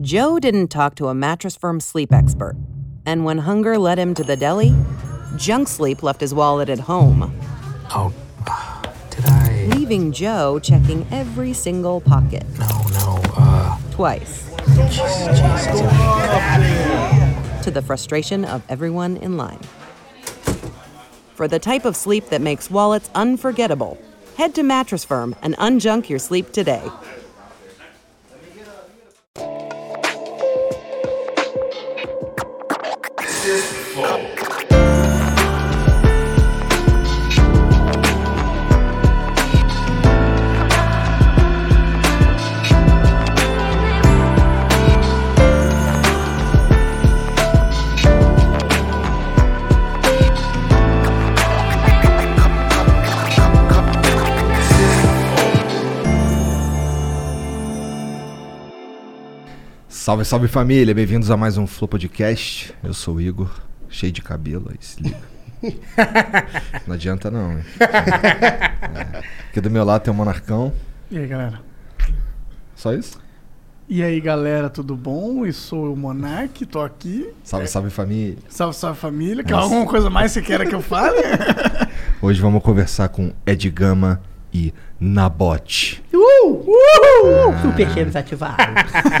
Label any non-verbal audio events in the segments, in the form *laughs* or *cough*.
Joe didn't talk to a mattress firm sleep expert. And when hunger led him to the deli, junk sleep left his wallet at home, Oh, did I? leaving Joe checking every single pocket No, no. Uh, twice. To the frustration of everyone in line. For the type of sleep that makes wallets unforgettable, head to Mattress Firm and unjunk your sleep today. Salve, salve família, bem-vindos a mais um Flow Podcast. Eu sou o Igor, cheio de cabelo, aí se liga. *laughs* não adianta não. hein? É. Aqui do meu lado tem o Monarcão. E aí, galera? Só isso? E aí, galera, tudo bom? Eu sou o Monark, tô aqui. Salve, salve família. Salve, salve família. Quer Nossa. alguma coisa mais que você queira que eu fale? Hoje vamos conversar com Ed Gama e Nabote. Uh! Uh! Superchat desativado.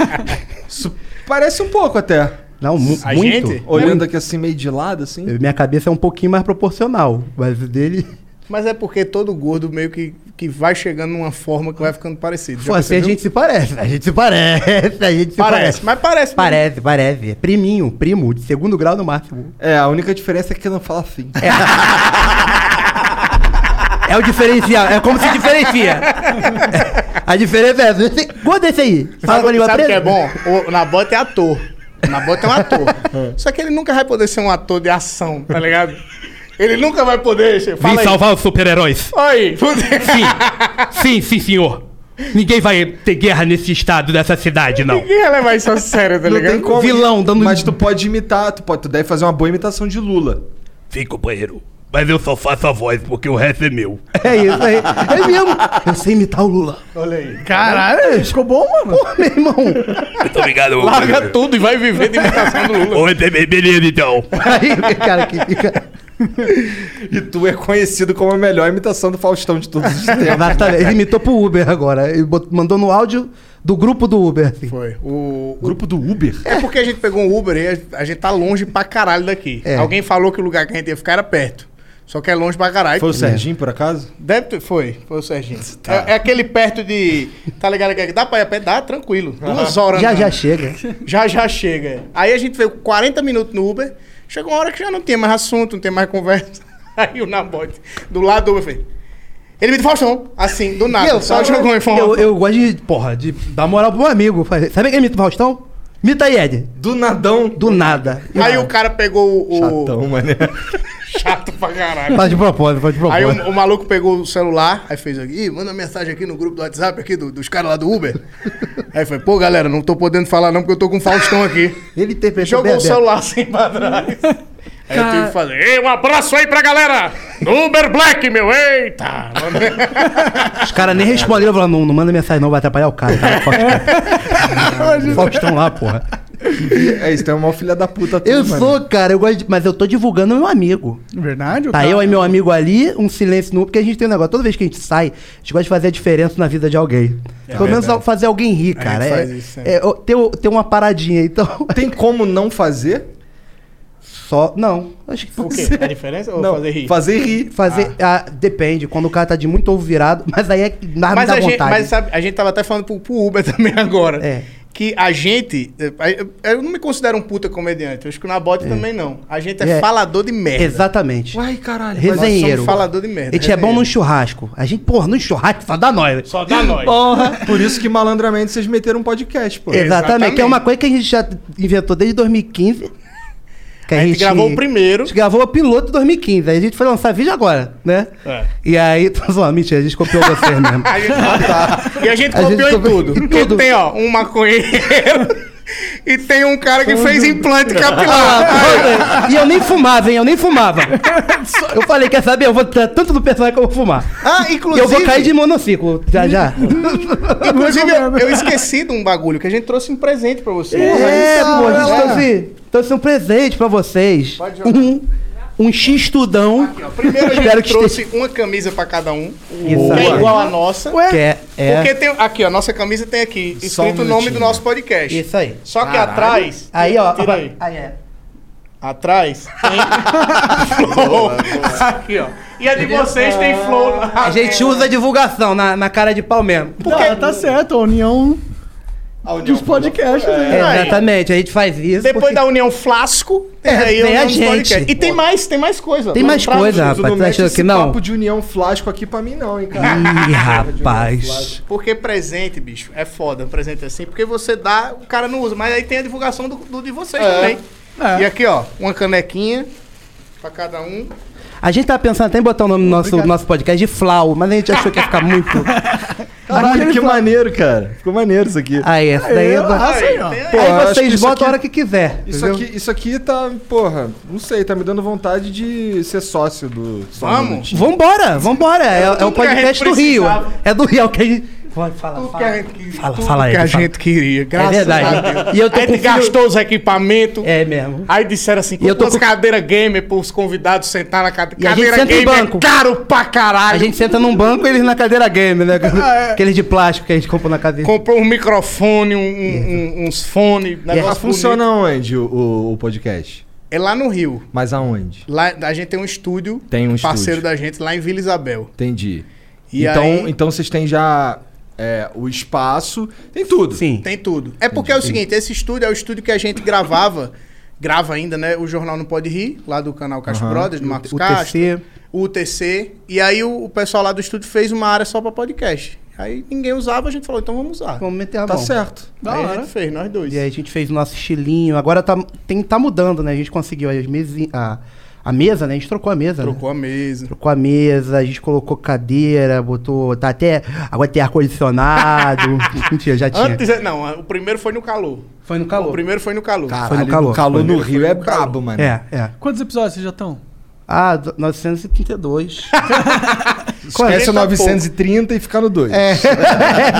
*laughs* Isso parece um pouco até. Não, mu A muito. gente? Olhando aqui assim meio de lado, assim. Minha cabeça é um pouquinho mais proporcional, mas dele. Mas é porque todo gordo meio que, que vai chegando numa forma que vai ficando parecido. Pô, assim a gente se parece. A gente se parece. A gente se Parece, parece. mas parece. Parece, parece. É Priminho, primo, de segundo grau no máximo. É, a única diferença é que não fala assim. É *laughs* o diferencial, é como se diferencia. A diferença é essa. Esse- aí. Fala com a Sabe, língua sabe o que presa? é bom? O Nabote é ator. O Nabote é um ator. Só que ele nunca vai poder ser um ator de ação, tá ligado? Ele nunca vai poder. Fala Vim aí. salvar os super-heróis. Oi! Sim, sim, sim, senhor. Ninguém vai ter guerra nesse estado dessa cidade, não. Ninguém vai levar isso a sério, tá Não ligado? tem como. Vilão dando- Mas tu pode imitar, tu, pode, tu deve fazer uma boa imitação de Lula. Sim, companheiro. Mas eu só faço a voz porque o resto é meu. É isso aí. É mesmo. Eu sei imitar o Lula. Olha aí. Caralho, ficou bom, mano. Pô, meu irmão. Muito obrigado, meu Larga companheiro. tudo e vai viver de imitação do Lula. Oi, be- be- beleza, então. Aí cara que fica. E tu é conhecido como a melhor imitação do Faustão de todos os tempos. Exatamente. Ele imitou pro Uber agora. Ele mandou no áudio do grupo do Uber. assim. Foi. O, o- Grupo do Uber? É porque a gente pegou um Uber e a, a gente tá longe pra caralho daqui. É. Alguém falou que o lugar que a gente ia ficar era perto. Só que é longe pra caralho. Foi o Serginho, por acaso? Deve ter, foi, foi o Serginho. *laughs* Tá. É, é aquele perto de. Tá ligado? que Dá pra ir a pé? Dá, tranquilo. Duas horas. Já já chega. *laughs* Já já chega. Aí a gente veio 40 minutos no Uber. Chegou uma hora que já não tinha mais assunto, não tem mais conversa. *laughs* Aí o Nabote, do lado do Uber, fez. Ele me deu Faustão, assim, do nada. só jogou a eu, informação. eu gosto de, porra, de dar moral pro meu amigo. Sabe quem imita o Faustão? Imita aí, Ed. Do nadão. Do nada. Aí o cara pegou o. Chatão, mané. Chato pra caralho. Faz de propósito, faz de Aí propósito. o, o maluco pegou o celular, aí fez aqui, "Ih, manda mensagem aqui no grupo do WhatsApp aqui do- dos caras lá do Uber. *laughs* aí foi, pô, galera, não tô podendo falar não porque eu tô com o Faustão aqui. Ele interpretou Jogou o celular assim pra trás. *laughs* Aí eu tive que fazer, Ei, um abraço aí pra galera Uber Black, meu, eita! *laughs* Os caras nem responderam, falaram, não, não manda mensagem não, vai atrapalhar o cara. Tá? Faustão. Faustão lá, porra. *laughs* É isso, tem uma filha da puta tu, Eu mano. sou, cara, eu gosto de, mas eu tô divulgando meu amigo. Verdade? Tá cara- eu e meu amigo ali, um silêncio no porque a gente tem um negócio. Toda vez que a gente sai, a gente gosta de fazer a diferença na vida de alguém. Pelo menos fazer alguém rir, A cara. gente É, faz isso é, o- ter uma paradinha, então. Tem como não fazer? Só. Não, acho que O quê? A diferença ou não, fazer rir? Fazer rir. Fazer. ah, depende, quando o cara tá de muito ovo virado, mas aí é Mas dá a, gente, mas sabe, a gente tava até falando pro, pro Uber *laughs* também agora. É. Que a gente. eh, Eu não me considero um puta comediante. Eu acho que o Nabote também não. A gente é, É. falador de merda. Exatamente. Uai, caralho. Resenheiro. Falador de merda. A gente é bom no churrasco. A gente, porra, no churrasco só dá nós. Só dá nós. *laughs* Porra. Por isso que malandramente vocês meteram um podcast, pô. É. Exatamente, que é uma Exatamente. coisa que a gente já inventou desde 2015. Que A gente gravou o primeiro. A gente gravou o piloto em 2015. Aí a gente foi lançar vídeo agora, né? É. E aí, *laughs* tô zoando, mentira, a gente copiou vocês mesmo. *laughs* A gente- E a gente A gente copiou em copiou tudo. em tudo. tem, ó, um maconheiro. *laughs* E tem um cara que fez implante Ah, capilar. e eu nem fumava, hein? Eu nem fumava. Eu falei, quer saber? Eu vou tanto do personagem que eu vou fumar. Ah, E inclusive. eu vou cair de monociclo, já já. Inclusive, eu, eu esqueci de um bagulho que a gente trouxe um presente pra você. É, pô, a gente é. trouxe, trouxe um presente pra vocês. Pode jogar. Um, um X-tudão. Primeiro a gente que trouxe uma camisa pra cada um. Isso Que é igual a nossa. Que é, é. Porque tem. Aqui, ó, nossa camisa tem aqui Só um escrito o nome do nosso podcast. Isso aí. Só que atrás. Aí, ó. Tira aí. Aí é. Atrás tem. *laughs* Aqui, ó. E a de vocês tem flow. A gente usa a divulgação na, na cara de pau mesmo. Tá, tá certo, a união dos podcasts aí. É, exatamente, a gente faz isso. Depois porque da União Flasco, tem É, aí tem a gente. podcast. E tem mais, tem mais coisa. Tem mais coisa, rapaz. Tá achando esse que não? papo de união flasco aqui pra mim, não, hein, cara. Ih, *laughs* rapaz. Porque presente, bicho, é foda. Presente assim, porque você dá, o cara não usa. Mas aí tem a divulgação do, do de vocês também. É. E aqui, ó, uma canequinha pra cada um. A gente tava pensando até em botar o nome do nosso, nosso podcast de Flau, mas a gente achou que ia ficar muito. *laughs* Caralho, que maneiro, cara. Ficou maneiro isso aqui. Aí, essa daí é. Ba- tem- Pô, Aí acho que vocês isso botam aqui- a hora que quiser. Isso entendeu? aqui, isso aqui tá, porra, não sei, tá me dando vontade de ser sócio do. Só um Vamos? Minutinho. Vambora, vambora. É, é o tudo que a podcast gente do Rio. precisava. É do Rio, é o que a gente. Pode falar, Tudo que fala. a gente queria. Fala, tudo fala aí, que a fala. gente queria. Graças É verdade. a Deus. E eu tô a gente com filho- gastou os equipamentos. É mesmo. Aí disseram assim, eu tô comprou as com- cadeiras gamer pros convidados sentar na cade... Cadeira senta em gamer. banco. É caro pra caralho. A gente senta num banco e eles na cadeira game, né? *laughs* Aqueles de plástico que a gente compra na cadeira. comprou um microfone, um- um- um- uns fones. Mas negócio funciona onde o, o, o podcast? É lá no Rio. Mas aonde? Lá a gente tem um estúdio, Tem um parceiro estúdio. da gente lá em Vila Isabel. Entendi. E então, aí- então vocês têm já é, o espaço, tem tudo. Sim. Tem tudo. É porque é o seguinte, esse estúdio é o estúdio que a gente gravava, grava ainda, né? O Jornal Não Pode Rir, lá do canal Castro Aham. Brothers, do Marcos o Castro. TC. O UTC. E aí o, o pessoal lá do estúdio fez uma área só pra podcast. Aí ninguém usava, a gente falou, então vamos usar. Vamos meter a Tá mão. certo. Da aí a hora. gente fez, nós dois. E aí a gente fez o nosso estilinho. Agora tá, tem, tá mudando, né? A gente conseguiu as mesi, a, a mesa, né? A gente trocou a mesa. né? Trocou a mesa. Trocou a mesa, a gente colocou cadeira, botou. Tá até. Agora tem ar-condicionado. *laughs* Mentira, já tinha. Antes, não, o primeiro foi no calor. Foi no O calor. primeiro foi no calor. Caralho, calor. o calor Foi no no- Rio foi é no brabo, mano. É, é. Quantos episódios vocês já estão? Ah, do- 932. *laughs* Esquece o 40 930 e fica no 2. *laughs* é,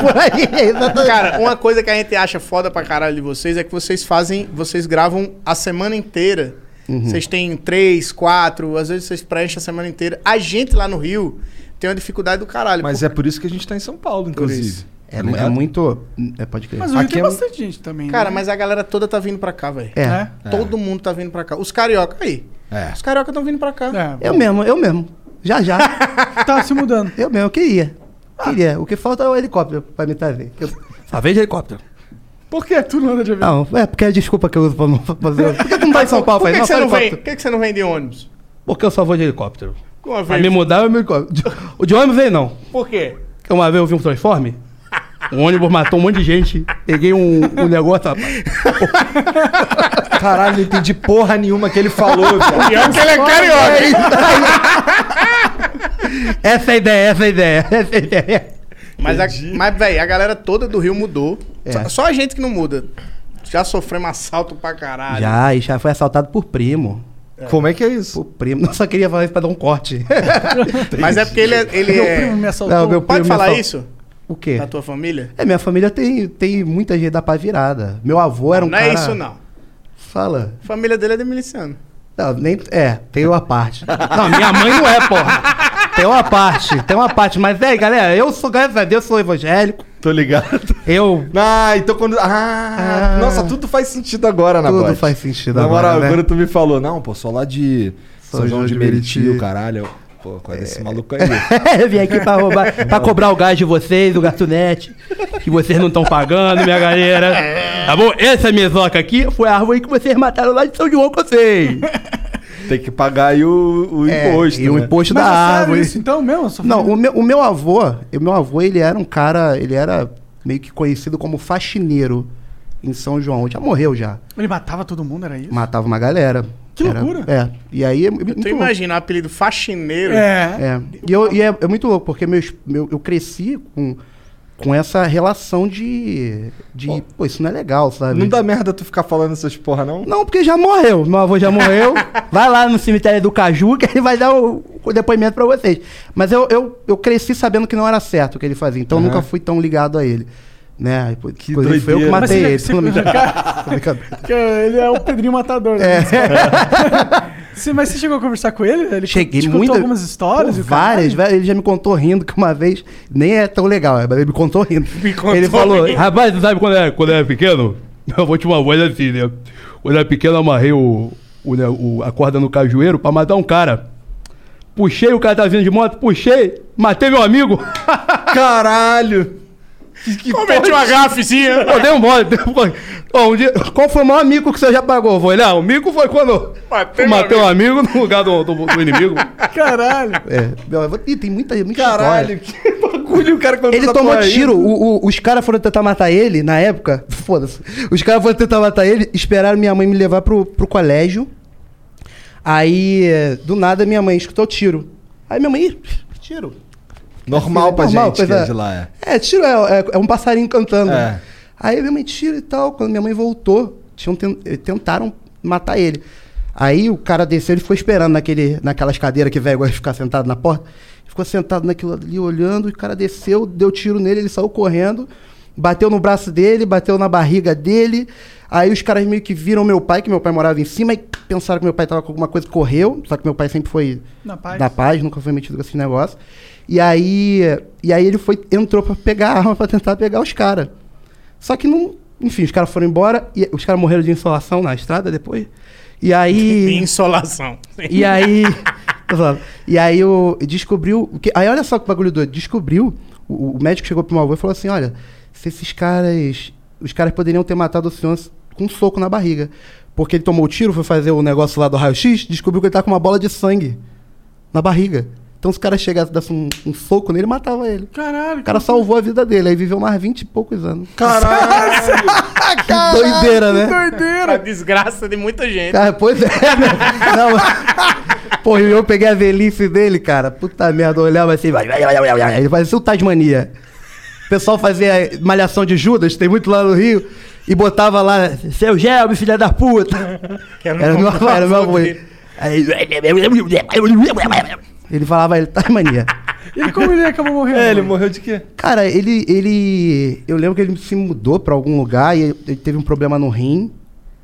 por aí, exatamente. Cara, uma coisa que a gente acha foda pra caralho de vocês é que vocês fazem, vocês gravam a semana inteira. Uhum. Vocês têm três, quatro, às vezes vocês preenchem a semana inteira. A gente lá no Rio tem uma dificuldade do caralho. Mas por- é por isso que a gente tá em São Paulo, inclusive. É, Tá é ligado? muito. É, pode crer. Mas o Rio Aqui tem é- bastante gente também. Cara, né? mas a galera toda tá vindo pra cá, velho. É. Né? Todo mundo tá vindo pra cá. Os carioca aí. É. Os carioca estão vindo pra cá. É, Eu mesmo, eu mesmo. Já, já. *laughs* tá se mudando. eu mesmo, eu queria. Queria. O que falta é o helicóptero pra me trazer. Eu... Só vejo helicóptero. Por quê? Tu não anda de avião. Não, é porque é a desculpa que eu uso pra não fazer. Por que tu não vai em São Paulo? Por que, Faz, que você não, vem? Por que, que você não vem de ônibus? Porque eu só vou de helicóptero. Uma Pra vez. me mudar, eu me helicóptero. O de ônibus veio não. Por quê? Porque uma vez eu vi um transforme. Um ônibus matou um monte de gente. Peguei um, um negócio, rapaz. Caralho, não entendi porra nenhuma que ele falou, *laughs* velho. E é que ele é carioca, hein? Essa é a ideia, essa é a ideia. Essa é a ideia. Mas, a, mas velho, a galera toda do Rio mudou. É. Só, só a gente que não muda. Já sofremos assalto pra caralho. Já, e já foi assaltado por primo. Como é que é isso? Por primo. *laughs* Não só queria falar isso pra dar um corte. *laughs* Mas é porque ele é. Ele Meu é- primo me assaltou. Não, meu Pode primo falar me isso? O quê? Da tua família? É, minha família tem, tem muita gente da pá virada. Meu avô era um não cara... é isso, não. Fala. A família dele é de miliciano. Não, nem. É, tem uma parte. Não, minha mãe não é, porra. Tem uma parte, tem uma parte. Mas, é, galera, eu sou, graças a Deus, sou evangélico. Tô ligado. Eu. Ah, então quando. Ah, Ah. nossa, tudo faz sentido agora, na Tudo faz sentido Na agora, moral, né? agora tu me falou, não, pô, sou lá de São, São João de de Meriti, Meriti. o caralho. Pô, qual é esse maluco aí? *laughs* Eu vim aqui pra roubar, *laughs* pra cobrar o gás de vocês, o garçonete, que vocês não estão pagando, minha galera. *laughs* Tá bom? Essa mesoca aqui foi a árvore que vocês mataram lá de São João com vocês. Tem que pagar aí o, o imposto. É, e o né? imposto Mas da é árvore. isso então mesmo? Não, o meu, o meu avô, o meu avô, ele era um cara, ele era meio que conhecido como faxineiro em São João. Já morreu já. Ele matava todo mundo, era isso? Matava uma galera. Que Era- loucura. É. E aí é muito Tu louco. imagina o apelido faxineiro. É. É. E, eu, e é, é muito louco, porque meus, meu, eu cresci com, com essa relação de. de pô, isso não é legal, sabe? Não dá merda tu ficar falando essas porra, não? Não, porque já morreu. Meu avô já morreu. *laughs* vai lá no cemitério do Caju que ele vai dar o, o depoimento pra vocês. Mas eu, eu, eu cresci sabendo que não era certo o que ele fazia. Então eu Aham. nunca fui tão ligado a ele. Né? Que Inclusive, foi eu que matei ele. você- *laughs* você- *laughs* ele é o Pedrinho Matador. É. Né? *laughs* Sim, mas você chegou a conversar com ele? Ele Cheguei te muito. contou algumas histórias? Pô, e várias, várias. Ele já me contou rindo que uma vez. Nem é tão legal, mas ele me contou rindo. Me contou ele falou. rindo. Rapaz, tu sabe quando era, quando era pequeno? Eu vou te uma voz assim, né? Quando era pequeno, eu amarrei o, o, né, o- a corda no cajueiro pra matar um cara. Puxei, o cara tá vindo de moto, puxei, matei meu amigo. Caralho! Que, que Cometi uma gafezinha. Pô, dei um mole. dei um mole. Ó, um dia, Qual foi o maior mico que você já pagou? Foi, não? o mico foi quando Matei eu matei um amigo no lugar do, do, do inimigo. *laughs* Caralho. É. Vou- Ih, tem muita, muita Caralho, história. que bagulho o cara contou Ele tomou tiro. O- o- os caras foram tentar matar ele na época. Foda-se. Os caras foram tentar matar ele, esperaram minha mãe me levar pro, pro colégio. Aí, do nada, minha mãe escutou tiro. Aí minha mãe, "Ih, tiro. Normal pra Normal, gente que é é. de lá, é. É, tiro é, é- é um passarinho cantando. É. Aí minha mãe tira e tal. Quando minha mãe voltou, tinham eh, tentaram matar ele. Aí o cara desceu, ele ficou esperando naquele, naquelas cadeiras que velho gosta de ficar sentado na porta. Ficou sentado naquilo ali olhando, e o cara desceu, deu tiro nele, ele saiu correndo, bateu no braço dele, bateu na barriga dele. Aí os caras meio que viram meu pai, que meu pai morava em cima, e pensaram que meu pai tava com alguma coisa, correu. Só que meu pai sempre foi Na paz. da paz, nunca foi metido com esse negócio. E aí, e aí ele foi, entrou pra pegar a arma pra tentar pegar os caras. Só que não. Enfim, os caras foram embora e os caras morreram de insolação na estrada depois. E aí. *laughs* Insolação. e aí. e aí eu descobriu. Que, aí olha só que bagulho doido. Descobriu. O, o médico chegou pro meu avô e falou assim: olha, se esses caras. Os caras poderiam ter matado o senhor com um soco na barriga. Porque ele tomou o tiro, foi fazer o negócio lá do raio-x, descobriu que ele tá com uma bola de sangue na barriga. Então, se o cara chegasse e desse um, um soco nele, matava ele. Caralho. O cara salvou a vida dele, aí viveu mais 20 e poucos anos. Caralho! *laughs* Que doideira, né? A desgraça de muita gente. Cara, pois é, né? *laughs* Não, mas- Pô, eu peguei a velhice dele, cara. Puta merda, eu olhava assim, vai, vai, vai, vai, vai. ele parecia o Tasmania. O pessoal fazia malhação de Judas, tem muito lá no Rio, e botava lá, seu Gelbe, filha da puta. Era meu avô, era meu avô. Aí, ele falava, ele Tasmania. *laughs* E como ele acabou morrendo? É, ele morreu de quê? Cara, ele, ele. Eu lembro que ele se mudou pra algum lugar e ele teve um problema no rim.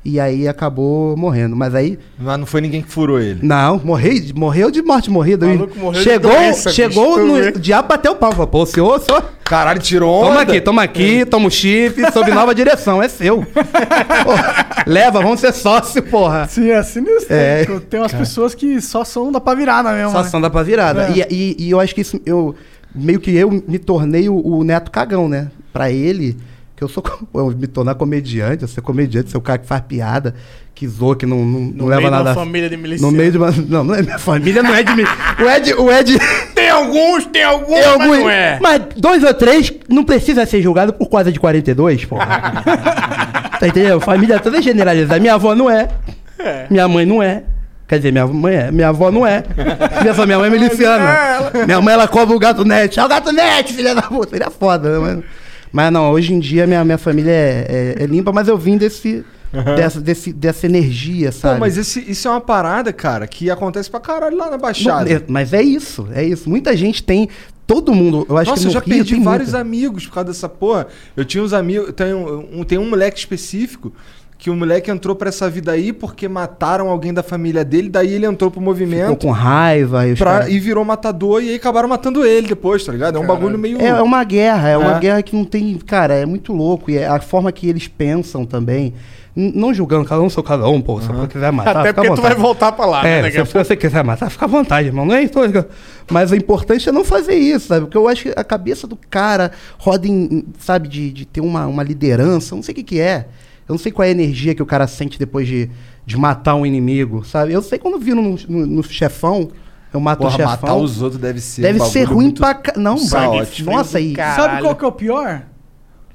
E aí acabou morrendo. Mas aí. Mas não foi ninguém que furou ele. Não, morreu, morreu de morte morrida. O maluco morreu de chegou doença, chegou bicho, no. O diabo bateu o pau. Falou, pô, senhor, senhor. Caralho, tirou onda. Toma aqui, toma aqui, toma o chip, sob nova direção, é seu. *laughs* Pô, leva, vamos ser sócio, porra. Sim, é sinistro. É. Tem umas pessoas que só são da pra virada mesmo. Só né? ação dá pra virada. É. E, e, e eu acho que isso. Eu, meio que eu me tornei o, o neto cagão, né? Pra ele, que eu sou. *laughs* Eu me tornar comediante, eu ser comediante, ser o cara que faz piada, que zoa, que não, não, não No leva meio de nada. uma família de No milicianos. meio de uma. Não, não é minha família, não é de mim. O Ed. O Ed. *laughs* Tem alguns, tem alguns, Tem mas alguns- não é. Mas dois ou três não precisa ser julgado por causa de 42, porra. *laughs* tá entendendo? Família toda generalizada. Minha avó não é. Minha mãe não é. Quer dizer, minha mãe é. Minha avó não é. Minha, mãe é miliciana. Minha mãe, ela cobra o gato net. Ah, o gato net, filha da puta. Seria foda, né? Mas, mas não, hoje em dia minha, minha família é, é- é limpa, mas eu vim desse, dessa, desse, dessa energia, sabe? mas esse, isso é uma parada, cara, que acontece pra caralho lá na Não, Baixada. é- mas é isso, é isso. Muita gente tem. Todo mundo, eu acho Nossa, que eu no já Rio perdi vários muita. amigos por causa dessa porra. Eu tinha uns amigos. Tem um, um- tem um moleque específico que o moleque entrou pra essa vida aí porque mataram alguém da família dele, daí ele entrou pro Ficou movimento com raiva. E, pra- e virou matador e aí acabaram matando ele depois, tá ligado? É um bagulho meio. É, é uma guerra, é, uma É. guerra que não tem. Cara, é muito louco. E é a forma que eles pensam também. Não julgando, cada um seu cada um, pô. Se você quiser matar, Até fica à porque tu vai voltar pra lá, né? É, daqui se, você quiser matar, fica à vontade, irmão. Não é isso. Mas o importante é não fazer isso, sabe? Porque eu acho que a cabeça do cara roda em, sabe, de, de ter uma, uma liderança, não sei o que, que é. Eu não sei qual é a energia que o cara sente depois de, de matar um inimigo, sabe? Eu sei quando viro no, no- no chefão, eu mato Porra, o chefão. matar os outros deve ser. Deve um ser ruim muito- pra ca... Não, sangue Nossa, aí. Sabe qual que é o pior?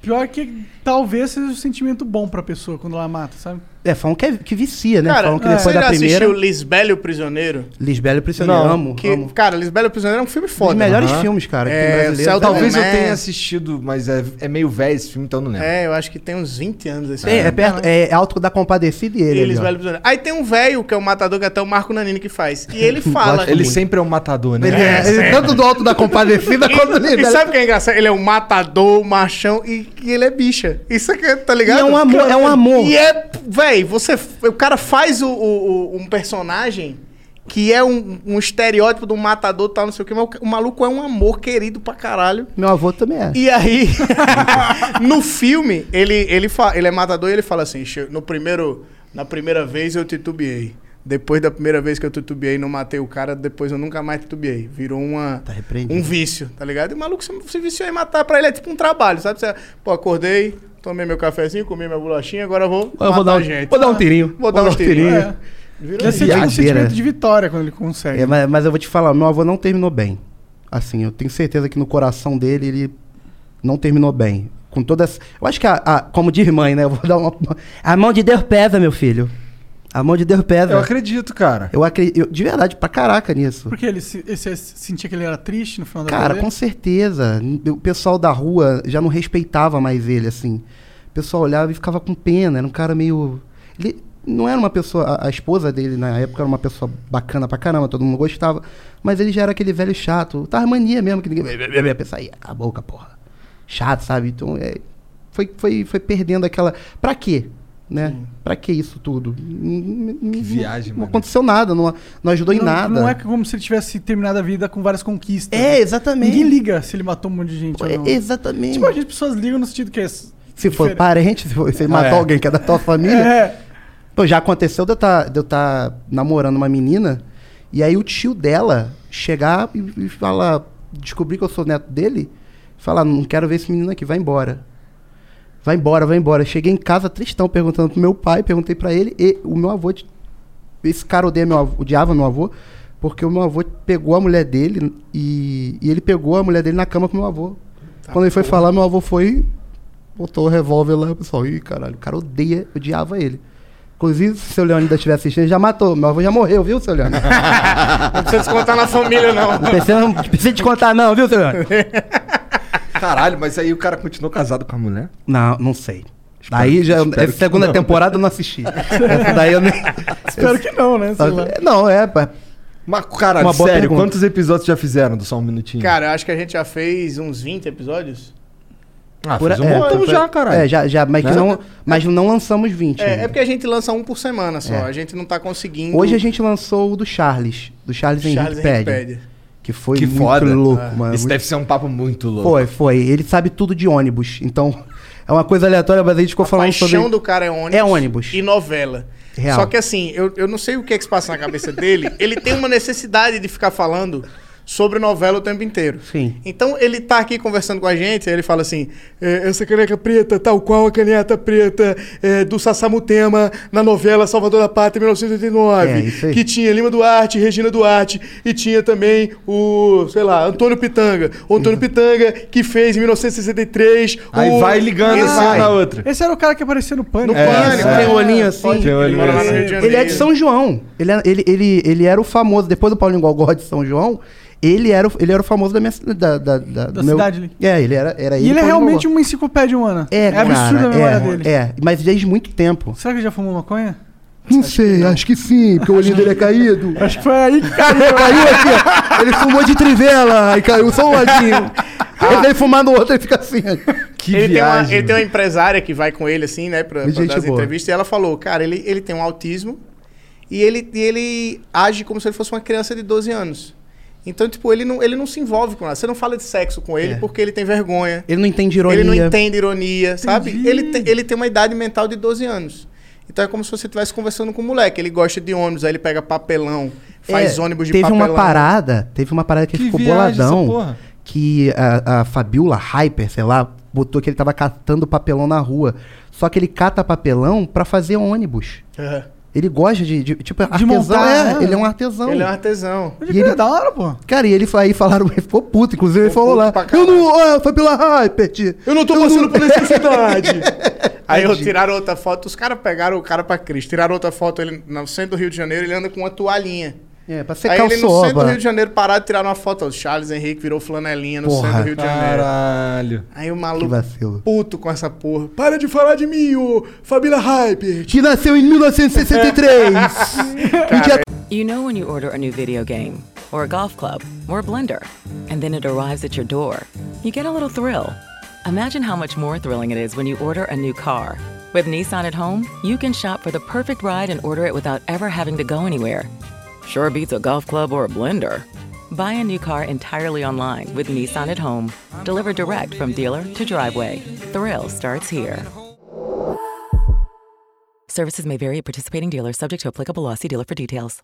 Pior que talvez seja um sentimento bom pra pessoa quando ela mata, sabe? É, falam que, é- que vicia, né? Cara, falam que você depois já da primeira. assistiu Lisbélio Prisioneiro? Lisbelo Prisioneiro. Não, amo, Que, amo. cara, Lisbélio Prisioneiro é um filme Um foda. dos melhores Aham. filmes, cara, que É, tem brasileiro. Celta Talvez eu tenha assistido, mas é, é meio velho esse filme, então eu não lembro. É, eu acho que tem uns 20 anos esse É, é, filme. perto, é alto da compadecida e ele. E. Lisbélio Prisioneiro. Aí tem um velho, que é o matador, que até o Marco Nanini que faz. E ele *laughs* fala... Ele sempre é um matador, né? Ele é, ele é tanto do alto da compadecida *laughs* quanto E, dele. e sabe o que é engraçado? Ele é um matador, machão e, e ele é bicha. Isso aqui, tá ligado? E é um amor, é um amor. E é, véi, você. O cara faz o, o- o- um personagem que é um, um estereótipo do matador tal, não sei o que, mas o, o maluco é um amor querido pra caralho. Meu avô também é. E aí, *laughs* no filme, ele, ele, fa- ele é matador e ele fala assim: "Che- no primeiro, na primeira vez eu titubeei. Depois da primeira vez que eu titubeei, não matei o cara, depois eu nunca mais titubeei. Virou uma, Tá um vício, tá ligado? E o maluco se, se viciou em matar pra ele é tipo um trabalho, sabe? Você, pô, acordei, tomei meu cafezinho, comi minha bolachinha, agora eu vou. Eu vou dar, um, gente. vou dar um tirinho. Vou dar uns tirinhos. É. Virou Deve ser isso. tipo um Viadeira. sentimento de vitória quando ele consegue. É, mas, mas eu vou te falar, meu avô não terminou bem. Assim, eu tenho certeza que no coração dele ele não terminou bem. Com todas. Eu acho que, a, a- como diz mãe, né? Eu vou dar uma. A mão de Deus pesa, meu filho. A mão de Deus pesa. Eu acredito, cara. Eu acredito. De verdade, pra caraca nisso. Porque ele se, ele se- sentia que ele era triste no final da Cara, com certeza. O pessoal da rua já não respeitava mais ele, assim. O pessoal olhava e ficava com pena. Era um cara meio. Ele não era uma pessoa. A, a esposa dele na época era uma pessoa bacana pra caramba, todo mundo gostava. Mas ele já era aquele velho chato. Tava mania mesmo, que ninguém. Pensar, aí, a boca, porra. Chato, sabe? Então, é, foi, foi, foi perdendo aquela. Pra quê? Né? Pra que isso tudo? Que viagem, Não aconteceu nada, não, não ajudou em não, nada. Não é como se ele tivesse terminado a vida com várias conquistas. É, exatamente. Ninguém liga se ele matou um monte de gente ou É, exatamente. Tipo, a gente, pessoas ligam no sentido que é. Se for parente, se for- se matar é. alguém que é da tua família. É. Pô, já aconteceu de eu estar de eu tá namorando uma menina e aí o tio dela chegar e, e falar, descobrir que eu sou neto dele, falar, não quero ver esse menino aqui, vai embora. Vai embora, vai embora. Cheguei em casa tristão, perguntando pro meu pai, perguntei pra ele, e o meu avô, esse cara odeia meu avô, odiava meu avô, porque o meu avô pegou a mulher dele e, e ele pegou a mulher dele na cama com meu avô. Quando ele foi falar, meu avô foi botou o revólver lá, pessoal, ih, caralho, o cara odeia, odiava ele. Inclusive, se o seu ainda estiver assistindo, ele já matou. Meu avô já morreu, viu, seu Leandro? *laughs* Não precisa descontar na família, não. Não precisa, não precisa te contar, não, viu, seu Leandro? *laughs* Caralho, mas aí o cara continuou casado com a mulher? Não, não sei. Daí já. espero Essa que segunda não. temporada eu não assisti. Daí eu nem. Espero que não, né? Sei lá. Não, é, pá. Mas, caralho, Uma sério, pergunta. quantos episódios já fizeram do Só Um Minutinho? Cara, eu acho que a gente já fez uns 20 episódios. ah, Por- fez um é, montão foi- já, caralho. É, já, já, mas, Né? não, mas não lançamos 20. É, ainda. é porque a gente lança um por semana só. É. A gente não tá conseguindo. Hoje a gente lançou o do Charles. Do Charles, Charles Henrique Pede. Henrique Pede. Que foi Que muito foda. louco, Ah. mano. Esse Muito- deve ser um papo muito louco. Foi, foi. Ele sabe tudo de ônibus. Então, *laughs* é uma coisa aleatória, mas a gente ficou A falando paixão sobre. do cara é ônibus. É ônibus. E novela. Real. Só que assim, eu, eu não sei o que é que se passa na cabeça dele. Ele tem uma necessidade de ficar falando sobre novela o tempo inteiro. Sim. Então ele tá aqui conversando com a gente, aí ele fala assim: "É, essa caneca preta, tal qual a caneta preta é, do Sassamutema na novela Salvador da Pátria 1989. É, que tinha Lima Duarte, Regina Duarte, e tinha também o, sei lá, Antônio Pitanga. O Antônio Pitanga, que fez em 1963. Aí o... vai ligando assim uma na outra. Esse era o cara que aparecia no pânico. No É, Pânico. é. Tem um olhinho assim. Pode- ele olhinho mora lá no assim. Rio de Janeiro. Ele é de São João. Ele, é- ele, ele, ele era o famoso, depois do Paulinho Gogó de São João, ele era, o- ele era o famoso da minha ci- da, da, da, do cidade ali. É, ele era, era E ele é realmente uma enciclopédia humana. É, cara, absurda a memória é, dele. É, mas desde muito tempo. Será que ele já fumou maconha? Não sei, acho que sim, porque o olhinho dele é caído. *laughs* Acho que foi aí que caiu. caiu aqui, ó. Ele fumou de trivela, aí caiu só um ladinho. Ele vem fumar no outro e fica assim. Que ele, tem uma, viagem. ele tem uma empresária que vai com ele, assim, né, pra, pra dar as entrevistas, e ela falou, cara, ele, ele tem um autismo e ele, e ele age como se ele fosse uma criança de 12 anos. Então, tipo, ele não, ele não se envolve com nada. Você não fala de sexo com ele É. porque ele tem vergonha. Ele não entende ironia. Ele não entende ironia, sabe? Entendi. Ele, tem- ele tem uma idade mental de 12 anos. Então é como se você estivesse conversando com um moleque. Ele gosta de ônibus, aí ele pega papelão, faz É, ônibus de teve papelão. uma parada, teve uma parada que, ele Que ficou boladão. porra. Que a, a Fabiola Hyper, sei lá, botou que ele tava catando papelão na rua. Só que ele cata papelão pra fazer ônibus. Aham. Ele gosta de, de- tipo, artesão. montar, é, né? ele é um artesão. Ele é um artesão. E ele- da hora, pô. Cara, e ele aí falaram, ele ficou puto, inclusive ele falou lá. Eu não, ah, foi pela Hypert. Eu não tô passando por *laughs* necessidade. *laughs* Aí eu tiraram outra foto, os caras pegaram o cara pra Cristo. Tiraram outra foto, ele no centro do Rio de Janeiro, ele anda com uma toalhinha. É, pra Aí secar ele o no centro do soba. Rio de Janeiro parado, tiraram uma foto. O Charles Henrique virou flanelinha no Porra, centro do Rio de Janeiro. Caralho. Aí o maluco vacilo. puto com essa porra. Para de falar de mim, ô Fabíola Hyper. Que nasceu em 1963. No dia You know when you order a new video game, or a golf club, or a blender, and then it arrives at your door, you get a little thrill. Imagine how much more thrilling it is when you order a new car. With Nissan at home, you can shop for the perfect ride and order it without ever having to go anywhere. Sure beats a golf club or a blender. Buy a new car entirely online with Nissan at home. Delivered direct from dealer to driveway. Thrill starts here. Services may vary at participating dealers, subject to applicable law. See dealer for details.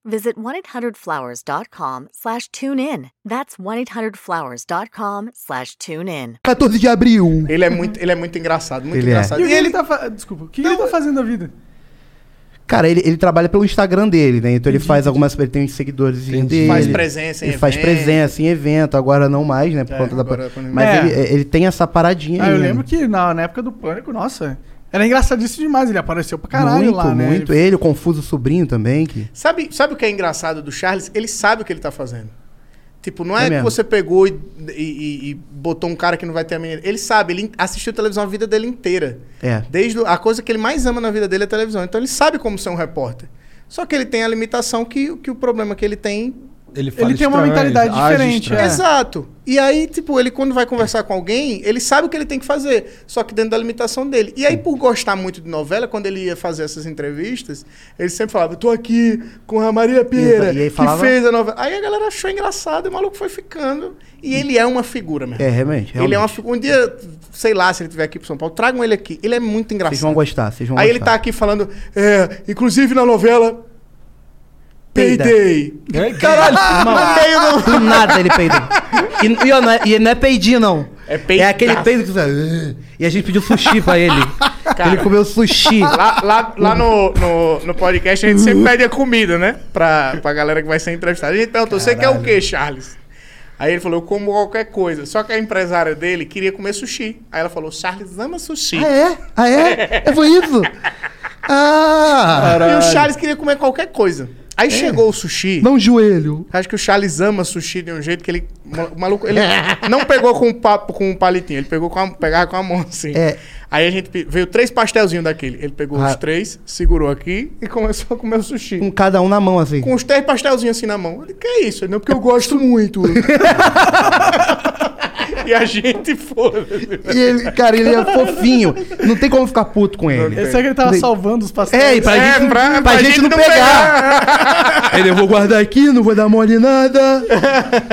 visit 1-800-Flowers.com slash tune in. That's 1-800-Flowers.com slash tune in. 14 de abril. Ele é muito, ele é muito engraçado, muito Ele é. engraçado. E que E ele, ele tá fa... Desculpa, o que ele tá fazendo da vida? Cara, ele, ele trabalha pelo Instagram dele, né? Então ele faz algumas. Ele tem uns seguidores dele. Faz presença em Ele faz evento. presença em evento, agora não mais, né? Por É, conta da. é pandemia. Mas É. ele, ele tem essa paradinha Ah, aí. eu né? lembro que na, na época do Pânico, nossa, era engraçadíssimo demais. Ele apareceu pra caralho muito, lá, né? muito. Ele, o Confuso Sobrinho também. Que... Sabe, sabe o que é engraçado do Charles? Ele sabe o que ele tá fazendo. Tipo, não é, É que mesmo. você pegou e, e- e- e botou um cara que não vai ter a menina. Ele sabe, ele assistiu televisão a vida dele inteira. É. Desde a coisa que ele mais ama na vida dele é televisão. Então ele sabe como ser um repórter. Só que ele tem a limitação que, que o problema que ele tem. Ele, Ele tem uma mentalidade diferente, É. Exato. E aí, tipo, ele quando vai conversar com alguém, ele sabe o que ele tem que fazer. Só que dentro da limitação dele. E aí, por gostar muito de novela, quando ele ia fazer essas entrevistas, ele sempre falava: tô aqui com a Maria Pieira, E aí que falava- fez a novela. Aí a galera achou engraçado, e o maluco foi ficando. E ele é uma figura, mesmo. É, realmente. Ele é uma realmente. figura. Um dia, sei lá, se ele estiver aqui pro São Paulo, tragam ele aqui. Ele é muito engraçado. Vocês vão gostar, vocês vão Aí ele gostar. tá aqui falando, é, inclusive na novela. Peida. Payday. Caralho, *laughs* meio do. Nada ele peidou. E, e, ó, não é, e não é peidinho, não. É. É aquele peido que você... E a gente pediu sushi pra ele. ele comeu sushi. Lá, lá, lá no, no, no podcast a gente sempre pede a comida, né? Pra, pra galera que vai ser entrevistada. A gente perguntou, você quer o quê, Charles? Aí ele falou, eu como qualquer coisa. Só que a empresária dele queria comer sushi. Aí ela falou, Charles ama sushi. Ah, é? Ah, é? *laughs* É, foi isso? Ah! E o Charles queria comer qualquer coisa. Aí chegou o sushi. Não joelho. Acho que o Charles ama sushi de um jeito que ele. O maluco, ele não pegou com um papo com um palitinho, ele pegou com a, pegava com a mão assim. É. Aí a gente veio três pastelzinhos daquele. Ele pegou Ah. os três, segurou aqui e começou a comer o sushi. Com cada um na mão, assim. Com os três pastelzinhos assim na mão. Ele, que é isso? Não, porque eu gosto muito. *laughs* *laughs* e a gente foda-se. E ele, cara, ele é *laughs* fofinho. Não tem como ficar puto com ele. Esse é que ele tava salvando os pastéis. É, e pra, É, gente, pra- pra, pra gente, gente não não pegar. *laughs* ele, eu vou guardar aqui, não vou dar mole em nada.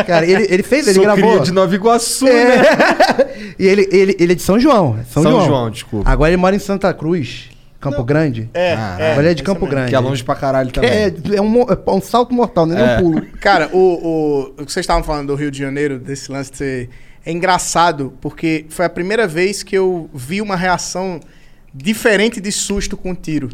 Cara, ele, ele fez, ele Sou gravou. cria de Nova Iguaçu, né? É. e ele, ele, ele é de São João. São, São João. João, desculpa. Agora ele mora em Santa Cruz, Campo Grande. É, Ah, é, Agora ele é de isso Campo mesmo. Grande. Que é longe pra caralho também. É, é um, é um salto mortal, não é, É. um pulo. Cara, o, o, o que vocês estavam falando do Rio de Janeiro, desse lance de ser. É engraçado, porque foi a primeira vez que eu vi uma reação diferente de susto com tiro.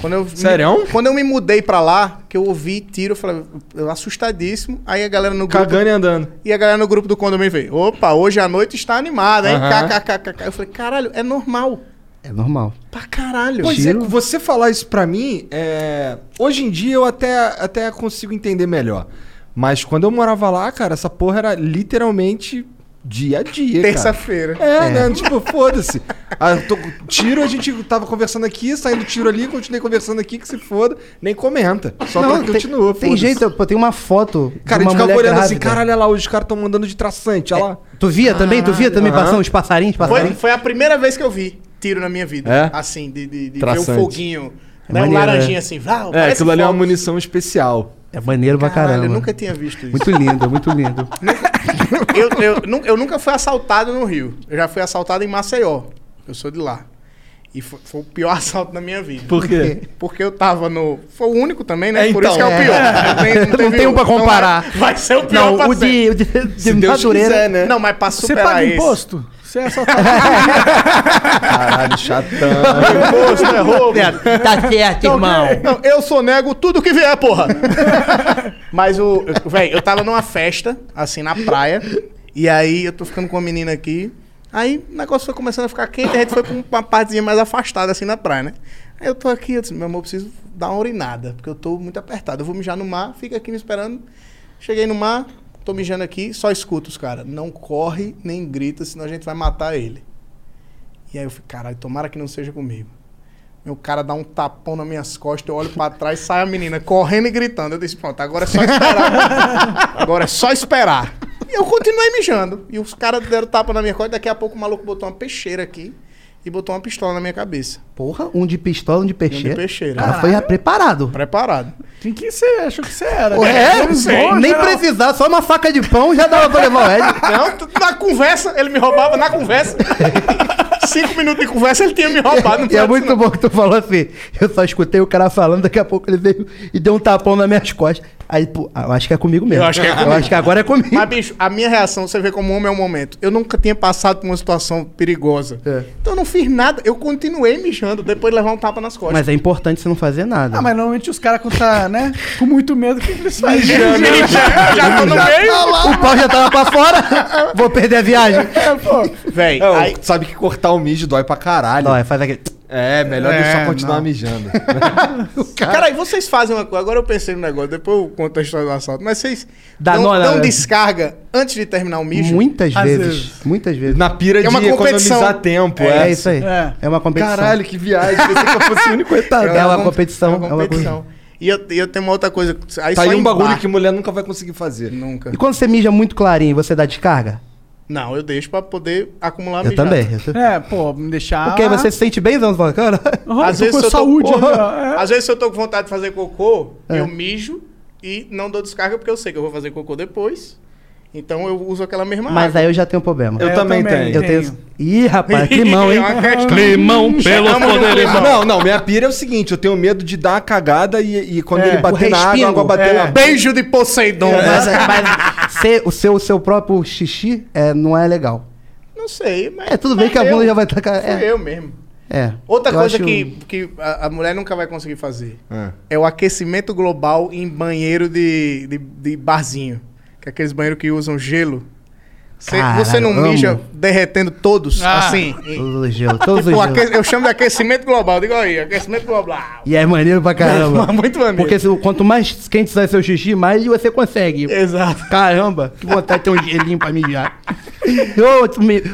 Quando eu, me- Sério? quando eu me mudei pra lá, que eu ouvi tiro, eu falei, eu assustadíssimo. Aí a galera no grupo. Cagando e andando. E a galera no grupo do condomínio veio, opa, hoje a noite está animada, hein? KKKK. Eu falei, caralho, é normal. É normal. Pra caralho. Pois é, Tiro. você falar isso pra mim, é... hoje em dia eu até, até consigo entender melhor. Mas quando eu morava lá, cara, essa porra era literalmente dia a dia. Terça-feira. É, né? Tipo, foda-se. Ah, tô- Tiro, a gente tava conversando aqui, saindo tiro ali, continuei conversando aqui, que se foda, nem comenta. Só Não, tem, continua, tem jeito, pô, tem uma foto Cara, de a uma gente ficava olhando assim, caralho, olha lá, os caras estão mandando de traçante, olha lá. Tu via também? Tu via também Aham. passando os passarinhos? Foi, passarinhos? foi a primeira vez que eu vi tiro na minha vida. É? Assim, de, de, de ver o foguinho. É Né, um laranjinha é. assim. Vau, É, aquilo ali é uma munição especial. É maneiro pra Caralho, caramba. eu nunca tinha visto isso. Muito lindo, muito lindo. *laughs* eu, eu, eu nunca fui assaltado no Rio. Eu já fui assaltado em Maceió. Eu sou de lá. E foi, foi o pior *laughs* assalto da minha vida. Por quê? Porque eu tava no. Foi o único também, né? É, Por isso que então, é o é. pior. *laughs* Não tem, Não teve tem um pra comparar. Então vai, ser o pior Não, pra o de, o de, de Se Deus Madureira. quiser, né? Não, mas pra Você superar paga esse- imposto? Você é assaltado. Caralho, chatão. Imposto é roubo. Tá certo, irmão. Não, eu sou nego tudo que vier, porra. Mas o. Véi, eu tava numa festa, assim, na praia. E aí eu tô ficando com uma menina aqui. Aí o negócio foi começando a ficar quente, a gente foi pra uma partezinha mais afastada, assim, na praia, né? Aí eu tô aqui, eu disse, meu amor, eu preciso dar uma urinada, porque eu tô muito apertado. Eu vou mijar no mar, fica aqui me esperando. Cheguei no mar, tô mijando aqui, só escuto os caras. Não corre nem grita, senão a gente vai matar ele. E aí eu fico, caralho, tomara que não seja comigo. Meu cara dá um tapão nas minhas costas, eu olho pra trás, sai a menina correndo e gritando. Eu disse, pronto, agora é só esperar. *laughs* agora é só esperar. E eu continuei mijando. E os caras deram tapa na minha costa, daqui a pouco o maluco botou uma peixeira aqui e botou uma pistola na minha cabeça. Porra, um de pistola, um de Um de peixeira. peixeira. Ela foi preparado. Preparado. Quem que você achou que você era? É, Eu sei. nem Geral. precisar, só uma faca de pão já dava pra levar o Ed. *laughs* Não, na conversa, ele me roubava na conversa. *laughs* Cinco minutos de conversa, ele tinha me roubado. não E é muito assim, bom que tu falou assim. Eu só escutei o cara falando, daqui a pouco ele veio e deu um tapão nas minhas costas. Aí, pô, eu acho que é comigo mesmo. Eu acho que é Eu acho que agora é comigo. Mas, bicho, a minha reação, você vê como homem é um momento. Eu nunca tinha passado por uma situação perigosa. É. Então eu não fiz nada. Eu continuei mijando depois de levar um tapa nas costas. Mas é importante você não fazer nada. Ah, mas normalmente os caras quando tá, né, com muito medo, o que eles fazem? *laughs* já, já tô no meio. O pau já tava pra fora, vou perder a viagem. Véi, É, aí, Sabe que cortar o mijo dói pra caralho. Não, faz aquele... É, melhor É, deixar continuar não. mijando. *laughs* cara, aí vocês fazem uma coisa. Agora eu pensei no negócio, depois eu conto a história do assalto. Mas vocês Dá dão, dão descarga antes de terminar o mijo? Muitas vezes, vezes. muitas vezes. Na pira É uma de competição. economizar tempo. É, É, isso aí. É. É, uma competição. Caralho, que viagem. Pensei que eu fosse o único coitado. É uma com- competição, É é uma uma competição. E eu, eu tenho uma outra coisa. Aí Tá só aí um bagulho que mulher nunca vai conseguir fazer. Nunca. E quando você mija muito clarinho, você dá descarga? Não, eu deixo pra poder acumular Eu mijada. também. Eu tô- É, pô, me deixar... Porque você se sente bem? Fala, cara, Ah, Às tô vezes com eu tô- saúde. Porra. né? É. Às vezes, se eu tô com vontade de fazer cocô, É. eu mijo e não dou descarga porque eu sei que eu vou fazer cocô depois. Então eu uso aquela mesma mas água. aí eu já tenho um problema. Eu É, também tenho. Eu tenho. Ih, rapaz, *laughs* climão, hein? É. Climão poderes. climão. Não, não, minha pira é o seguinte, eu tenho medo de dar uma cagada e, e quando É, ele bater na água, a água bater É. na Beijo de Poseidon. Mas, *laughs* mas ser- o seu, o seu próprio xixi é, não é legal. Não sei, mas. É, tudo bem mas que a bunda eu- já vai estar. Fui É, eu mesmo. é. Outra Eu coisa acho- que, que a, a mulher nunca vai conseguir fazer É. é o aquecimento global em banheiro de, de, de barzinho. Que é aqueles banheiros que usam gelo. Cê- Caralho, você não amo. mija derretendo todos, Ah. assim. os gelos, todos Tipo, os eu chamo de aquecimento global. Digo aí, aquecimento global. E é maneiro pra caramba. *laughs* Muito maneiro. Porque se- quanto mais quente sai seu xixi, mais você consegue. Exato. Caramba, que vontade de ter um gelinho pra mijar. Eu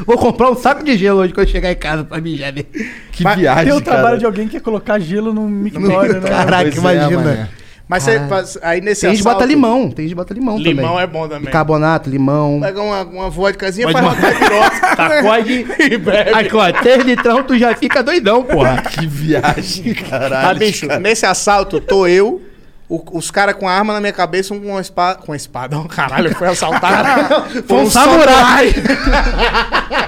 vou comprar um saco de gelo hoje quando eu chegar em casa pra mijar. né? Que Mas viagem, Tem o cara. trabalho de alguém que é colocar gelo no mictório, né? Caraca, Pois é, imagina. mané. Mas você, aí nesse Tem gente que bota assalto, limão, tem gente que bota limão, também. Limão é bom também. Bicarbonato, limão. Pega uma, uma vodkazinha, Pode faz uma caipirosca. *laughs* Sacode. *laughs* e bebe. Aqui, ó, três litrão, tu já fica doidão, porra. *laughs* Que viagem, caralho. Mas, bicho, nesse assalto, tô eu, o- os caras com a arma na minha cabeça, um com uma espada. Com uma espada, oh, caralho, foi assaltado. Foi um samurai.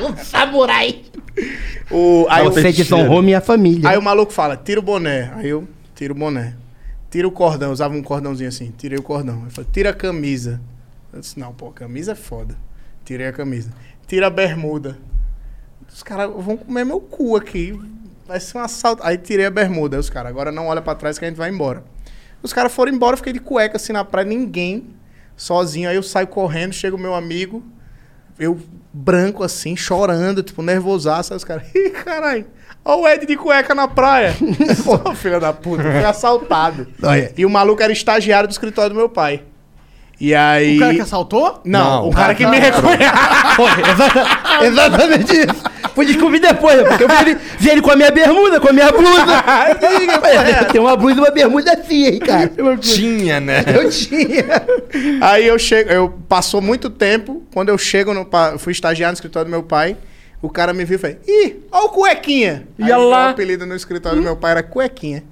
um samurai. O, aí, Você o, desonrou minha família. aí o maluco fala, tira o boné. Aí eu tiro o boné. Tira o cordão, eu usava um cordãozinho assim. Tirei o cordão. Ele falou, tira a camisa. Eu disse, não, pô, camisa é foda. Tirei a camisa. Tira a bermuda. Os caras vão comer meu cu aqui. Vai ser um assalto. Aí tirei a bermuda. Os caras, agora não olha pra trás que a gente vai embora. Os caras foram embora, eu fiquei de cueca assim na praia, ninguém, sozinho. Aí eu saio correndo, chega o meu amigo, eu branco assim, chorando, tipo, nervosaço. Aí os caras, *laughs* ih, caralho, olha o Ed de cueca na praia. *laughs* Ô, filha da puta, foi assaltado. Olha. E o maluco era estagiário do escritório do meu pai. E aí. O cara que assaltou? Não, Não. o cara que me reconhece. Exata- *laughs* Exatamente isso. Fui descobrir depois, né? porque eu vi ele, vi ele com a minha bermuda, com a minha blusa. *laughs* Tem uma blusa e uma bermuda assim, hein, cara. Tinha, né? Eu tinha. Aí eu chego, eu passou muito tempo, quando eu chego no pa- eu fui estagiar no escritório do meu pai, o cara me viu e falou: "Ih, ó o cuequinha". Ia Aí lá. O apelido no escritório do meu pai era cuequinha.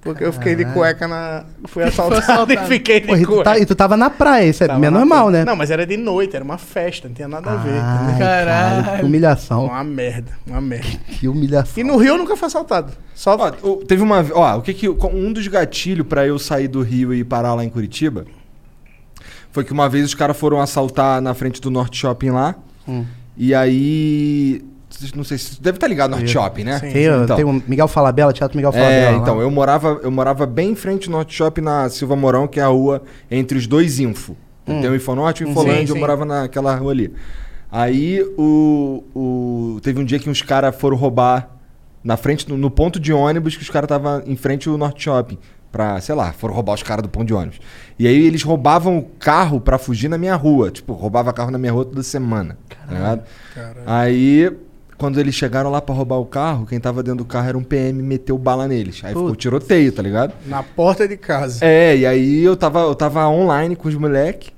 Porque eu fiquei de cueca na. Fui *laughs* assaltado, assaltado. *laughs* e fiquei de Porra, e tu, cueca. tá- e tu tava na praia, isso é normal, né? Não, mas era de noite, era uma festa, não tinha nada a ver. Ai, entendeu? Caralho. cara, que humilhação. Uma merda, uma merda. *laughs* Que humilhação. E no Rio eu nunca fui assaltado. Só. Ó, o- teve uma. Ó, o que que. Um dos gatilhos pra eu sair do Rio e parar lá em Curitiba foi que uma vez os caras foram assaltar na frente do Norte Shopping lá. Hum. E aí. Não sei se. Deve estar ligado no Norte Shopping, né? Sim. Tem, Então. tem o Miguel Falabella, Teatro Miguel Falabella. É, lá. então, eu morava, eu morava bem em frente ao Norte Shopping na Silva Mourão, que é a rua entre os dois Info. Tem o Infonorte e o Infolândia, eu morava naquela rua ali. Aí o, o- teve um dia que uns caras foram roubar na frente, no, no ponto de ônibus, que os caras estavam em frente ao Norte Shopping. Pra, sei lá, foram roubar os caras do ponto de ônibus. E aí eles roubavam o carro pra fugir na minha rua. Tipo, roubava carro na minha rua toda semana. Tá ligado? Aí, quando eles chegaram lá pra roubar o carro, quem tava dentro do carro era um PM e meteu bala neles. Aí ficou tiroteio, tá ligado? Na porta de casa. É, e aí eu tava, eu tava online com os moleque.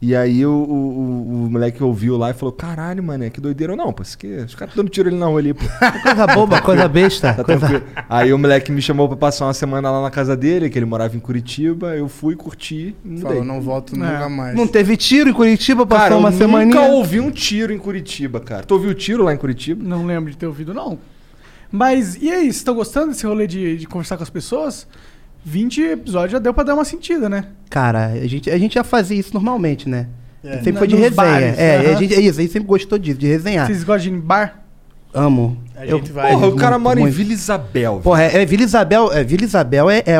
E aí o, o, o- o moleque ouviu lá e falou: Caralho, mano, que doideira. Não, pô, aqui, os caras dando tiro ali na rua ali, pô. *laughs* Coisa boba, coisa besta. Tá coisa... Aí o moleque me chamou pra passar uma semana lá na casa dele, que ele morava em Curitiba. Eu fui, curti. Falou, não volto nunca mais. Não teve tiro em Curitiba, passou Cara, uma eu semaninha. nunca ouvi um tiro em Curitiba, cara. Tu ouviu tiro lá em Curitiba? Não lembro de ter ouvido, não. Mas, e aí, vocês estão gostando desse rolê de, de conversar com as pessoas? 20 episódios já deu pra dar uma sentida, né? Cara, a gente, a gente já fazia isso normalmente, né? É. A gente sempre Na- foi de resenha. bares, é, aham. a gente, é isso, a gente sempre gostou disso, de resenhar. Vocês gostam de ir em bar? Amo. A gente vai- Porra, o cara mora em muito. Vila Isabel. Porra, é, é Vila Isabel, é, Vila Isabel é, é, é,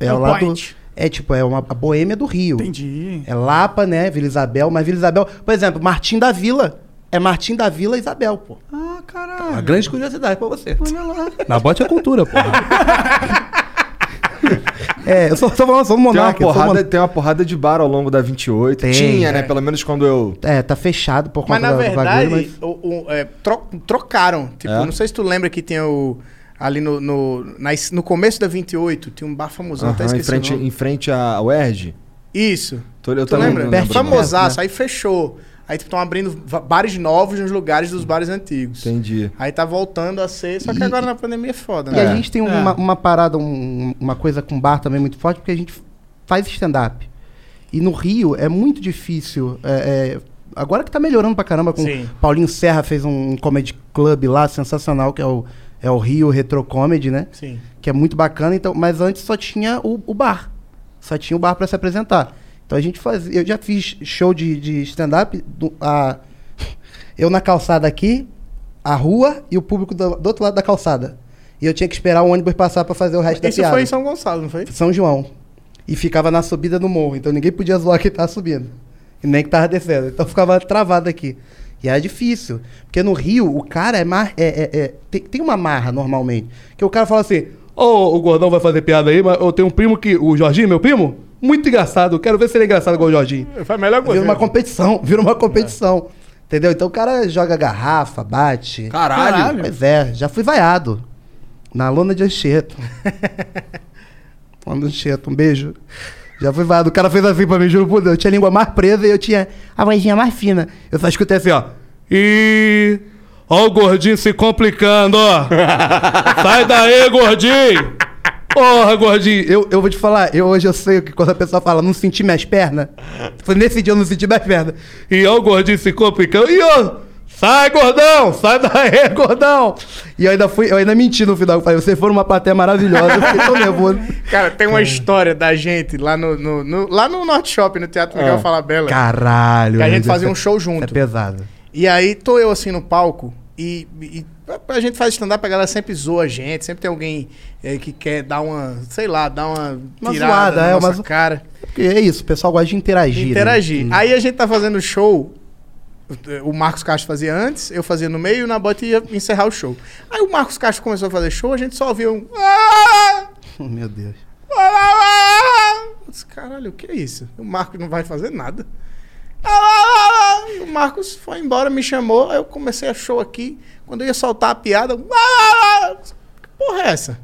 é, É o o lado. point. É tipo, é uma a boêmia do Rio. Entendi. É Lapa, né? Vila Isabel, mas Vila Isabel, por exemplo, Martim da Vila. É Martim da Vila Isabel, pô. Ah, Uma caralho. grande curiosidade pra você. Olha lá. Na bote é cultura, pô. *laughs* é, eu sou, sou, sou, sou Tem uma, monarca. eu sou porrada, mon- tem uma porrada de bar ao longo da 28. Tem, Tinha, né? é. Pelo menos quando eu. É, tá fechado por conta Mas na verdade, bagulho, mas... o- o- é, tro- trocaram. Tipo, É? não sei se tu lembra que tinha o. Ali no, no, na no começo da 28, tinha um bar famosão, até Aham, em esqueci frente, o nome. em frente à UERJ. Isso. Tô- Eu Tu também lembra? não lembro. Famosaço, né? aí fechou. Aí estão abrindo bares novos nos lugares dos bares antigos. Entendi. Aí tá voltando a ser, só que E- agora na pandemia é foda, E né? a gente tem uma, uma parada, um- uma coisa com bar também muito forte, porque a gente faz stand-up. E no Rio é muito difícil. é, é, agora que tá melhorando pra caramba, com Sim. Paulinho Serra fez um comedy club lá, sensacional, que é o, é o Rio Retro Comedy, né? Sim. Que é muito bacana, então, mas antes só tinha o, o bar. Só tinha o bar pra se apresentar. Então a gente fazia. Eu já fiz show de, de stand-up. Eu na calçada aqui, a rua e o público do, do outro lado da calçada. E eu tinha que esperar o ônibus passar pra fazer o resto da Isso piada. foi em São Gonçalo, não foi? São João. E ficava na subida do morro. Então ninguém podia zoar quem tava subindo. E nem que tava descendo. Então ficava travado aqui. E era difícil. Porque no Rio, o cara é mar... é, é- é- tem, tem uma marra normalmente. Que o cara fala assim: Ô, o gordão vai fazer piada aí, mas eu tenho um primo que. O Jorginho, meu primo? Muito engraçado. Quero ver se ele é engraçado igual o Jorginho. Foi melhor que Vira uma competição, vira uma competição. Entendeu? Então o cara joga garrafa, bate. Caralho. Caralho. Pois é, já fui vaiado. Na lona de Anchieta. *laughs* lona de Anchieta, um beijo. Já fui vaiado. O cara fez assim pra mim, juro por Deus. Eu tinha a língua mais presa e eu tinha a vozinha mais fina. Eu só escutei assim, ó. E. Ó o gordinho se complicando, ó. *laughs* Sai daí, gordinho! Porra, gordinho, eu, eu vou te falar, eu hoje eu sei que quando a pessoa fala, não senti minhas pernas. Foi nesse dia eu não senti minhas pernas. E ó, o gordinho se complicando. E ó, sai, gordão! Sai daí, *laughs* gordão! E eu ainda fui, eu ainda menti no final. Eu falei, vocês foram uma plateia maravilhosa. Eu fiquei tão nervoso. *laughs* Cara, tem uma história da gente lá no, no- no- lá no Norte Shopping, no Teatro Miguel Falabella. Caralho. Que a gente fazia um show é- junto. É pesado. E aí tô eu assim no palco e, e a gente faz stand-up, a galera sempre zoa a gente, sempre tem alguém eh, que quer dar uma, sei lá, dar uma, Uma tirada zoada, na é, nossa uma cara. Porque é isso, o pessoal gosta de interagir. né? Interagir. Hum. Aí a gente tá fazendo show. O Marcos Castro fazia antes, eu fazia no meio e na bota ia encerrar o show. Aí o Marcos Castro começou a fazer show, a gente só ouvia um. "Ah, Oh, *laughs* meu Deus. ah, ah". Eu disse, Caralho, o que é isso? O Marcos não vai fazer nada. Ah, o Marcos foi embora, me chamou, aí eu comecei a show aqui. Quando eu ia soltar a piada, que porra é essa?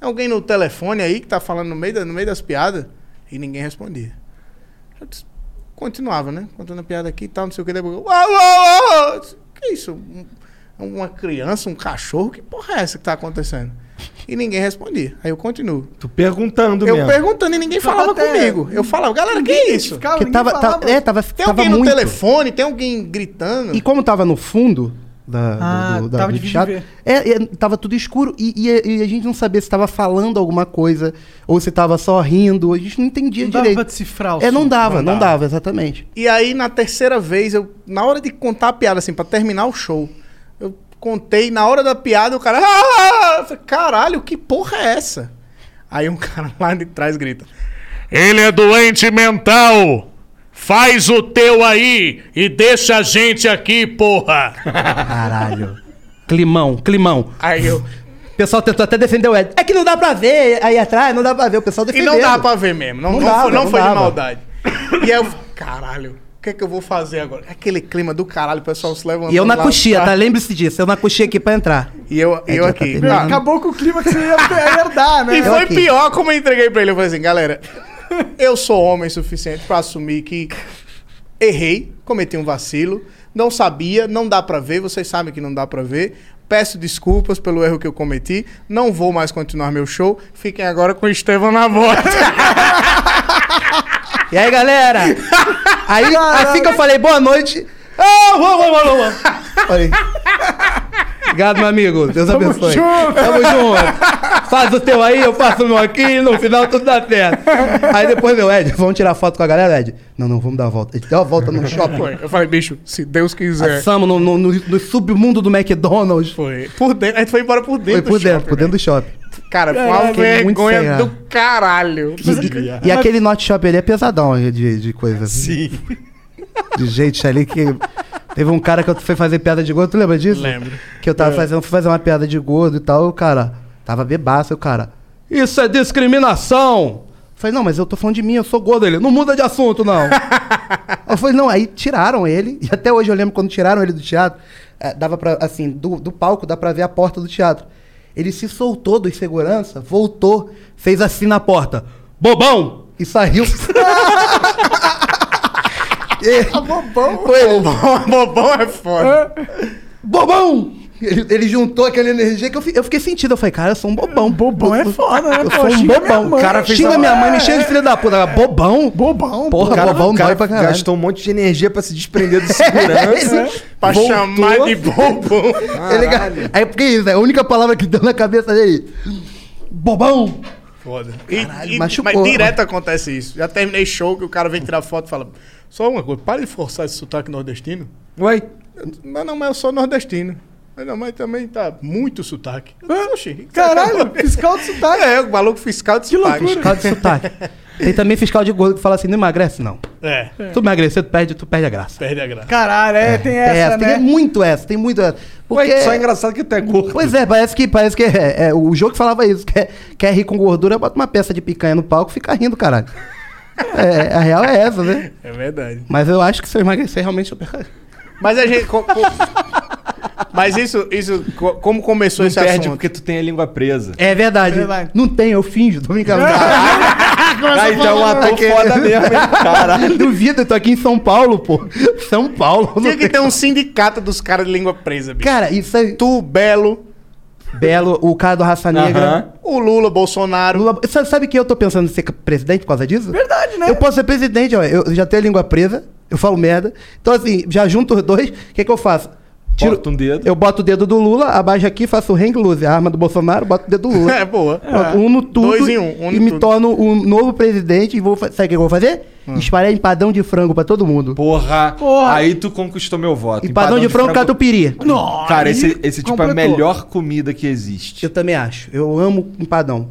É alguém no telefone aí que tá falando no meio, da- no meio das piadas? E ninguém respondia. Eu disse, continuava, né? Contando a piada aqui e tal, não sei o que. Depois, que isso? Um- uma criança, um cachorro? Que porra é essa que tá acontecendo? E ninguém respondia. Aí eu continuo. Tu perguntando Eu mesmo. perguntando e ninguém falava plateia. comigo. Eu falava, galera, que Ninguém isso? ninguém tava, tava, é, tava, Tem tava alguém no muito. telefone? Tem alguém gritando? E como tava no fundo da, Ah, do, do, da- tava do ver. é, é, tava tudo escuro e, e- e a gente não sabia se tava falando alguma coisa ou se tava só rindo. A gente não entendia Não dava direito. pra decifrar o É, não dava, Não não, dava. dava, exatamente. E aí, na terceira vez, eu, na hora de contar a piada, assim, pra terminar o show, eu contei, na hora da piada, o cara. *laughs* "Ah!" Eu falei, Caralho, que porra é essa? Aí um *laughs* cara lá de trás grita: Ele é doente mental! Faz o teu aí e deixa a gente aqui, porra! Caralho. climão, climão. Aí eu. O pessoal tentou até defender o Ed. É que não dá pra ver aí atrás, não dá pra ver. O pessoal E defendeu. não dá pra ver mesmo. Não, Não não dava, foi, não foi de dava. maldade. E aí eu. Caralho, que é que eu vou fazer agora? Aquele clima do caralho, o pessoal se levantando. E eu na coxinha, tá? Lembre-se disso. Eu na coxinha aqui pra entrar. E eu, É, eu aqui. tá acabou com o clima que você ia ia herdar, né? E foi aqui. pior como eu entreguei pra ele. Eu falei assim, galera, eu sou homem suficiente pra assumir que errei, cometi um vacilo, não sabia, não dá pra ver, vocês sabem que não dá pra ver. Peço desculpas pelo erro que eu cometi, não vou mais continuar meu show. Fiquem agora com o Estevão na voz. *laughs* E aí, galera? *laughs* Aí, assim que eu falei boa noite. Ah, vamos, vamos, vamos, vamos. Falei. Obrigado, meu amigo. Deus abençoe. junto. Tamo junto. Faz o teu aí, eu faço o meu aqui no final tudo dá certo. Aí depois, meu, Ed, vamos tirar foto com a galera, Ed? Não, não, vamos dar a volta. A gente deu a volta no shopping. Foi. Eu falei, bicho, se Deus quiser. Passamos no, no, no- no submundo do McDonald's. Foi. Por dentro, a gente foi embora por dentro Foi por do dentro, shopping, por dentro do shopping. Cara, foi uma muito vergonha sem do caralho. E, e aquele Norte Shop ali é pesadão de, de coisa assim. Sim. De gente ali que. Teve um cara que eu fui fazer piada de gordo, tu lembra disso? Lembro. Que eu tava fazendo, fui fazer uma piada de gordo e tal, e o cara tava bebaço, o cara. Isso é discriminação! Eu falei, não, mas eu tô falando de mim, eu sou gordo. Ele, não muda de assunto, não. *laughs* eu falei, não, aí tiraram ele, e até hoje eu lembro quando tiraram ele do teatro, eh, dava pra, assim, do, do palco dá pra ver a porta do teatro. Ele se soltou dos segurança, voltou, fez assim na porta, bobão! E saiu. *laughs* E- Bobão. Foi ele, Bobão é foda. bobão! Ele, ele juntou aquela energia que eu, eu fiquei sentido. Eu falei, cara, eu sou um bobão. Bobão é foda, né? Eu pô? sou um bobão. O cara fez xinga a- minha mãe, me chama de filho da puta. Bobão? Bobão. Porra, O cara, bobão cara dói pra caralho. gastou um monte de energia pra se desprender do segurança. *laughs* Pra voltou. chamar de bobão. Ele, aí porque isso, é a única palavra que deu na cabeça dele. Bobão! Foda. E, Caralho, e- machucou. mas direto acontece isso. Já terminei show que o cara vem tirar foto e fala: Só uma coisa, para de forçar esse sotaque nordestino. Ué, não, não, mas eu sou nordestino. Mas, não, mas também tá muito sotaque. Oxi, Caralho, fiscal de sotaque. É, o maluco fiscal de Que sotaque. loucura. Fiscal de sotaque. Tem também fiscal de gordo que fala assim, não emagrece, não. É, Tu emagrecer, tu perde, tu perde a graça. perde a graça. Caralho, é, tem Tem essa, essa, né? tem muito essa, tem muito essa. Porque... ué, só é engraçado que tu é gordo. Pois é, parece que, parece que é, é, o jogo que falava isso. Quer, quer rir com gordura, bota uma peça de picanha no palco e fica rindo, caralho. É, a real é essa, né? É verdade. Mas eu acho que se eu emagrecer, realmente eu. Mas a gente. Mas isso, isso co- como começou Não esse perde assunto? porque tu tem a língua presa. É verdade. Verdade. Não tem, eu finjo, tô brincando. *laughs* *laughs* Ah, então é um ator Aquele- foda mesmo, hein? *laughs* Caralho. Duvido, eu tô aqui em São Paulo, pô. São Paulo. Tinha que tem- ter um sindicato dos caras de língua presa, bicho. Cara, isso aí. Tu, Belo, Belo, o cara do Raça Negra. Aham. o Lula, Bolsonaro. Lula- Sabe, sabe que eu tô pensando em ser presidente por causa disso? Verdade, né? Eu posso ser presidente, ó. Eu já tenho a língua presa, eu falo merda. Então, assim, já junto os dois, o que, que eu faço? Bota um dedo. Eu boto o dedo do Lula, abaixo aqui, faço o hang loose, a arma do Bolsonaro, boto o dedo do Lula. *laughs* É boa. Pronto, uno tudo Dois em um, e me tudo. torno o novo presidente e vou sabe o que eu vou fazer? Hum. Espalhar empadão de frango pra todo mundo. Porra. Porra. Aí tu conquistou meu voto. Empadão, de frango catupiry. Nossa, Cara, aí esse, esse tipo é a melhor comida que existe. Eu também acho. Eu amo empadão.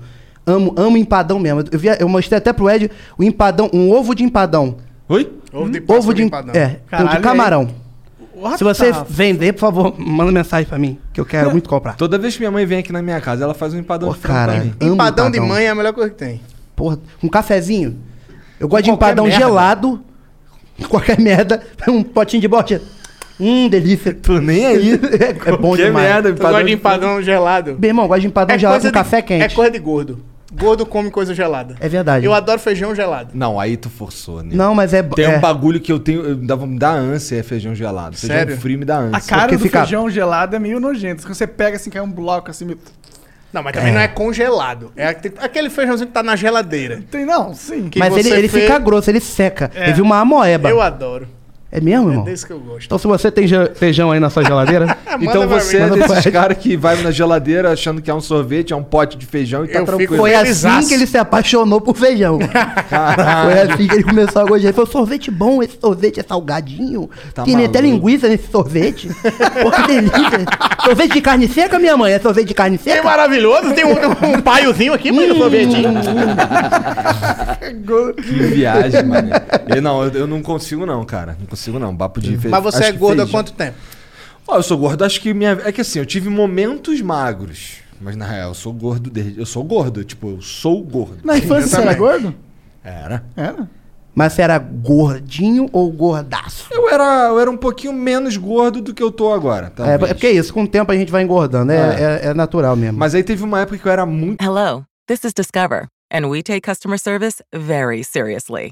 Amo, amo empadão mesmo. Eu, via- eu mostrei até pro Ed o empadão, um ovo de empadão. Oi? Ovo de Ovo de, empadão. é, Caralho, de camarão. What Se você the vender, por favor, manda mensagem pra mim, que eu quero muito comprar. Toda vez que minha mãe vem aqui na minha casa, ela faz um empadão Pô, de frango pra cara. mim. Empadão de empadão. mãe é a melhor coisa que tem. Porra, um cafezinho. Eu gosto de empadão merda. gelado, qualquer merda, *laughs* um potinho de bote. Hum, delícia. Tô nem aí. É, *laughs* é bom demais. merda, Tu gosta de empadão gelado? Meu irmão, eu gosto de empadão gelado com de- café quente. É coisa de gordo. Gordo come coisa gelada. É verdade. Eu adoro feijão gelado. Não, aí tu forçou, né? Não, mas é... Tem é, um bagulho que eu tenho, eu dá, me dá ânsia, é feijão gelado. Feijão Sério? frio me dá ânsia. A cara Porque do fica- feijão gelado é meio nojento. Quando você pega assim, cai um bloco assim, meio... Não, mas também não é congelado. É aquele- feijãozinho que tá na geladeira. Tem não, sim. Que Mas ele, você ele fez- fica grosso, ele seca. É. Ele viu uma amoeba. Eu adoro. É mesmo, É irmão? desse que eu gosto. Então se você tem feijão aí na sua geladeira, *laughs* Ah, Então você é desses caras que vai na geladeira achando que é um sorvete, é um pote de feijão e tá Eu tranquilo. Foi assim que ele se apaixonou por feijão. Foi assim que ele começou a gostar. Ele falou, sorvete bom, esse sorvete é salgadinho. Tá Tem até maluco. linguiça nesse sorvete. Pô, que delícia. sorvete de carne seca, minha mãe? É sorvete de carne seca? maravilhoso. Tem um, um paiozinho aqui, mãe, no sorvetinho. Que viagem, mano. Eu, não, eu, eu não consigo não, cara. Não consigo não. Papo de fe- Mas você acho é gordo há quanto tempo? Ó, eu sou gordo, acho que minha. É que assim, eu tive momentos magros. Mas na real, eu sou gordo desde. Eu sou gordo, tipo, eu sou gordo. Na infância você era gordo? Era. Era. Mas você era gordinho ou gordaço? Eu era, eu era um pouquinho menos gordo do que eu tô agora. É, é porque é isso, com o tempo a gente vai engordando. É, é- é natural mesmo. Mas aí teve uma época que eu era muito. Hello, this is Discover, and we take customer service very seriously.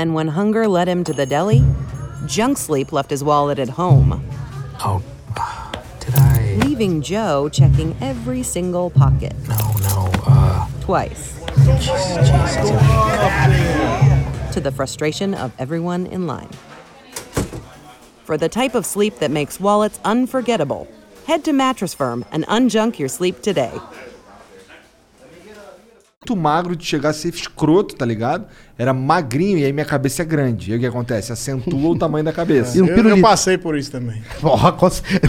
And when hunger led him to the deli, junk sleep left his wallet at home, Oh, did I? leaving Joe checking every single pocket No, no. Uh, twice. To the frustration of everyone in line. For the type of sleep that makes wallets unforgettable, head to Mattress Firm and unjunk your sleep today. Muito magro de chegar a ser escroto, tá ligado? Era magrinho e aí minha cabeça é grande. E aí o que acontece? Acentua o tamanho da cabeça. *laughs* E um Eu, eu passei por isso também. *laughs* Porra,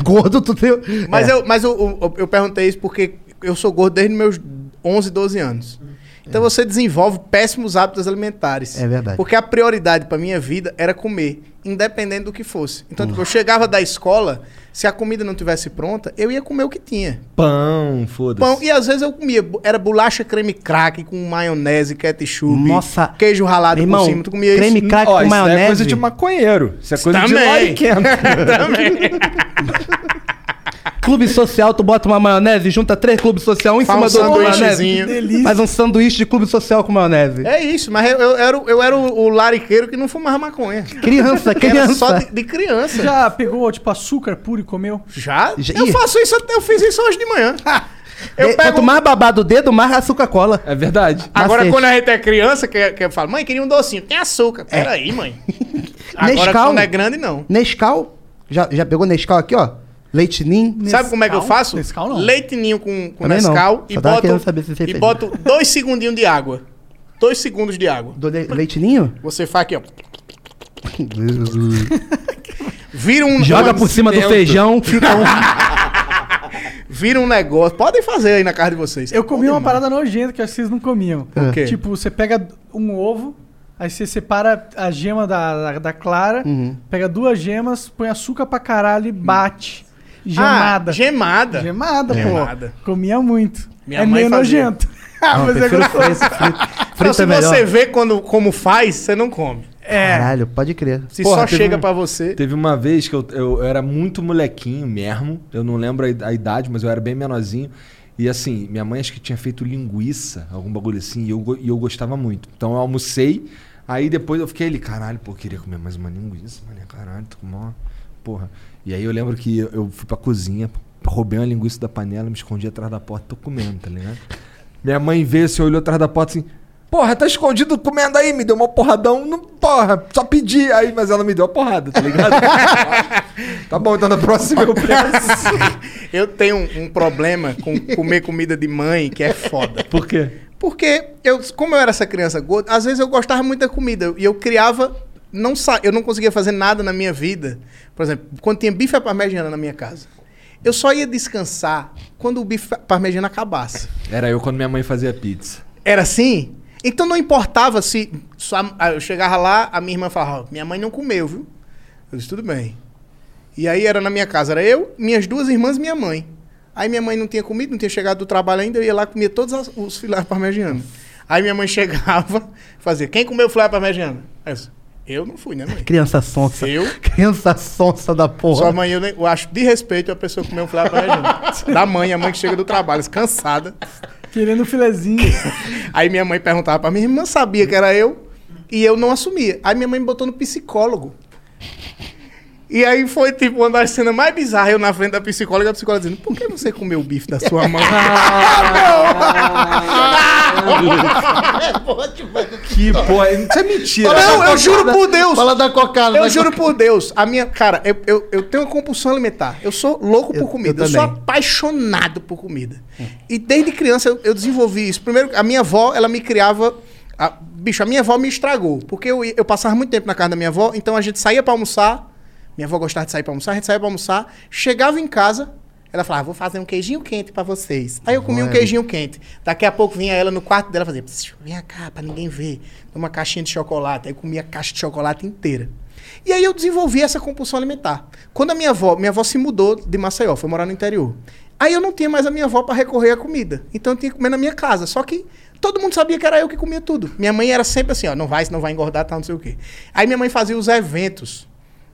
gordo tu tem... Mas, É. eu, mas eu, eu, eu perguntei isso porque eu sou gordo desde meus 11, 12 anos. Então você desenvolve péssimos hábitos alimentares. É verdade. Porque a prioridade pra minha vida era comer, independente do que fosse. Então, tipo, eu chegava da escola, se a comida não tivesse pronta, eu ia comer o que tinha. Pão, foda-se. Pão, e às vezes eu comia, era bolacha creme crack com maionese, ketchup, Nossa. queijo ralado Irmão, por cima. Tu comia creme isso? crack Ó, com isso maionese. é coisa de maconheiro. Isso é coisa de Também. lariquento. *laughs* *laughs* Também. Clube social, tu bota uma maionese, junta três clubes social, um em Faz cima um do outro maionese. sanduíchezinho. Delícia. Faz um sanduíche de clube social com maionese. É isso, mas eu, eu era, o- eu era o, o lariqueiro que não fumava maconha. Criança, Era criança. só de, de criança. Já pegou, tipo, açúcar puro e comeu? Já? Já- Eu faço isso, até- eu fiz isso hoje de manhã. Eu É, pego... Quanto mais babado o dedo, mais açúcar cola. É verdade. Agora, Macete. quando a gente é criança, que, que eu falo, mãe, queria um docinho. Tem açúcar. Peraí, mãe. *laughs* Agora, Nescau. quando é grande, não. Nescau. Já, já pegou Nescau aqui, ó? Leite ninho. Sabe como é que eu Nescau? faço? Nescau não. Leite ninho com, com Também não. Nescau e Só tava boto, querendo saber se você e fez. boto *laughs* dois segundinhos de água. Dois segundos de água. Do le- leite ninho? Você faz aqui, ó. *laughs* Vira um... Joga um- por cima do feijão, fica um. *laughs* Vira um negócio. Podem fazer aí na casa de vocês. Eu comi Bom uma demais. parada nojenta que eu acho que vocês não comiam. O quê? Tipo, você pega um ovo, aí você separa a gema da, da, da clara, Uhum. pega duas gemas, põe açúcar pra caralho e bate. Gemada. Ah, gemada. Gemada, Gemada. pô. Comia muito. Minha é mãe meio fazia. nojento. ah, *laughs* Não, mas é gostoso. frito, frito. Então, Frito se é melhor. você vê quando, como faz, você não come. É. Caralho, pode crer. Se Porra, só chega um- pra você. Teve uma vez que eu, eu era muito molequinho mesmo. Eu não lembro a, id- a idade, mas eu era bem menorzinho. E assim, minha mãe acho que tinha feito linguiça, algum bagulho assim, e eu, e eu gostava muito. Então eu almocei, aí depois eu fiquei ali, caralho, pô, eu queria comer mais uma linguiça, mano, caralho, tô com uma porra. E aí eu lembro que eu- fui pra cozinha, roubei uma linguiça da panela, me escondi atrás da porta, tô comendo, tá ligado? Minha mãe veio assim, olhou atrás da porta assim, porra, tá escondido comendo aí, me deu uma porradão, não, porra, só pedi. Aí, mas ela me deu a porrada, tá ligado? *laughs* tá bom, então na próxima eu peço. *laughs* Eu tenho um, um problema com comer comida de mãe que é foda. Por quê? Porque eu, como eu era essa criança gorda, às vezes eu gostava muito da comida e eu criava, não sa eu não conseguia fazer nada na minha vida. Por exemplo, quando tinha bife à parmegiana na minha casa, eu só ia descansar quando o bife parmegiana acabasse. Era eu quando minha mãe fazia pizza. Era assim? Então não importava se só- eu chegava lá, a minha irmã falava, minha mãe não comeu, viu? Eu disse, tudo bem. E aí era na minha casa, era eu, minhas duas irmãs e minha mãe. Aí minha mãe não tinha comido, não tinha chegado do trabalho ainda, eu ia lá comia todos as- os filés parmegianos. Aí minha mãe *laughs* chegava, fazia, quem comeu filé parmegiano? Aí eu, disse, eu não fui, né, mãe? Criança sonsa. Eu? *laughs* Criança sonsa da porra. Sua mãe, eu, nem- eu acho de respeito a pessoa comer um filé parmegiano. *laughs* da mãe, a mãe que chega do trabalho, cansada. Querendo um filezinho. *laughs* Aí minha mãe perguntava pra minha irmã, sabia que era eu, e eu não assumia. Aí minha mãe me botou no psicólogo. E aí foi tipo uma das cenas mais bizarras, eu na frente da psicóloga, a psicóloga dizendo, por que você comeu o bife da sua mãe? *laughs* Que porra, isso é mentira. não, eu juro por Deus! Fala da cocada. Eu da juro por Deus, a minha. Cara, eu, eu, eu tenho uma compulsão alimentar. Eu sou louco por comida. eu Eu, sou apaixonado por comida. E desde criança eu, eu desenvolvi isso. Primeiro, a minha avó, ela me criava. a- bicho, a minha avó me estragou. Porque eu, eu passava muito tempo na casa da minha avó, então a gente saía pra almoçar. Minha avó gostava de sair pra almoçar, a gente saía pra almoçar. Chegava em casa, ela falava, vou fazer um queijinho quente pra vocês. Aí eu comia um queijinho quente. Daqui a pouco vinha ela no quarto dela fazer, "Psiu, vem cá, pra ninguém ver. Uma caixinha de chocolate. Aí eu comia a caixa de chocolate inteira. E aí eu desenvolvi essa compulsão alimentar. Quando a minha avó, minha avó se mudou de Maceió, foi morar no interior. Aí eu não tinha mais a minha avó para recorrer à comida. Então eu tinha que comer na minha casa. Só que todo mundo sabia que era eu que comia tudo. Minha mãe era sempre assim, ó, não vai, senão vai engordar, tal, não sei o quê. Aí minha mãe fazia os eventos.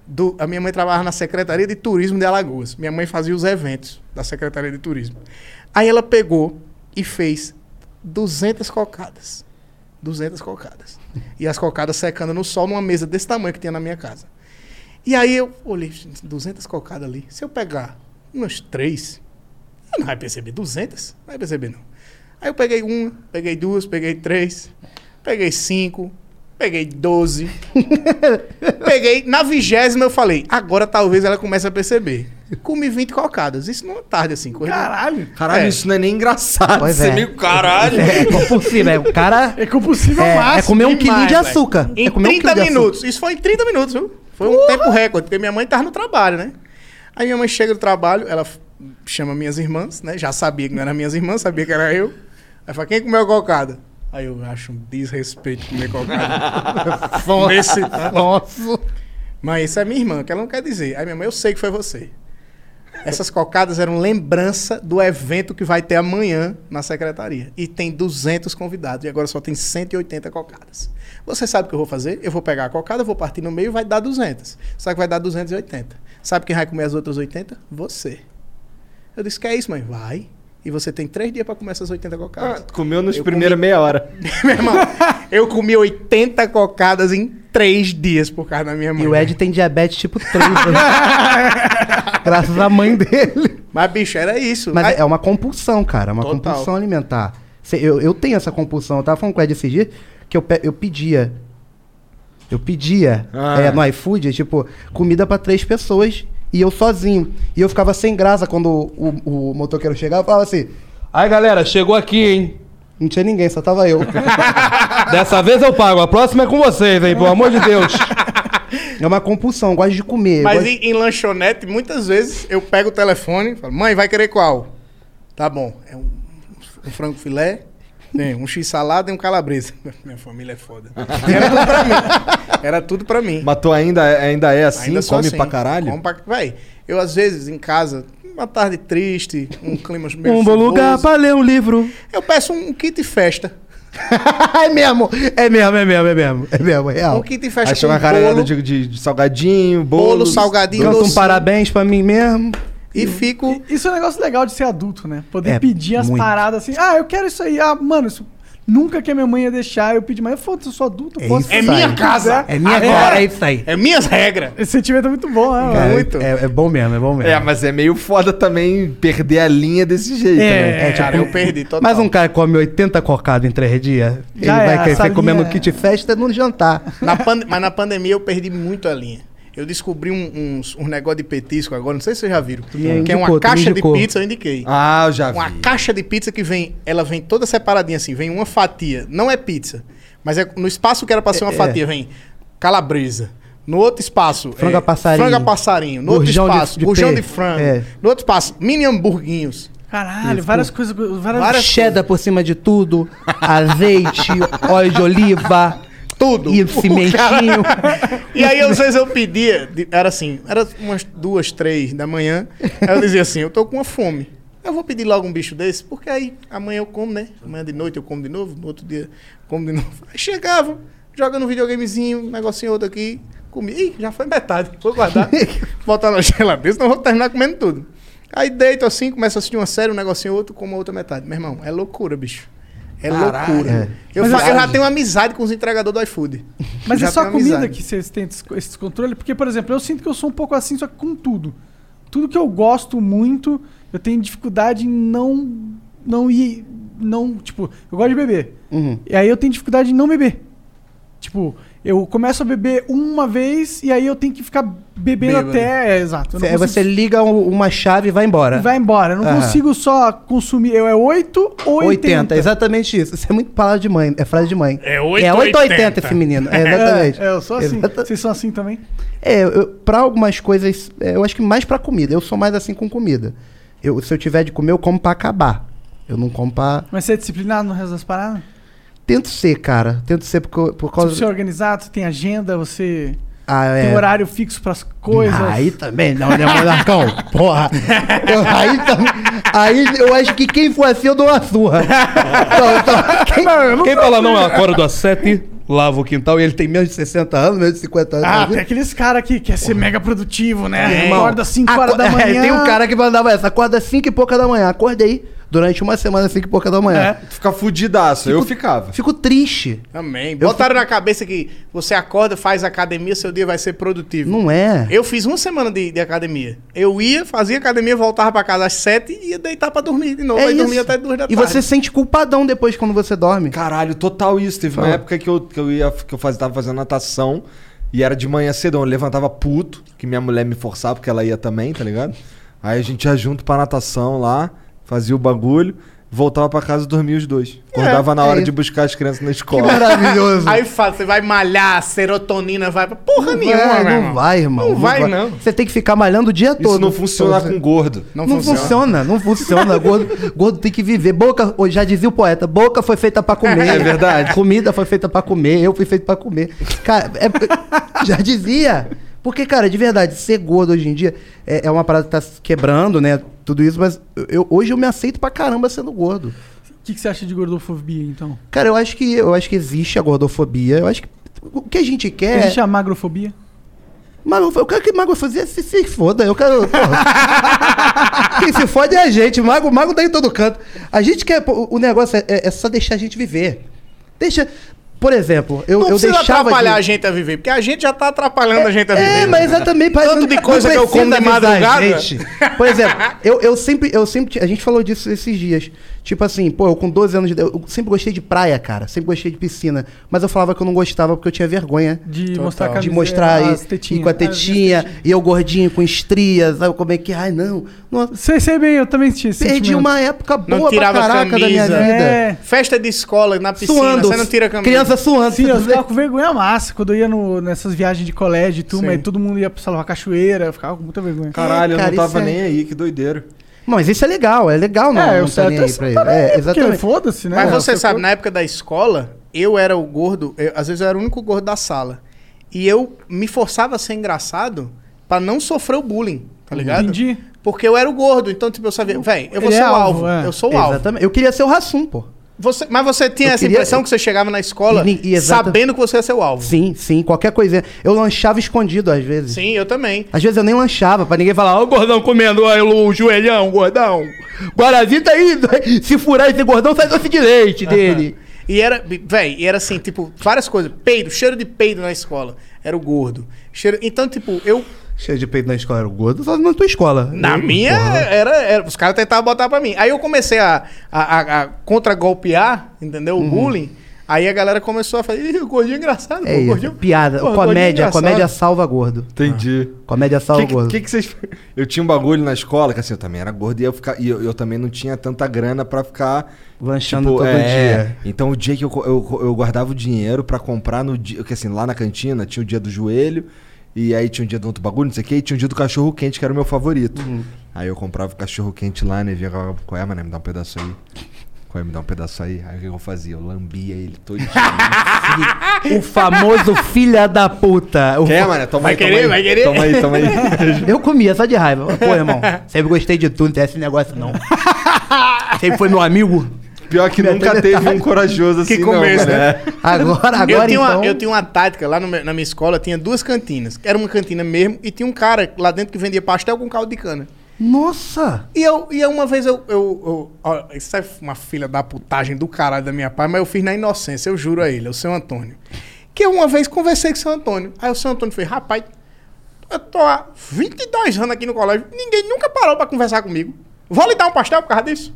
Do, a minha mãe trabalhava na Secretaria de Turismo de Alagoas. Minha mãe fazia os eventos da Secretaria de Turismo. Aí ela pegou e fez 200 cocadas. 200 cocadas. E as cocadas secando no sol numa mesa desse tamanho que tinha na minha casa. E aí eu olhei, "Gente, 200 cocadas ali. Se eu pegar umas três, não vai perceber. 200? Não vai perceber, não. Aí eu peguei uma, peguei duas, peguei três, peguei cinco, peguei 12. peguei, na vigésima eu falei, agora talvez ela comece a perceber. Comi 20 cocadas. Isso numa tarde, assim. Coisa de- Caralho. Caralho, É. isso não é nem engraçado. Pois Você é. meio caralho. É compulsivo, é. O cara. É compulsível É, máximo. é comer um demais, quilinho de açúcar. Em é comer um 30 quilo de açúcar. minutos. Isso foi em 30 minutos, viu? Foi um tempo recorde, porque minha mãe tava no trabalho, né? Aí minha mãe chega do trabalho, ela chama minhas irmãs, né? Já sabia que não eram minhas irmãs, sabia que era eu. Aí fala, quem comeu cocada? Aí eu acho um desrespeito comer cocada. *laughs* Nesse... Nossa. Mas isso é minha irmã, que ela não quer dizer. Aí minha mãe, eu sei que foi você. Essas cocadas eram lembrança do evento que vai ter amanhã na secretaria. E tem 200 convidados. E agora só tem 180 cocadas. Você sabe o que eu vou fazer? Eu vou pegar a cocada, vou partir no meio e vai dar 200. Sabe que vai dar 280. Sabe quem vai comer as outras 80? Você. Eu disse, que é isso, mãe? Vai. E você tem três dias para comer essas 80 Ah, cocadas. comeu nos primeiros comi- meia hora. *laughs* Meu irmão, eu comi 80 cocadas em três dias por causa da minha mãe. E o Ed tem diabetes tipo 3. né? *laughs* Graças à mãe dele. Mas, bicho, era isso. Mas Aí- é uma compulsão, cara. É uma Total. compulsão alimentar. Eu, eu tenho essa compulsão. Eu tava falando com o Ed esses dias que eu, pe- eu pedia. Eu pedia Ah. é, no iFood, tipo, comida pra três pessoas e eu sozinho. E eu ficava sem graça quando o, o, o motoqueiro chegava e falava assim: Aí, galera, chegou aqui, hein? não tinha ninguém, só tava eu. *laughs* Dessa vez eu pago. A próxima é com vocês, hein? Pelo amor de Deus. é uma compulsão, eu gosto de comer. Mas gosto- em, em lanchonete, muitas vezes eu pego o telefone e falo, mãe, vai querer qual? Tá bom. É um, um frango filé, tem um x-salada e um calabresa. *laughs* Minha família é foda. Era tudo pra mim. Era tudo pra mim. Mas tu ainda, ainda é assim? Ainda come assim. pra caralho? Como pra... Véi, eu às vezes em casa, uma tarde triste, um clima meio Um bom lugar pra ler um livro. Eu peço um kit festa. *laughs* é mesmo, é mesmo, é mesmo, é mesmo. É mesmo, é real. Um kit festa Aí chega uma com caralhada bolo de, de, de salgadinho, bolo. Bolo, salgadinho, Canta um parabéns pra mim mesmo. e fico... Isso é um negócio legal de ser adulto, né? Poder É, pedir as muito. paradas assim. Ah, eu quero isso aí. Ah, mano, isso nunca que a minha mãe ia deixar eu pedir, mas foda-se, eu sou adulto, eu É posso É minha casa. É minha É. agora, é isso aí. É minhas regras. Esse sentimento é muito bom, né? Cara, muito. É, é bom mesmo, é bom mesmo. É, mas é meio foda também perder a linha desse jeito, É, né? É, tipo, Cara, eu perdi total. Mas um cara come 80 cocadas em três dias, ele é, vai crescer linha comendo é- kit festa no jantar. Na Mas na pandemia eu perdi muito a linha. Eu descobri um, uns, um negócio de petisco agora, não sei se vocês já viram. que é uma indicou, tu me caixa de pizza, eu indiquei. Ah, eu já vi. uma caixa de pizza que vem, ela vem toda separadinha assim, vem uma fatia, não é pizza, mas é no espaço que era pra ser uma É, é. fatia, vem calabresa. No outro espaço, Frango é, a passarinho. frango a passarinho. No outro de- espaço, de pé. de frango. É. No outro espaço, mini hamburguinhos. Caralho, várias coisas. Várias... Várias Cheddar por cima de tudo, azeite, *laughs* óleo de oliva, Tudo. e *laughs* O cimentinho. E aí, às vezes, eu pedia, era assim, era umas duas, três da manhã. Aí eu dizia assim, eu tô com uma fome. Eu vou pedir logo um bicho desse, porque aí amanhã eu como, né? Amanhã de noite eu como de novo, no outro dia eu como de novo. Aí chegava, joga no videogamezinho, um negocinho outro aqui, comi. Ih, já foi metade. Vou guardar, *laughs* botar na geladeira, senão eu vou terminar comendo tudo. Aí deito assim, começo a assistir uma série, um negocinho outro, como a outra metade. Meu irmão, é loucura, bicho. É Caralho. loucura. É. Eu, assim- eu já tenho amizade com os entregadores do iFood. Mas Já é só tenho comida amizade. que vocês têm esse esse descontrole? Porque, por exemplo, eu sinto que eu sou um pouco assim, só que com tudo. Tudo que eu gosto muito, eu tenho dificuldade em não. Não ir. Não. Tipo, eu gosto de beber. Uhum. E aí eu tenho dificuldade em não beber. Tipo, eu começo a beber uma vez e aí eu tenho que ficar bebendo Bêbado. até. É, exato. Cê- consigo- Você liga um- uma chave e vai embora. e vai embora. Eu não Aham. consigo só consumir. Eu é 8 ou 80. 80, exatamente isso. Isso é muito palavra de mãe, é frase de mãe. É É 880 880 esse menino. É, exatamente. É, *laughs* é, eu sou assim. Exata- Vocês são assim também? É, eu, pra algumas coisas, é, eu acho que mais pra comida. Eu sou mais assim com comida. Eu, se eu tiver de comer, eu como pra acabar. Eu não como pra. Mas você é disciplinado no resto das paradas? Tento ser, cara. Tento ser por, por causa. você é organizado, você tem agenda, você Ah, tem é. horário fixo pras coisas. Ah, aí também não, né, Monarcão? *laughs* Porra. Eu- aí, aí eu acho que quem for assim, eu dou uma surra. Então, então, quem, Quem fala não, acorda às 7, lava o quintal e ele tem menos de 60 60 anos, menos de 50 anos. Ah, tem aqueles caras que quer ser mega produtivo, né? Irmão, Acorda às 5 aco- horas da *laughs* é, manhã. tem um cara que mandava essa, acorda às 5 e pouca da manhã. Acordei durante uma semana às 5 e pouca da manhã. É. Fica fudidaço. Eu ficava. Fico triste. Amém. Botaram na cabeça que você acorda, faz academia, seu dia vai ser produtivo. Não é? Eu fiz uma semana de, de academia. Eu ia, fazia academia, voltava pra casa às sete e ia deitar pra dormir de novo. É aí isso. dormia até duas da E tarde. você sente culpadão depois quando você dorme. Caralho, total isso. Teve uma época que eu, que eu ia que eu fazia, tava fazendo natação e era de manhã cedo, eu levantava puto, que minha mulher me forçava porque ela ia também, tá ligado? Aí a gente ia junto pra natação lá, fazia o bagulho, voltava pra casa e dormia os dois. Acordava na é hora isso. de buscar as crianças na escola. Maravilhoso. Aí fala, você vai malhar, a serotonina vai pra porra Não nenhuma, vai, não irmão. vai, irmão. Não vai, não. Você tem que ficar malhando o dia todo. Isso não funciona com gordo. Não, Não, funciona. funciona. não funciona. Gordo, gordo tem que viver. Boca, já dizia o poeta, boca foi feita pra comer. É verdade. Comida foi feita pra comer, eu fui feito pra comer. Cara, é- já dizia. Porque, cara, de verdade, ser gordo hoje em dia é, é uma parada que tá quebrando, né? Tudo isso, mas eu, hoje eu me aceito pra caramba sendo gordo. O que, que você acha de gordofobia, então? Cara, eu acho que eu acho que existe a gordofobia. Eu acho que o que a gente quer. Existe a magrofobia? Magro, eu quero que Mago fazia se, se foda. Eu quero. *laughs* Quem se fode é a gente. Mago, mago tá em todo canto. A gente quer. pô, O negócio é, é- é só deixar a gente viver. Deixa. Por exemplo, eu, Não eu precisa deixava. atrapalhar de- a gente a viver, porque a gente já tá atrapalhando a gente a viver. É, mas exatamente. mas Tanto não- de coisa não que eu como precisa de madrugada. gente. Por exemplo, eu, eu sempre, eu sempre. A gente falou disso esses dias. Tipo assim, pô, eu com 12 anos de idade. Eu sempre gostei de praia, cara. Sempre gostei de piscina. Mas eu falava que eu não gostava porque eu tinha vergonha De Total. mostrar a de mostrar as e, tetinhas. e com a Ah, tetinha, tetinhas. e eu gordinho com estrias, aí eu como é que, ai não, Sei, sei bem, eu também tinha perdi sentimento. uma época Não boa pra tirava a caraca da minha camisa. vida. É. Festa de escola na piscina, Suando, você não tira a camisa. criança suando. Sim, você eu tá ficava com vergonha massa quando eu ia no- nessas viagens de colégio e turma, Sim. e todo mundo ia pra salvar cachoeira, eu ficava com muita vergonha. Caralho, cara, eu não tava é- nem aí, que doideira. Mas isso é legal, é legal não, é, não tá nem é aí você pra não ele. tá nem aí, É, exatamente. Foda-se, né? Mas você Seu sabe, na época da escola, eu era o gordo, eu- às vezes eu era o único gordo da sala. E eu me forçava a ser engraçado pra não sofrer o bullying, tá ligado? Entendi. Porque eu era o gordo, então tipo, eu sabia, velho, eu vou Ele ser é o alvo, alvo, é. eu sou o alvo. Exatamente. Eu queria ser o Rassum, pô. Você, mas você tinha Eu essa queria- impressão que você chegava na escola E e sabendo que você ia ser o alvo. Sim, sim, qualquer coisinha. Eu lanchava escondido às vezes. Sim, eu também. Às vezes eu nem lanchava, pra ninguém falar, Ó, ó, o gordão comendo o joelhão, gordão. Guaravita aí, se furar esse gordão, sai doce de leite dele. E era, véi, e era assim, tipo, várias coisas. Peido, cheiro de peido na escola. Era o gordo. Cheiro, então, tipo, eu. Cheio de peito na escola, era o gordo, só na tua escola. Na Eu, minha, era, era- Os caras tentavam botar pra mim. Aí eu comecei a, a, a, a contra-golpear, entendeu? O bullying. Aí a galera começou a falar, Ih, o gordinho é engraçado, É isso, gordinho. piada. Porra, é comédia, engraçado." comédia salva gordo. Entendi. Comédia salva Que, gordo. que, que vocês. Eu tinha um bagulho na escola, que assim, eu também era gordo e eu, fica, e eu, eu também não tinha tanta grana pra ficar. Lanchando tipo, todo é, dia. Então o dia que eu, eu, eu guardava o dinheiro pra comprar no dia. Porque assim, lá na cantina tinha o dia do joelho. E aí tinha um dia do outro bagulho, não sei o que, e tinha um dia do cachorro quente, que era o meu favorito. Uhum. Aí eu comprava o cachorro quente lá, né? Via qual é, mané? Me dá um pedaço aí. Qual é? Me dá um pedaço aí. Aí o que eu fazia? Eu lambia ele todo. *laughs* O famoso filha da puta. O Quer, fa- mano? Toma Vai aí, toma querer? aí. Vai querer? Toma aí, toma aí. *laughs* Eu comia só de raiva. Pô, irmão, sempre gostei de tu, não tem esse negócio não. *laughs* sempre foi meu amigo. Pior que nunca teve um corajoso assim, Que começo, não, né? Agora, *laughs* agora eu, tinha então... uma, eu tinha uma tática lá no na minha escola, tinha duas cantinas. Era uma cantina mesmo e tinha um cara lá dentro que vendia pastel com caldo de cana. Nossa! E eu, e uma vez eu, eu, eu- ó, Isso é uma filha da putagem do caralho da minha pai, mas eu fiz na inocência, eu juro a ele, o seu Antônio. Que eu uma vez conversei com o seu Antônio. Aí o seu Antônio fez, rapaz, eu tô há 22 anos aqui no colégio, ninguém nunca parou pra conversar comigo. Vou lhe dar um pastel por causa disso?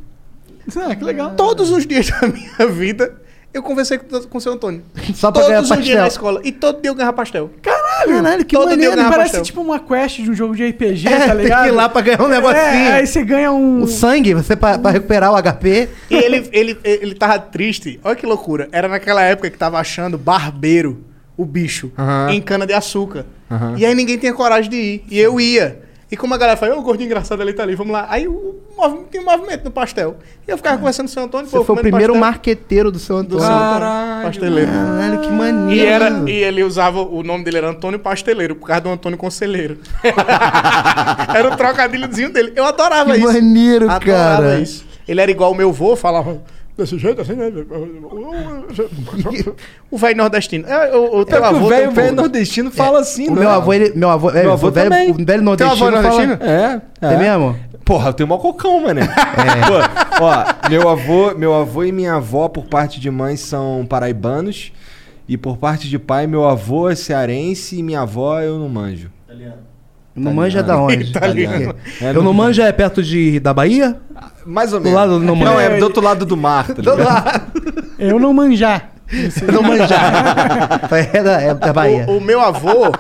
Ah, que legal. Todos os dias da minha vida, eu conversei com, com o seu Antônio. Só pra Todos ganhar os dias pastel. na escola. E todo dia eu ganhava pastel. Caralho, que Todo dia maneiro. eu ganhava Parece pastel. tipo uma quest de um jogo de RPG, É, tá tem que ligado? ir lá pra ganhar um negocinho. É, aí você ganha um... O sangue, você pra, pra recuperar o HP. E ele, ele, ele tava triste. Olha que loucura. Era naquela época que tava achando barbeiro, o bicho, Aham. em cana-de-açúcar. Aham. E aí ninguém tinha coragem de ir. E eu ia. E como a galera falou, ô gordinho engraçado ali tá ali, vamos lá. Aí o, tinha um movimento no pastel. E eu ficava conversando com o seu Antônio. Você foi o primeiro pastel marqueteiro do seu do Antônio. seu Antônio. Pasteleiro. Caralho, que maneiro. E, era, e ele usava, o nome dele era Antônio Pasteleiro, por causa do Antônio Conselheiro. *laughs* era o trocadilhozinho dele. Eu adorava Que isso. maneiro, adorava cara. isso. Ele era igual o meu avô, falava desse jeito assim, né? O velho nordestino. É, o, o teu É que avô o velho um velho nordestino fala assim, O né? meu avô, ele, meu avô, é, Meu avô o velho, também. o velho Teu nordestino. avô é nordestino? fala- É, É mesmo? Porra, eu tenho mó cocão, mané. Pô, ó, meu avô, meu avô e minha avó, por parte de mãe, são paraibanos. E por parte de pai, meu avô é cearense e minha avó eu não manjo. Não manja da onde? Italiano. É, Eu não manjo é perto de, da Bahia? Mais ou Do menos. lado do não Não, é do outro lado do mar, tá *laughs* Do lado. Eu não manjar. *laughs* Não manjar. *laughs* é, da, é da Bahia. O, o meu avô.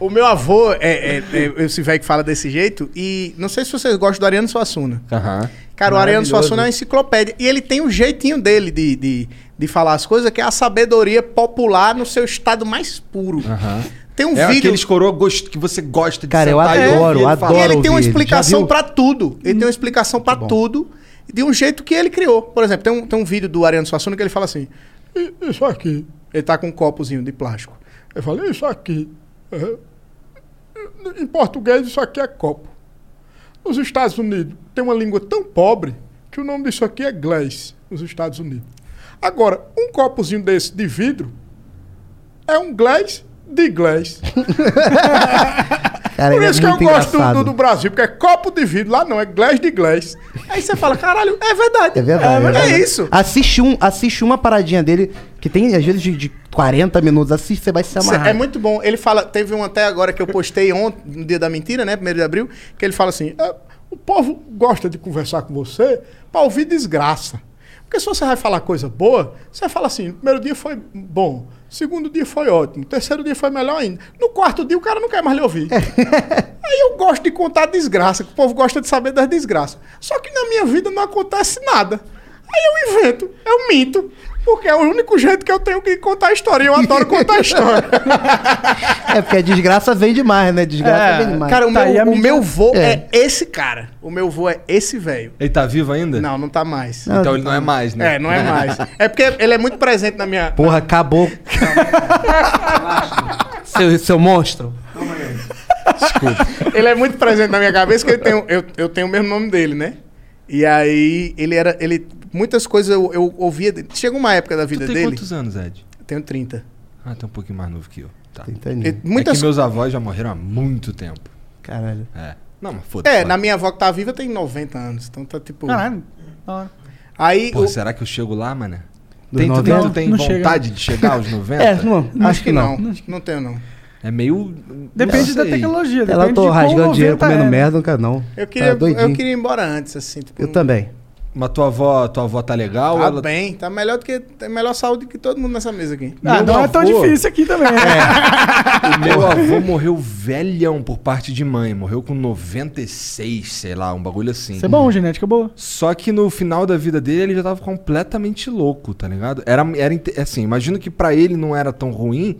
o meu avô é, é, é esse velho que fala desse jeito. E não sei se vocês gostam do Ariano Suassuna. Aham. Cara, o Ariano. Suassuna é uma enciclopédia. E ele tem um jeitinho dele de, de, de falar as coisas, que é a sabedoria popular no seu estado mais puro. Aham. Tem um É vídeo. aqueles coroa gost- que você gosta de Cara, eu e adoro, ele adoro. E ele tem uma. Já explicação pra tudo. Ele tem uma explicação pra tudo de um jeito que ele criou. Por exemplo, tem um, tem um vídeo do Ariano Suassuna que ele fala assim: "I- Isso aqui. Ele tá com um copozinho de plástico. Ele fala: Isso aqui. é, Em português, isso aqui é copo. Nos Estados Unidos, tem uma língua tão pobre que o nome disso aqui é glass, nos Estados Unidos. Agora, um copozinho desse de vidro é um glass de glass. *laughs* Cara, Por é isso que eu muito gosto do, engraçado. do, Brasil, porque é copo de vidro, lá não, é glass de glass. Aí você fala, caralho, é verdade. É verdade. É, verdade. isso. Assiste, um, assiste uma paradinha dele, que tem às vezes de, de 40 minutos. Assiste, você vai se amarrar. É muito bom. Ele fala, teve um até agora que eu postei ontem, no dia da mentira, né? Primeiro de abril, que ele fala assim: "É, o povo gosta de conversar com você pra ouvir desgraça. Porque se você vai falar coisa boa, você fala assim: primeiro dia foi bom, segundo dia foi ótimo, terceiro dia foi melhor ainda. No quarto dia o cara não quer mais lhe ouvir. *laughs* Aí eu gosto de contar desgraça, que o povo gosta de saber das desgraças. Só que na minha vida não acontece nada. Aí eu invento, eu minto. Porque é o único jeito que eu tenho que contar a história. E eu adoro contar a história. *laughs* É porque a desgraça vem demais, né? Desgraça É, vem demais. Cara, o, Tá aí meu, o meu vô é. É. esse cara. O meu vô é esse velho. Ele tá vivo ainda? Não, não tá mais. Não, Então ele não é mais, né? É, não é mais. É porque ele é muito presente na minha. Porra, acabou. *laughs* seu, seu monstro. Ele é muito presente na minha cabeça, que eu tenho, eu, eu tenho o mesmo nome dele, né? E aí, ele era. Ele, muitas coisas eu, eu ouvia. dele. Chega uma época da Tu vida tem dele. quantos anos, Ed? Eu tenho 30. Ah, tá um pouquinho mais novo que eu. Tá. E muitas É que meus avós já morreram há muito tempo. Caralho. É. Não, mas foda-se. É, na minha avó que tá viva tem 90 anos. Então tá tipo. Caralho. Aí. Pô, o- será que eu chego lá, mané? Tem, tu, tem, 90? tu tem Não vontade de chegar aos 90? É, não, acho que não. não. Não tenho, não. É meio. Depende da tecnologia. Ela depende tô de quão rasgando dinheiro, 90 comendo é, merda, nunca não. Eu queria, Tá eu queria ir embora antes, assim. Tipo, Eu também. Mas tua avó, tua avó tá legal? Tá ela... bem, tá melhor do que. Tem melhor saúde que todo mundo nessa mesa aqui. Ah, não é tão avô- difícil aqui também. né? *laughs* O meu avô morreu velhão por parte de mãe. Morreu com 96, sei lá, um bagulho assim. Isso é bom, genética boa. Só que no final da vida dele, ele já tava completamente louco, tá ligado? Era, era assim, imagino que pra ele não era tão ruim,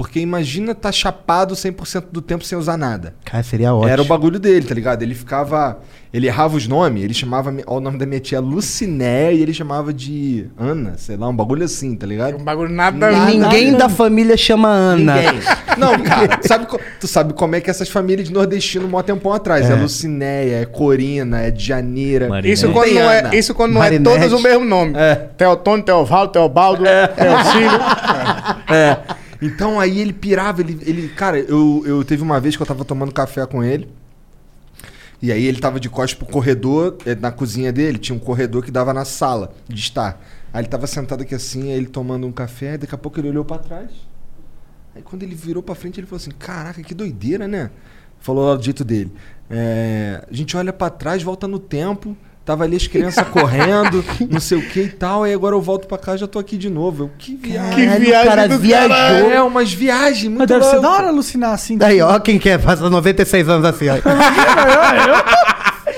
Porque imagina tá chapado 100% do tempo sem usar nada. Cara, seria ótimo. Era o bagulho dele, tá ligado? Ele ficava. Ele errava os nomes, ele chamava. Ó, o nome da minha tia Luciné e ele chamava de Ana, sei lá, um bagulho assim, tá ligado? Um bagulho nada... E nada- ninguém da família chama Ana. Ninguém. *laughs* Não, cara, tu sabe, tu sabe como é que essas famílias de nordestino mó tempão atrás. É, Lucinéia, é Corina, é Djaneira. Maria. Isso quando não, é, isso quando não é todos o mesmo nome. É. Teotônio, Teovaldo, Teobaldo, Teocílio. *laughs* É. Então aí ele pirava, ele. ele cara, eu, eu teve uma vez que eu tava tomando café com ele. E aí ele tava de costas pro corredor, eh, na cozinha dele, tinha um corredor que dava na sala de estar. Aí ele tava sentado aqui assim, aí ele tomando um café, daqui a pouco ele olhou pra trás. Aí quando ele virou pra frente, ele falou assim: Caraca, que doideira, né? Falou lá do jeito dele. É, a gente olha pra trás, volta no tempo. Tava ali as crianças *laughs* correndo, não sei o que e tal. Aí agora eu volto pra cá já tô aqui de novo. Eu, que viagem. Que Caralho, viagem o cara do viajou. caralho. É, umas viagens muito Mas deve ser da hora alucinar assim. Daí, ó, quem quer passar 96 anos assim, ó. *laughs*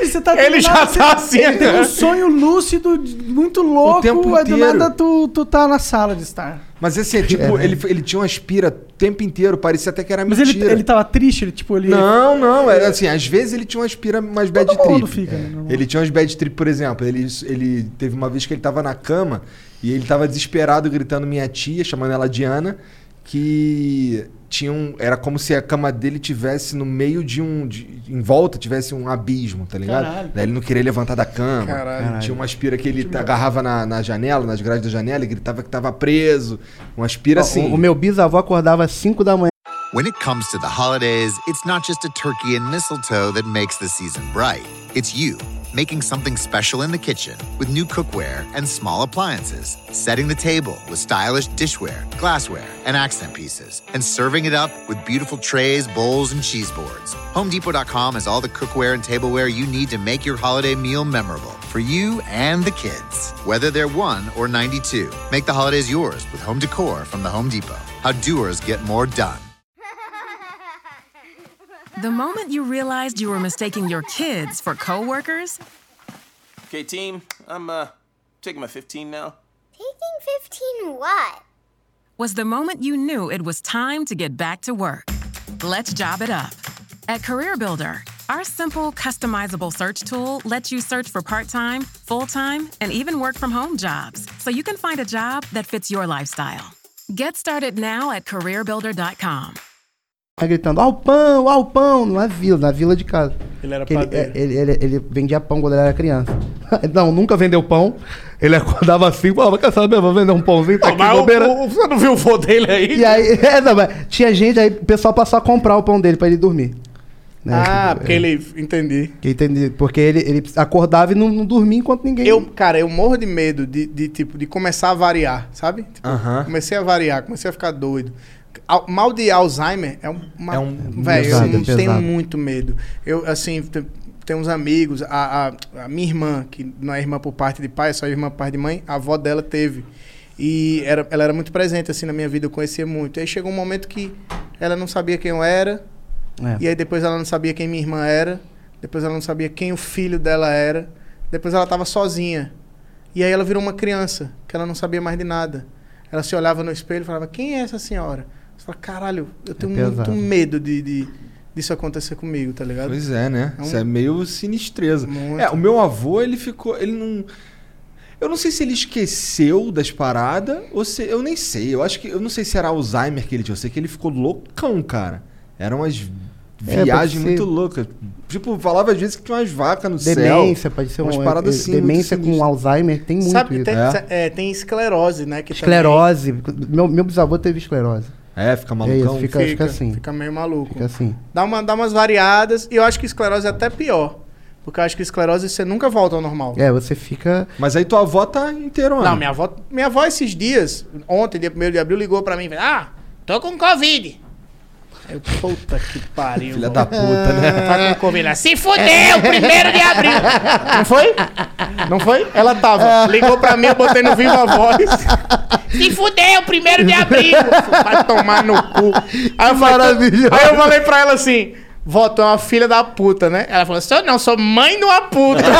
Você tá Ele já nada, tá assim, Tem né? um sonho lúcido, muito louco, tempo aí do inteiro. nada tu, tu tá na sala de estar. Mas assim, é tipo, ele, ele tinha uma aspira o tempo inteiro, parecia até que era Mas mentira. ele, ele tava triste, ele tipo, ele... Não, não, era assim, às vezes ele tinha uma aspira mais bad Todo mundo trip. fica, né. Ele tinha umas bad trip, por exemplo, ele, ele teve uma vez que ele tava na cama e ele tava desesperado gritando minha tia, chamando ela de Ana, que tinha um, era como se a cama dele tivesse no meio de um de- em volta tivesse um abismo, tá ligado? Caralho. Daí ele não queria levantar da cama. Caralho. Tinha uma aspira que ele agarrava na, na janela, nas grades da janela e gritava que tava preso. Uma aspira assim. O, o meu bisavô acordava às 5 da manhã. When it comes to the holidays, it's not just a turkey and mistletoe that makes the season bright. It's you, making something special in the kitchen with new cookware and small appliances, setting the table with stylish dishware, glassware, and accent pieces, and serving it up with beautiful trays, bowls, and cheese boards. HomeDepot.com has all the cookware and tableware you need to make your holiday meal memorable for you and the kids. Whether they're 1 or 92, make the holidays yours with home decor from the Home Depot. How doers get more done. The moment you realized you were mistaking your kids for coworkers, Okay, team, I'm uh taking my 15 now. Taking 15 what? was the moment you knew it was time to get back to work. Let's job it up. At CareerBuilder, our simple, customizable search tool lets you search for part time, full time, and even work from home jobs so you can find a job that fits your lifestyle. Get started now at CareerBuilder.com. gritando, ao pão, ao pão, na vila, na vila de casa. Ele era ele, padeiro. é, ele, ele, ele vendia pão quando ele era criança. *laughs* Não, nunca vendeu pão. Ele acordava assim falava, quer saber, vou vender um pãozinho, tá aqui, Mas o, bobeira. o- você não viu o vô dele aí? E aí, *laughs* é, não, mas tinha gente, aí o pessoal passou a comprar o pão dele pra ele dormir. Né? Ah, porque ele... Entendi. Que entendi, porque ele, ele acordava e não, não dormia enquanto ninguém... Eu, cara, eu morro de medo de, de, tipo, de começar a variar, sabe? Tipo, Aham. Comecei a variar, comecei a ficar doido. Al- Mal de Alzheimer é um, uma... É um- Velho, eu pesado, não é tenho pesado. muito medo. Eu, assim, te- tem uns amigos, a, a, a minha irmã, que não é irmã por parte de pai, é só irmã por parte de mãe, a avó dela teve. E era, ela era muito presente, assim, na minha vida, eu conhecia muito. Aí chegou um momento que ela não sabia quem eu era, É. e aí depois ela não sabia quem minha irmã era, depois ela não sabia quem o filho dela era, depois ela estava sozinha. E aí ela virou uma criança, que ela não sabia mais de nada. Ela se olhava no espelho e falava, quem é essa senhora? Você fala, caralho, eu tenho muito pesado. medo de, de- disso acontecer comigo, tá ligado? Pois é, né? É um- Isso é meio sinistreza. Muito. É, o meu avô, ele ficou. Ele não. Eu não sei se ele esqueceu das paradas ou se. Eu nem sei. Eu acho que. Eu não sei se era Alzheimer que ele tinha. Eu sei que ele ficou loucão, cara. Eram umas É, viagens ser. muito loucas. Tipo, falava às vezes que tinha umas vacas no céu. Demência, pode ser umas uma paradas eh, assim. Demência muito com. Alzheimer, tem muito Sabe, isso. tem, É. é, tem esclerose, né? Que Esclerose. Meu, meu bisavô teve esclerose. É, fica É malucão. isso, fica, também fica assim. Fica meio maluco. Fica assim. Dá, uma, dá umas variadas, e eu acho que esclerose é até pior. Porque eu acho que esclerose você nunca volta ao normal. É, você fica. Mas aí tua avó tá inteirona. Não, minha avó, minha avó esses dias, ontem, dia 1 de abril, ligou pra mim e falou: Ah, tô com Covid. Eu, puta que pariu. Filha da puta, né? Tá com. Ela, Se fudeu, *laughs* primeiro de abril. Não foi? Não foi? Ela tava. Ligou pra mim, eu botei no viva voz. *laughs* Se fudeu, primeiro de abril. Vai tomar no cu. Aí eu falei. Aí eu falei pra ela assim. É uma filha da puta, né? Ela falou, sou não, sou mãe de uma puta. *laughs*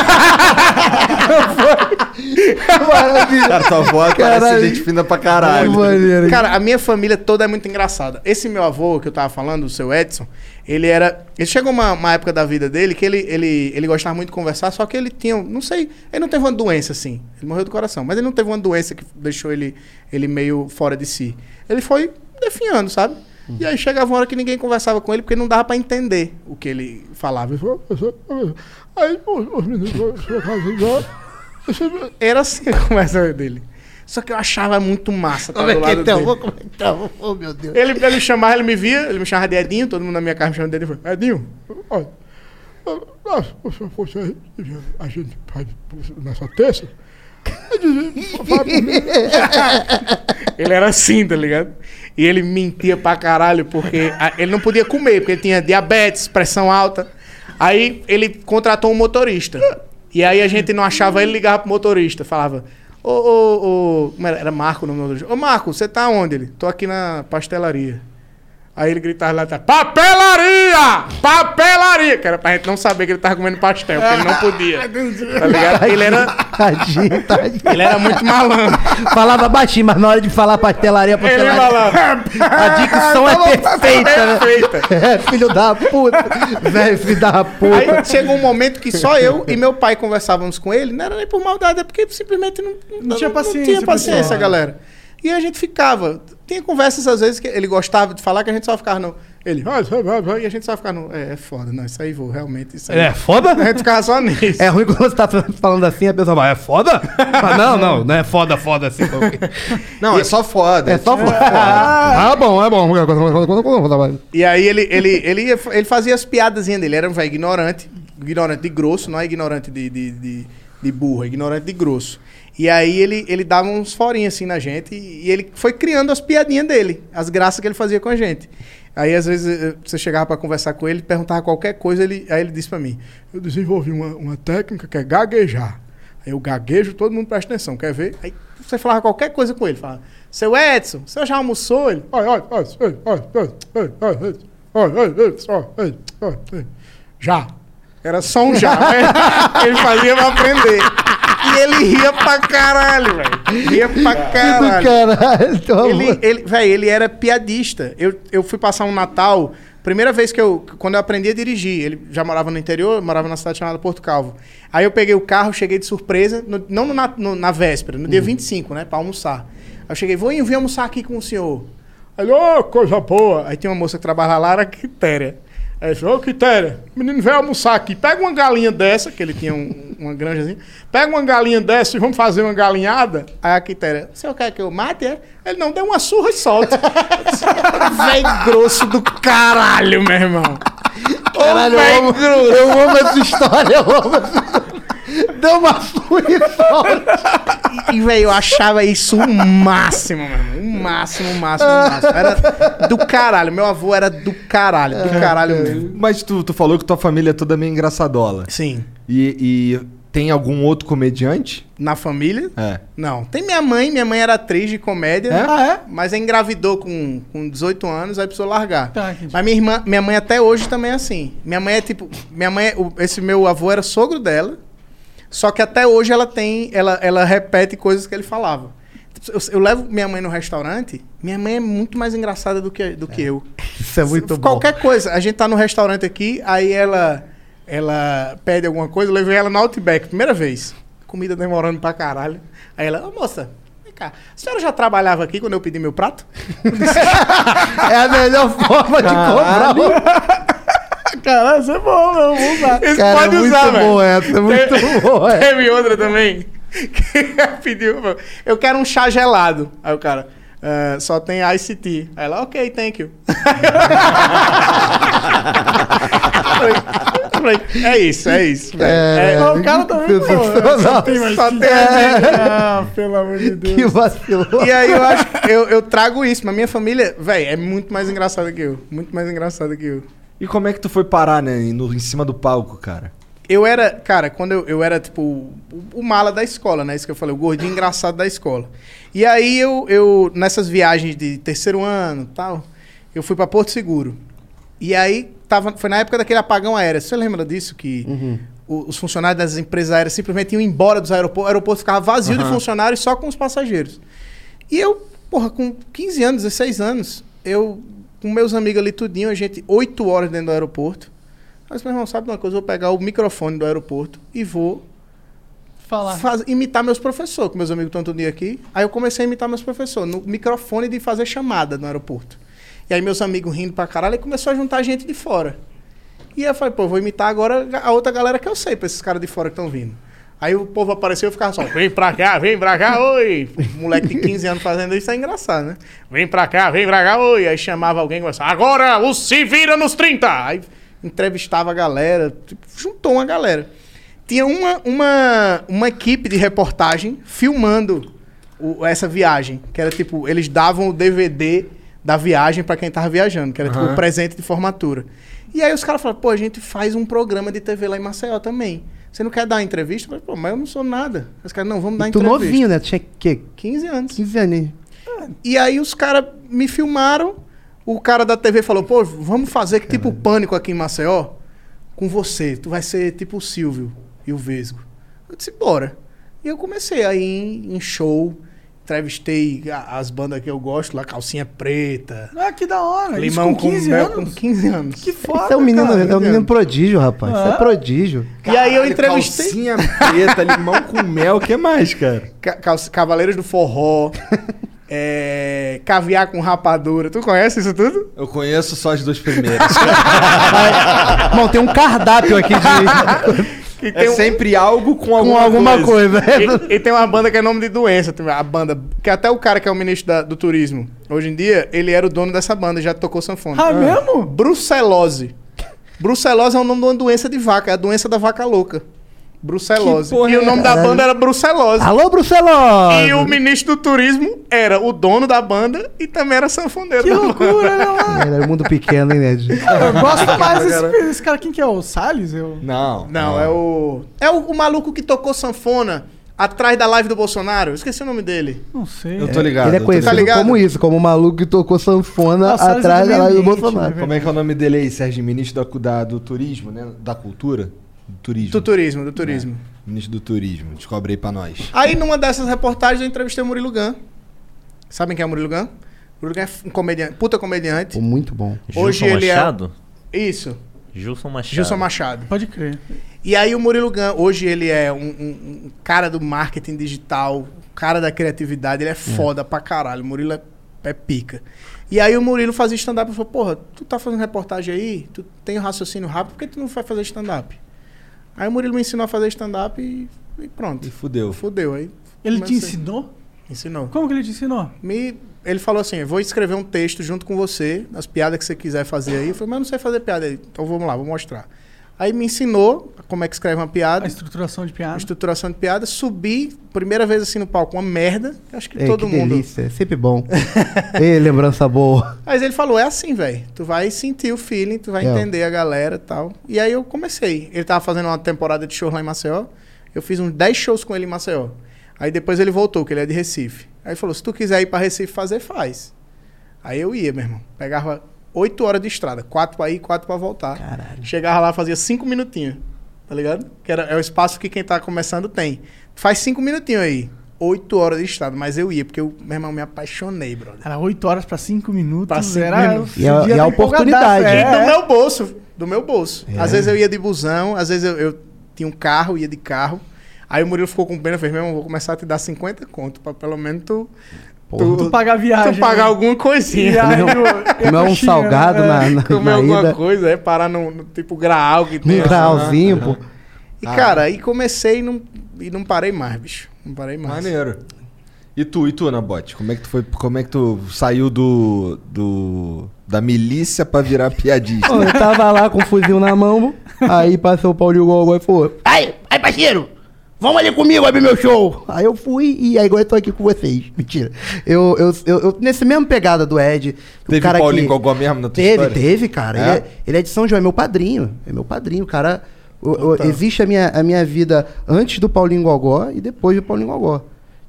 Cara, tua avó parece gente fina pra caralho. Que maneiro. Cara, a minha família toda é muito engraçada. Esse meu avô que eu tava falando, o seu Edson, ele era. Ele chegou uma, uma época da vida dele que ele, ele, ele gostava muito de conversar, só que ele tinha. Não sei. Ele não teve uma doença assim. Ele morreu do coração, mas ele não teve uma doença que deixou ele, ele meio fora de si. Ele foi definhando, sabe? E aí chegava uma hora que ninguém conversava com ele porque não dava pra entender o que ele falava. Ele falou, Aí os meninos. Era assim a conversa dele. Só que eu achava muito massa. estar Como é do que lado então? dele. Vou comentar. Oh, meu Deus. Ele, ele chamava, ele me via, ele me chamava de Edinho, todo mundo na minha casa me chamava de Edinho. Edinho, olha, se você fosse aí, a gente faz nessa terça. ele *laughs* era assim, tá ligado? E ele mentia pra caralho, porque a- ele não podia comer, porque ele tinha diabetes, pressão alta. Aí ele contratou um motorista. E aí a gente não achava ele, ligava pro motorista, falava. Ô, ô, ô. Era Marco o nome do motorista. Ô, Marco, você tá onde? Ele? Tô aqui na pastelaria. Aí ele gritava lá atrás, papelaria! Papelaria! Que era pra gente não saber que ele tava comendo pastel, porque ele não podia. *laughs* Tá ligado? Ele era, Tadinho, tadinho. ele era muito malandro. Falava baixinho, mas na hora de falar pastelaria, Ele pastelaria. falava. A dicção é perfeita, né? Perfeita. É, filho da puta. Velho, filho da puta. Aí chegou um momento que só eu e meu pai conversávamos com ele, não era nem por maldade, é porque simplesmente não, Não tinha paciência Não tinha paciência, galera. E a gente ficava. Tinha conversas às vezes que ele gostava de falar que a gente só ficava no. Ele, vai, vai, vai, vai, e a gente só ficava no. É, é foda, não, isso aí vou, realmente. Isso aí. É foda? A gente ficava só nisso. É ruim quando você tá falando assim, a pessoa vai, é foda? Mas não, não, não é foda, foda assim. Não, é só foda. É só foda. Ah, bom, é bom. E aí ele, ele, ele, ele fazia as piadazinhas dele, era um velho ignorante, ignorante de grosso, não é ignorante de, de, de, de burro, é ignorante de grosso. E aí ele, ele dava uns forinhos assim na gente e, e ele foi criando as piadinhas dele, as graças que ele fazia com a gente. Aí às vezes você chegava para conversar com ele, perguntava qualquer coisa, ele, aí ele disse para mim: Eu desenvolvi uma, uma técnica que é gaguejar. Aí eu gaguejo, todo mundo presta atenção, quer ver? Aí você falava qualquer coisa com ele, falava: Seu Edson, você já almoçou? Ele. Já. Era som já, né? ele fazia para aprender. E ele ria pra caralho, velho. Ria pra caralho. Caralho, Ele, ele, véi, ele era piadista. Eu, eu fui passar um Natal, primeira vez que eu, quando eu aprendi a dirigir, ele já morava no interior, morava na cidade chamada Porto Calvo. Aí eu peguei o carro, cheguei de surpresa, no- não no, na, no- na véspera, no dia 25, né, pra almoçar. Aí eu cheguei, vou vir almoçar aqui com o senhor. Aí ô, coisa boa. Aí tem uma moça que trabalha lá, era Quitéria. Aí ele falou, ô Quitéria, o menino veio almoçar aqui, pega uma galinha dessa, que ele tinha um- uma granjazinha, pega uma galinha dessa e vamos fazer uma galinhada. Aí a Quitéria, o senhor quer que eu mate? É? Ele não, deu uma surra e solta. *laughs* Véi grosso do caralho, meu irmão. Caralho, Ô, eu amo, grosso. eu amo essa história, eu amo essa história. Deu uma solidão. E, velho, eu achava isso o máximo, irmão. O máximo, o máximo, o máximo. Era do caralho. Meu avô era do caralho, do caralho mesmo. Mas tu, tu falou que tua família é toda meio engraçadola. Sim. E, e tem algum outro comediante? Na família? É. Não. Tem minha mãe, minha mãe era atriz de comédia. É? Ah, é? Mas engravidou com, com 18 anos, aí precisou largar. Tá, mas minha irmã, minha mãe até hoje também é assim. Minha mãe é tipo, minha mãe, esse meu avô era sogro dela. Só que até hoje ela tem, ela, ela repete coisas que ele falava. Eu, eu levo minha mãe no restaurante, minha mãe é muito mais engraçada do que, do que eu. Isso é muito bom. Qualquer coisa, a gente tá no restaurante aqui, aí ela ela pede alguma coisa, eu levei ela no Outback, primeira vez. Comida demorando pra caralho. Aí ela, ô moça, vem cá, a senhora já trabalhava aqui quando eu pedi meu prato? *laughs* É a melhor forma de comprar. Caralho, isso é bom, meu. Vamos usar. Isso Cara, pode é muito usar, velho. bom essa, é muito Teve- *laughs* bom essa. Teve outra também, *laughs* que pediu, eu quero um chá gelado. Aí o cara, "Ah, só tem Ice Tea. Aí ela, ok, thank you. *laughs* Eu falei, é isso, é isso. velho. É, É, O cara também, mais só tem Ah, pelo amor de Deus. Que vacilou. E aí eu acho que eu, eu trago isso, mas minha família, velho, é muito mais engraçada que eu. Muito mais engraçada que eu. E como é que tu foi parar, né? No, em cima do palco, cara? Eu era, cara, quando eu, eu era, tipo, o, o mala da escola, né? Isso que eu falei, o gordinho engraçado da escola. E aí eu, eu nessas viagens de terceiro ano e tal, eu fui pra Porto Seguro. E aí tava, foi na época daquele apagão aéreo. Você lembra disso? Que Uhum. o- os funcionários das empresas aéreas simplesmente iam embora dos aeroportos. O aeroporto ficava vazio de Aham. funcionários só com os passageiros. E eu, porra, com 15 anos, 16 anos, eu, com meus amigos ali tudinho, a gente, 8 horas dentro do aeroporto. Mas, meu irmão, sabe uma coisa? Eu vou pegar o microfone do aeroporto e vou Falar. faz- imitar meus professores, que meus amigos estão todo dia aqui. Aí eu comecei a imitar meus professores, no microfone de fazer chamada no aeroporto. E aí meus amigos rindo pra caralho, e começou a juntar gente de fora. E aí eu falei, pô, vou imitar agora a outra galera que eu sei, pra esses caras de fora que estão vindo. Aí o povo apareceu e ficava só, vem pra cá, vem pra cá, oi. Moleque de 15 anos fazendo isso é engraçado, né? Vem pra cá, vem pra cá, oi. Aí chamava alguém e começava, agora o se vira nos 30. Aí entrevistava a galera, tipo, juntou uma galera. Tinha uma, uma, uma equipe de reportagem filmando o- essa viagem, que era tipo, eles davam o DVD da viagem pra quem tava viajando, que era tipo Aham. o presente de formatura. E aí os caras falaram, pô, a gente faz um programa de TV lá em Maceió também. Você não quer dar entrevista? Falei, pô, mas eu não sou nada. Os caras, não, vamos dar E tu entrevista. novinho, né? Tu tinha que 15 anos. 15 anos. E aí os caras me filmaram. O cara da TV falou, pô, vamos fazer que tipo pânico aqui em Maceió com você. Tu vai ser tipo o Silvio e o Vesgo. Eu disse, bora. E eu comecei aí em, em show. Entrevistei as bandas que eu gosto lá, calcinha preta. Ah, que da hora. Isso Limão com 15 mel anos? com 15 anos. Que foda, Você é um menino, cara. é um menino prodígio, rapaz. Ah. é prodígio. E aí eu Caralho, entrevistei. Calcinha preta, limão com mel, o que mais, cara? Ca- Cavaleiros do Forró. é, caviar com rapadura. Tu conhece isso tudo? Eu conheço só as duas primeiras. *laughs* Bom, tem um cardápio aqui de. *laughs* E tem é um- sempre algo com alguma, com alguma coisa. E, e tem uma banda que é nome de doença. tem A banda. Que até o cara que é o ministro da- do turismo, hoje em dia, ele era o dono dessa banda, já tocou sanfona. Ah, mesmo? Brucelose. Brucelose é o nome de uma doença de vaca, é a doença da vaca louca. Brucelose. Que porra E o é nome da banda era Brucelose. Alô, Brucelose! E o ministro do turismo era o dono da banda e também era sanfoneiro Que da loucura, né? mano? Era um mundo pequeno, hein, Ned? Eu gosto mais desse, desse cara. Quem que é? O Salles? Eu... Não. Não, é o. É o, o maluco que tocou sanfona atrás da live do Bolsonaro. Eu esqueci o nome dele. Não sei. Eu tô ligado. Ele é conhecido Tá ligado? como isso, como o maluco que tocou sanfona o é atrás da live do Bolsonaro. né, Como é que é o nome dele aí, Sérgio? Ministro da, da- do turismo, né? Da cultura? Do turismo. Do turismo, do turismo. Ministro do turismo. Descobre aí pra nós. Aí numa dessas reportagens eu entrevistei o Murilo Gun. Sabem quem é o Murilo Gun? O Murilo Gun é um comediante, puta comediante. Pô, muito bom. Hoje Gilson ele é- Machado? Isso, Gilson Machado. Gilson Machado. Pode crer. E aí o Murilo Gun, hoje ele é um, um- um cara do marketing digital, cara da criatividade, ele é foda pra caralho. O Murilo é, é pica. E aí o Murilo fazia stand-up e falou, porra, tu tá fazendo reportagem aí, tu tem um raciocínio rápido, por que tu não vai fazer stand-up? Aí o Murilo me ensinou a fazer stand-up e, e pronto. E fudeu. Fudeu. Aí Ele te comecei. ensinou? Ensinou. Como que ele te ensinou? Me, ele falou assim: vou escrever um texto junto com você, as piadas que você quiser fazer aí. Eu falei, mas eu não sei fazer piada aí. Então vamos lá, vou mostrar. Aí me ensinou como é que escreve uma piada, A estruturação de piada. estruturação de piada, subi, primeira vez assim no palco, uma merda. Acho que Ei, todo que mundo. delícia, é sempre bom. *laughs* Ei, lembrança boa. Mas ele falou: é assim, velho. Tu vai sentir o feeling, tu vai É. entender a galera e tal. E aí eu comecei. Ele tava fazendo uma temporada de shows lá em Maceió. Eu fiz uns 10 shows com ele em Maceió. Aí depois ele voltou, que ele é de Recife. Aí ele falou: se tu quiser ir pra Recife fazer, faz. Aí eu ia, meu irmão. Pegava 8 horas de estrada, 4 pra ir, 4 pra voltar. Caralho. Chegava lá, fazia 5 minutinhos. Tá ligado? Que era, é o espaço que quem tá começando tem. Faz 5 minutinhos aí. 8 horas de estrada, mas eu ia, porque eu, meu irmão, me apaixonei, brother. Era 8 horas pra 5 minutos. Pra cinco era minutos. E a- dia e a da oportunidade. E do É. meu bolso. Do meu bolso. É. Às vezes eu ia de busão, às vezes eu, eu tinha um carro, ia de carro. Aí o Murilo ficou com pena, fez, meu irmão, vou começar a te dar 50 conto, pra pelo menos tu, Porra. Tu pagar viagem. tu pagar né? alguma coisinha. E aí, *laughs* Comer um- Comer um salgado né? na, na, Comer na alguma ida. coisa, é parar no, no tipo graal que tem. Um grauzinho, pô. E cara, aí comecei e não, e não parei mais, bicho. Não parei mais. Maneiro. E tu, e tu, Nabote? Como é que tu foi. Como é que tu saiu do. do da milícia pra virar piadista? Pô, eu tava lá com o fuzil na mão, aí passou o Paulinho Gogó e falou: Aí, aí, parceiro, vamos ali comigo abrir meu show. Aí eu fui e aí agora eu tô aqui com vocês. *laughs* Mentira. Eu, eu, eu, eu- nesse mesmo pegada do Ed, o Teve cara Paulinho que... Gogó mesmo na tua Teve, história? teve, cara. É? Ele, é, ele é de São João, é meu padrinho. É meu padrinho. O cara. o- o- Existe a minha, a minha vida antes do Paulinho Gogó e depois do Paulinho Gogó.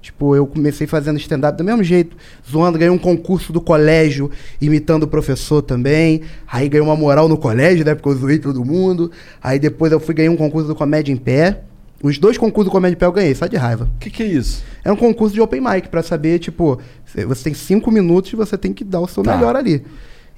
Tipo, eu comecei fazendo stand-up do mesmo jeito, zoando, ganhei um concurso do colégio, imitando o professor também. Aí ganhei uma moral no colégio, né? Porque eu zoei todo mundo. Aí depois eu fui ganhar um concurso do Comédia em Pé. Os dois concursos do Comédia Pé eu ganhei, só de raiva. O que, que é isso? É um concurso de open mic, pra saber, tipo, você tem cinco minutos e você tem que dar o seu Tá. melhor ali.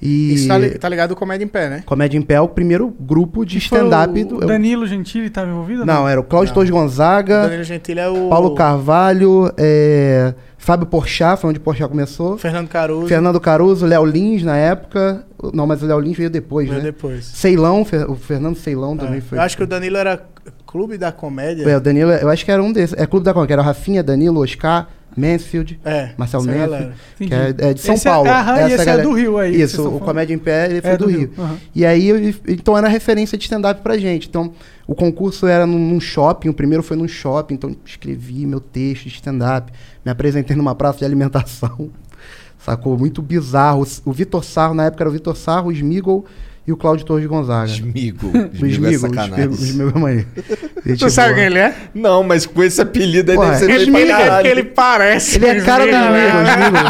E. Isso tá, li- tá ligado com Comédia em Pé, né? Comédia em Pé é o primeiro grupo de stand-up o. Danilo Gentili estava envolvido? Não, era o Cláudio Torres Gonzaga, Danilo Gentili é o... Paulo Carvalho, é, Fábio Porchat, foi onde o Porchat começou. Fernando Caruso. Fernando Caruso, Léo Lins na época. Não, mas o Léo Lins veio depois, Veio né? depois. Ceilão, o Fernando Ceilão também foi. Eu acho que o Danilo era Clube da Comédia. É, o Danilo, eu acho que era um desses. É Clube da Comédia, que era o Rafinha, Danilo, Oscar, Mansfield, É, Marcelo essa Mansfield, que é, é de São Esse é- Paulo. aham, e Essa esse é galera- do Rio aí, Isso, o falando. Comédia em Pé, ele foi É do, do Rio. Rio, aham. E aí, eu- então era referência de stand-up pra gente. Então, o concurso era num, num shopping, o primeiro foi num shopping, então escrevi meu texto de stand-up, me apresentei numa praça de alimentação. *laughs* Sacou? Muito bizarro. O Vitor Sarro, na época era o Vitor Sarro, o Smigol e o Cláudio Torres Gonzaga. Smigo. O *laughs* Smigol, o Smigol é maneiro. *laughs* Gente Tu sabe boa. quem ele é? Não, mas com esse apelido aí Porra, deve ser pra é porque ele parece. Ele é cara Smigol, né? Smigol.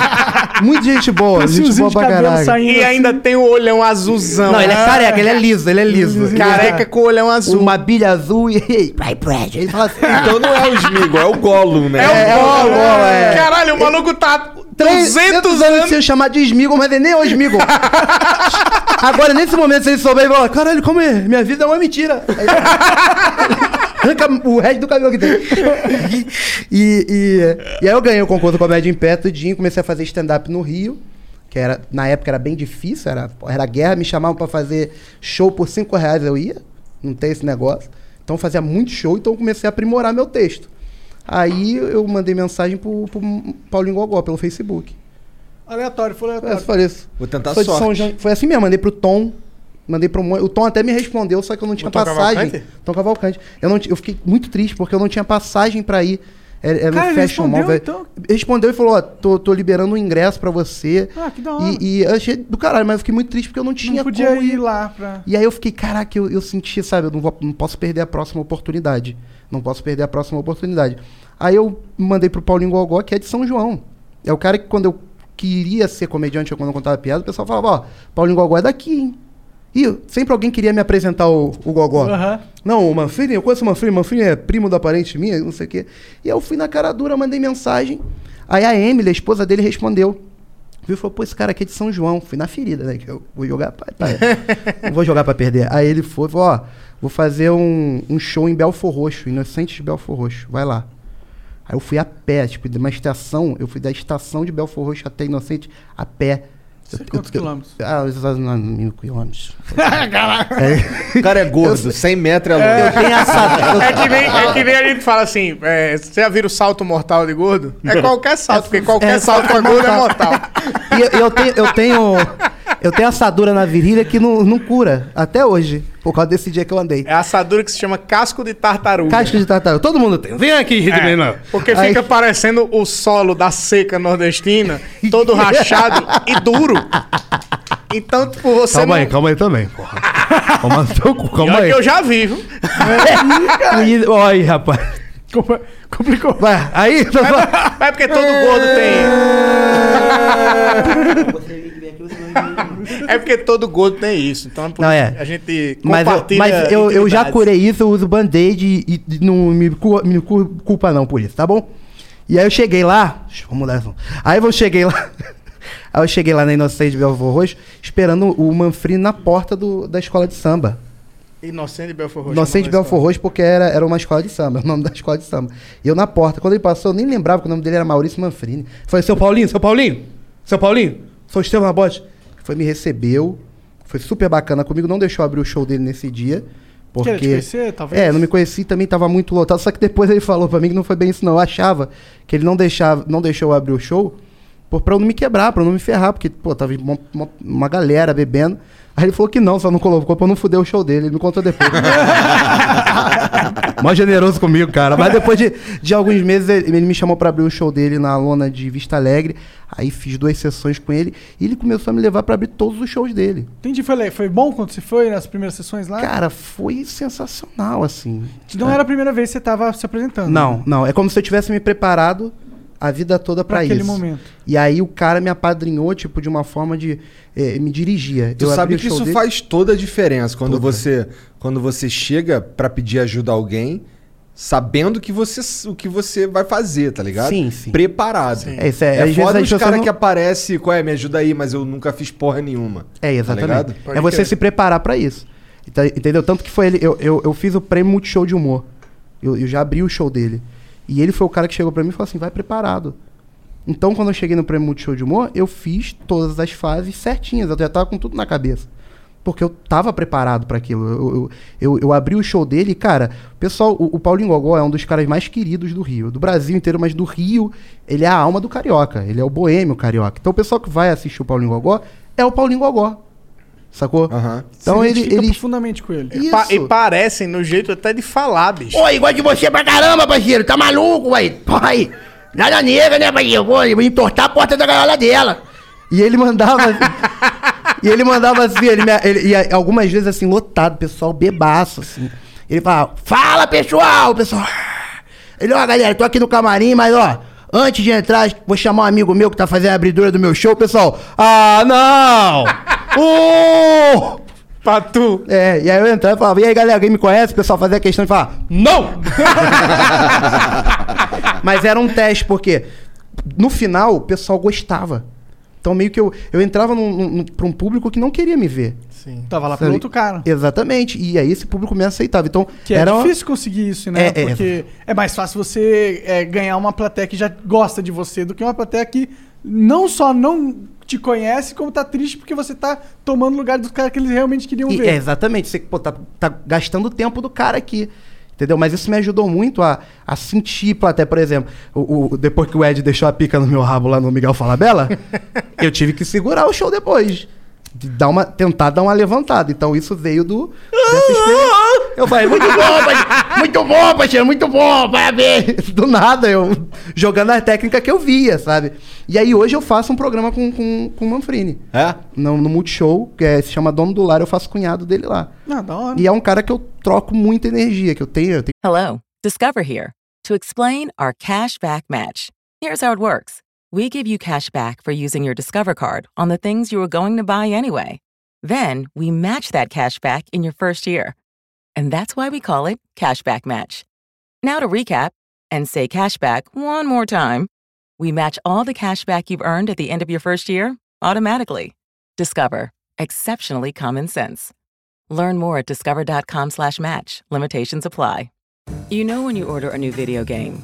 *laughs* Muito gente boa, gente Fiozinho boa de pra caralho. E ainda tem o olhão azulzão. Não, ele é Ah, careca, ele é liso, ele é liso. Careca com o olhão azul. Uma bilha azul e. Ele fala assim. Então não é o Smigo, é o Gollum, né? É o É, Gollum. é o Gollum, é. Caralho, o maluco tá 300 200 anos anos. sem chamar de Smigol, mas ele nem é o Smigol. Agora, nesse momento, se ele souber, ele fala: caralho, como é? Minha vida é uma mentira. Arranca o resto do cabelo que tem. E, e, e aí eu ganhei o concurso do Comédia em Pé, tudinho, comecei a fazer stand-up no Rio. Que era, na época era bem difícil, era, era guerra, me chamavam pra fazer show por 5 reais, eu ia. Não tem esse negócio. Então fazia muito show, então comecei a aprimorar meu texto. Aí eu mandei mensagem pro, pro Paulinho Gogó pelo Facebook. Aleatório, foi É, aleatório. eu falei isso. Vou tentar Sou de São sorte. João- Foi assim mesmo, mandei pro Tom. Mandei pro O Tom até me respondeu, só que eu não tinha Tom passagem. Cavalcante? Tom Cavalcante. Eu, não, eu fiquei muito triste porque eu não tinha passagem pra ir. Era, era Cara, no ele Fashion respondeu, Mall. então? Respondeu e falou: Ó, tô, tô liberando um ingresso pra você. Ah, que da hora. E, e eu achei do caralho, mas eu fiquei muito triste porque eu não tinha não podia como ir lá pra... e aí eu fiquei, caraca, eu, eu senti, sabe, eu não, vou- não posso perder a próxima oportunidade. Não posso perder a próxima oportunidade. Aí eu mandei pro Paulinho Gogó, que é de São João. É o cara que quando eu queria ser comediante quando eu contava piada, o pessoal falava, ó, Paulinho Gogó é daqui, hein? E sempre alguém queria me apresentar o, o Gogó. Aham. Não, o Manfrini, eu conheço o Manfrini, o Manfrini é primo da parente minha, não sei o quê. E eu fui na cara dura, mandei mensagem. Aí a Emily, a esposa dele, respondeu. Viu e falou, pô, esse cara aqui é de São João. Fui na ferida, né? Que eu vou jogar pra. pra- *laughs* não vou jogar pra perder. Aí ele foi, falou, ó, vou fazer um, um show em Belfor Roxo, Inocentes de Belfor Roxo. Vai lá. Aí eu fui a pé, tipo, de uma estação, eu fui da estação de Belfor Roxo até Inocente a pé. Sei Eu- quantos eu- quilômetros? Ah, mil quilômetros. *laughs* O cara é gordo, 100 metros é longe. Eu tenho essa. É que, nem, é que nem a gente fala assim, é, você já viram o salto mortal de gordo? É qualquer salto, porque qualquer é, salto pra gordo é mortal. E eu, eu tenho, eu tenho. Eu tenho assadura na virilha que não, não cura, até hoje, por causa desse dia que eu andei. É a assadura que se chama casco de tartaruga. Casca de tartaruga, todo mundo tem. Vem aqui, de mim, não. Porque Aí- fica parecendo o solo da seca nordestina, todo rachado e duro. Então, tipo, você Calma não... aí, calma aí também, porra. Calma, no teu cu, calma aí. que eu já vi, viu? E- Olha aí, rapaz. Compl- Complicou. Vai, aí. É porque todo gordo tem. É porque todo gordo tem isso. Então, por Não, isso é. a gente Mas, eu, compartilha mas eu, eu já curei isso, eu uso band-aid e, e não me, me cu- culpa não por isso, tá bom? E aí eu cheguei lá. Vamos mudar essa. Aí eu cheguei lá. *laughs* aí eu cheguei lá na Inocente de Belfor Roxo, esperando o Manfrini na porta do, da escola de samba. Inocente de Belfor Roxo. Inocente de chama Belfor Roxo, porque era, era uma escola de samba, *laughs* o nome da escola de samba. E eu na porta, quando ele passou, eu nem lembrava que o nome dele era Maurício Manfrini. Falei, seu Paulinho, seu Paulinho, seu Paulinho, sou Estevam Abote. Foi, me recebeu, foi super bacana comigo, não deixou abrir o show dele nesse dia. Porque... Queria te conhecer, talvez? É, não me conheci, também tava muito lotado. Só que depois ele falou pra mim que não foi bem isso, não. Eu achava que ele não, deixava, não deixou eu abrir o show por, pra eu não me quebrar, pra eu não me ferrar, porque, pô, tava uma, uma, uma galera bebendo. Aí ele falou que não, só não colocou pra eu não fuder o show dele. Ele me contou depois. *laughs* Mó generoso comigo, cara. Mas depois de, de alguns meses, ele, ele me chamou pra abrir o show dele na lona de Vista Alegre. Aí fiz duas sessões com ele. E ele começou a me levar pra abrir todos os shows dele. Entendi, foi, foi bom quando você foi nas primeiras sessões lá? Cara, foi sensacional, assim. Não era a primeira vez que você tava se apresentando. Não, não. É como se eu tivesse me preparado a vida toda aquele isso. momento. E aí o cara me apadrinhou, tipo, de uma forma de. eh, me dirigia. Tu Eu sabe que show isso dele- faz toda a diferença quando Toda. você quando você chega pra pedir ajuda a alguém, sabendo que você o que você vai fazer, tá ligado? Sim, sim. Preparado. Sim. É, isso é- é foda os caras não- que aparece, qual é, me ajuda aí, mas eu nunca fiz porra nenhuma. É, Tá exatamente. ligado? é você se preparar pra isso. Entendeu? Tanto que foi ele. Eu, eu, eu fiz o prêmio Multishow de Humor. Eu, eu já abri o show dele. E ele foi o cara que chegou pra mim e falou assim: vai preparado. Então, quando eu cheguei no prêmio Multishow de Humor, eu fiz todas as fases certinhas. Eu já tava com tudo na cabeça. Porque eu tava preparado pra aquilo. Eu, eu, eu, eu abri o show dele e, cara, pessoal, o, o Paulinho Gogó é um dos caras mais queridos do Rio. Do Brasil inteiro, mas do Rio, ele é a alma do carioca. Ele é o boêmio carioca. Então, o pessoal que vai assistir o Paulinho Gogó é o Paulinho Gogó. Sacou? Então, Se ele. ele... profundamente com ele. Isso. Pa- e parecem no jeito até de falar, bicho. Oi, gosto de você pra caramba, parceiro. Tá maluco, ué? Porra aí. Nada negra, né, parceiro? Vou, vou entortar a porta da gaiola dela. E ele mandava. *laughs* e ele mandava assim, ele, me- ele- e algumas vezes assim, lotado, pessoal bebaço, assim. Ele falava, fala pessoal, pessoal. Ele, ó, galera, tô aqui no camarim, mas ó, antes de entrar, vou chamar um amigo meu que tá fazendo a abridura do meu show, pessoal. Ah, não! *laughs* Ô! Patu. É, e aí eu entrava e falava, e aí galera, alguém me conhece? O pessoal fazia questão de falar, não! *laughs* Mas era um teste, porque no final o pessoal gostava. Então meio que eu, eu entrava num, num, pra um público que não queria me ver. Sim. Tava lá pro Sabe? outro cara. Exatamente. E aí esse público me aceitava. Então Que é era uma- difícil conseguir isso, né? É, é. Porque é mais fácil você é, ganhar uma plateia que já gosta de você do que uma plateia que não só não te conhece, como tá triste porque você tá tomando o lugar dos caras que eles realmente queriam E- ver. é, exatamente. Você pô, tá, tá gastando o tempo do cara aqui. Entendeu? Mas isso me ajudou muito a, a sentir plateia. Por exemplo, o, o- depois que o Ed deixou a pica no meu rabo lá no Miguel Falabella, *laughs* eu tive que segurar o show depois. De dar uma, tentar dar uma levantada. Então isso veio do. Eu falei, muito bom, parceiro, muito bom, parceiro, muito bom, parabéns. *laughs* Do nada, eu jogando a técnica que eu via, sabe? E aí hoje eu faço um programa com, com, com o Manfrini. É? No, no Multishow, que é- se chama Dono do Lar, eu faço cunhado dele lá. Ah, da hora. E é um cara que eu troco muita energia, que eu tenho. Eu tenho Hello, Discover here to explain our cash back match. Here's how it works we give you cash back for using your Discover card on the things you were going to buy anyway. Then we match that cash back in your first year. And that's why we call it Cashback Match. Now to recap and say cashback one more time. We match all the cash back you've earned at the end of your first year automatically. Discover. Exceptionally common sense. Learn more at discover.com slash match. Limitations apply. You know when you order a new video game,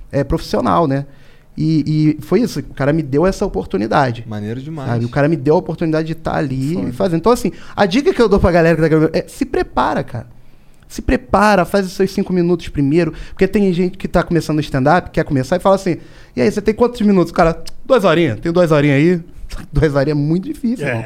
é profissional, né? E, e foi isso, o cara me deu essa oportunidade. Maneiro demais. Sabe? O cara me deu a oportunidade de estar ali e fazendo. Então, assim, a dica que eu dou pra galera que tá gravando é se prepara, cara. Se prepara, faz os seus cinco minutos primeiro. Porque tem gente que tá começando o stand-up, quer começar e fala assim: e aí, você tem quantos minutos? O cara, duas horinhas, tem duas horinhas aí. *laughs* duas horinhas é muito difícil, É. irmão.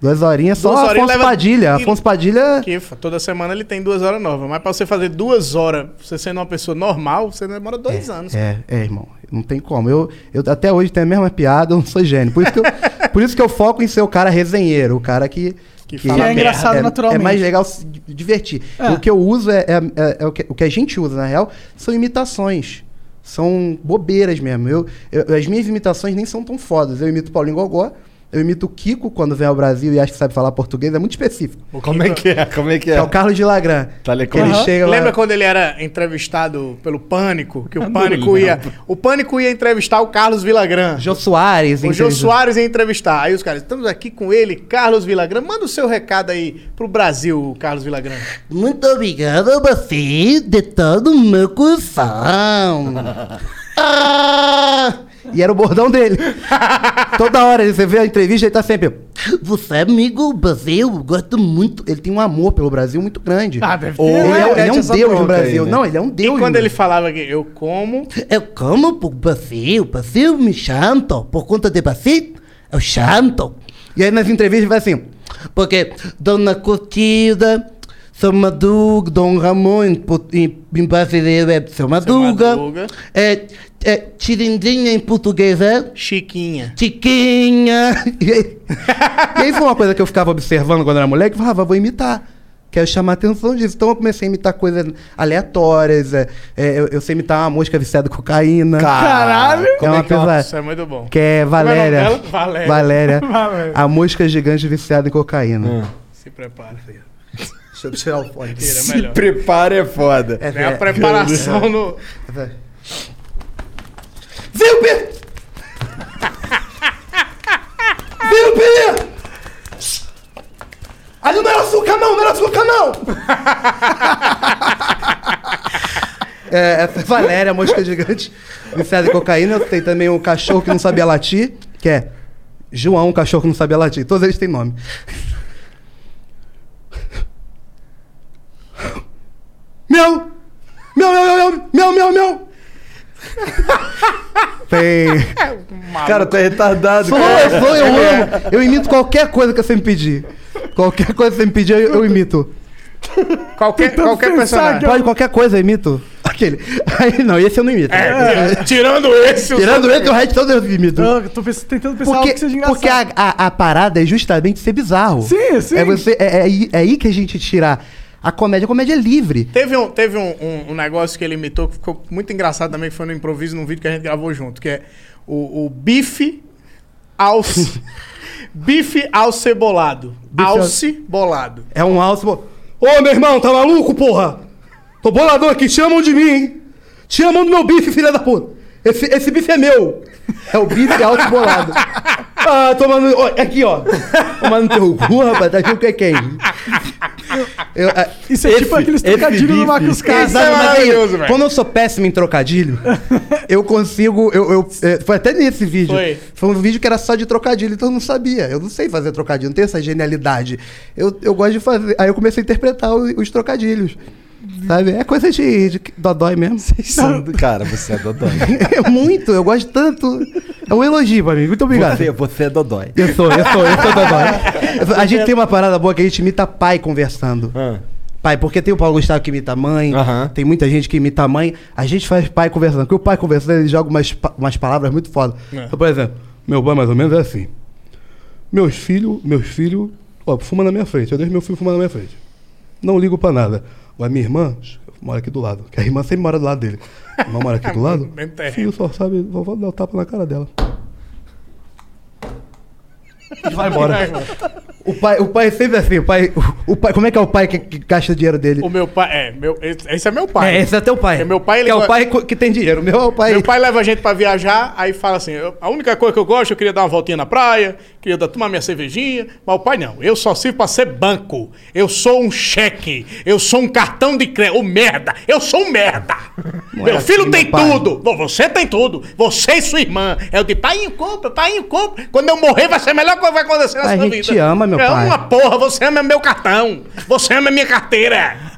Duas horinhas só Duas horinhas Afonso leva- Padilha. e- Afonso Padilha. Que toda semana ele tem duas horas novas. Mas pra você fazer duas horas, você sendo uma pessoa normal, você demora dois anos. É, é, irmão. Não tem como. Eu, eu até hoje tenho a mesma piada, eu não sou gênio. Por isso que eu, *laughs* por isso que eu foco em ser o cara resenheiro, o cara que. Que fala é engraçado é, naturalmente. É mais legal se divertir. É. O que eu uso é, é- é- é o, que, o que a gente usa, na real, são imitações. São bobeiras mesmo. Eu, eu- as minhas imitações nem são tão fodas. Eu imito Paulinho Gogó, eu imito o Kiko quando vem ao Brasil e acha que sabe falar português, é muito específico. Como é que é? Como é que Que é? é o Carlos de Lagran. Tá Que ligado? ele chega lá. Lembra quando ele era entrevistado pelo Pânico? Que o não Pânico ia. O Pânico ia entrevistar o Carlos Villagrán. Jô Soares. O Jô Soares ia entrevistar. Aí os caras, estamos aqui com ele, Carlos Villagrán. Manda o seu recado aí pro Brasil, Carlos Villagrán. Muito obrigado a você de todo o meu coração. *laughs* Ah, E era o bordão dele. *laughs* Toda hora você vê a entrevista, ele tá sempre. Você é amigo do Brasil, gosto muito. Ele tem um amor pelo Brasil muito grande. Ah, deve ter. Ele, é, ele é um deus no bronca aí, Brasil. né? Não, ele é um deus. E quando ele falava que eu como, eu como por Brasil, Brasil me chanto, por conta de Brasil, eu chanto. E aí nas entrevistas vai assim, porque Dona Curtida, São Madruga, Dom Ramon, em, brasileiro é Seu Madruga, Madruga. é, é Tirindinha em português é Chiquinha. Chiquinha. *laughs* E aí, e aí foi uma coisa que eu ficava observando quando era moleque, e falava, vou imitar. Quero chamar a atenção disso. Então eu comecei a imitar coisas aleatórias. é, é, eu, eu sei imitar uma mosca viciada em cocaína. Caralho! É uma pesada. Isso é muito bom. Que é Valéria. É dela? Valéria. Valéria. *laughs* Valéria. A mosca gigante viciada em cocaína. Se prepara, eu tirar o fone. Tira, é Se melhor. prepara é foda. É, *laughs* É a é. preparação no. Viu, Pedro? Viu, Pedro? Ali não era açúcar não, não era açúcar não! é, essa é Valéria, a mosca gigante, viciada em cocaína. Tem também o cachorro que não sabia latir, que é João, o cachorro que não sabia latir. Todos eles têm nome. Meu! Meu, meu, meu, meu, meu, meu, meu! Tem. Cara, tu é retardado, Sou, cara. eu sou, eu amo. Eu imito qualquer coisa que você me pedir. Qualquer coisa que você me pedir, eu, eu imito. Qualquer, Tentando qualquer personagem. Pode qualquer coisa, eu imito. Aquele. Aí, não, esse eu não imito. É, tirando esse, Tirando esse, o resto todo eu imito. Eu tô tentando pensar algo Porque, que seja engraçado. porque a, a, a parada é justamente ser bizarro. Sim, sim. É, você, é, é, aí, é aí que a gente tira a comédia. A comédia é livre. Teve, um, teve um, um- um negócio que ele imitou que ficou muito engraçado também, que foi no improviso, num vídeo que a gente gravou junto, que é o, o bife ao... *laughs* bife ao cebolado. ao- Alce bolado. É um alce. Ô, meu irmão, tá maluco, porra? Tô boladão aqui, chamam de mim, hein? Chamam do meu bife, filha da puta. Esse, esse bife é meu. É o bife alce bolado. *laughs* Ah, tomando. Ó, aqui, ó. Tomando teu cu, rapaz. Tá achando que é quem? Eu, ah, Isso é tipo aqueles trocadilhos do Marcos mas aí, maravilhoso, velho. como eu sou péssimo em trocadilho, *laughs* eu consigo. Eu, eu- é, foi até nesse vídeo. Foi. um vídeo que era só de trocadilho, então eu não sabia. Eu não sei fazer trocadilho, não tenho essa genialidade. Eu, eu gosto de fazer. Aí eu comecei a interpretar o- os, trocadilhos. Sabe? É coisa de, de dodói mesmo. São Cara, você é dodói. *laughs* É muito, eu gosto tanto. É um elogio pra mim. Muito obrigado. Você, você é dodói. Eu sou, eu sou, eu sou dodói. *laughs* A gente tem uma parada boa que a gente imita pai conversando. Ah. Pai, porque tem o Paulo Gustavo que imita mãe, Aham. tem muita gente que imita mãe. A gente faz pai conversando. Porque o pai conversando, ele joga umas, umas palavras muito foda. É. Então, por exemplo, meu pai mais ou menos é assim. Meus filhos, meus filhos, ó, fuma na minha frente. Eu deixo meu filho fumar na minha frente. Não ligo pra nada. Agora minha irmã mora aqui do lado. Que a irmã sempre mora do lado dele. A irmã mora aqui do lado. *laughs* Filho só sabe, vou dar o tapa na cara dela. E vai embora. O pai, o pai é sempre assim. O pai, o, o pai, como é que é o pai que, que gasta o dinheiro dele? O meu pai. É, meu, esse esse é meu pai. É, esse é teu pai. É meu pai, que é o pai que tem dinheiro. O meu é o pai. Meu pai leva a gente pra viajar, aí fala assim: eu- a única coisa que eu gosto, eu queria dar uma voltinha na praia, queria dar- tomar minha cervejinha, mas o pai não, eu só sirvo pra ser banco. Eu sou um cheque, eu sou um cartão de crédito. Ô merda, eu sou um merda. meu é filho assim, tem meu tudo, Bom, você tem tudo, você e sua irmã. Eu digo, pai, compra, pai, compra. Quando eu morrer, vai ser a melhor coisa que vai acontecer na A sua vida. te ama, meu é pai. uma porra, você ama meu cartão, você ama minha carteira.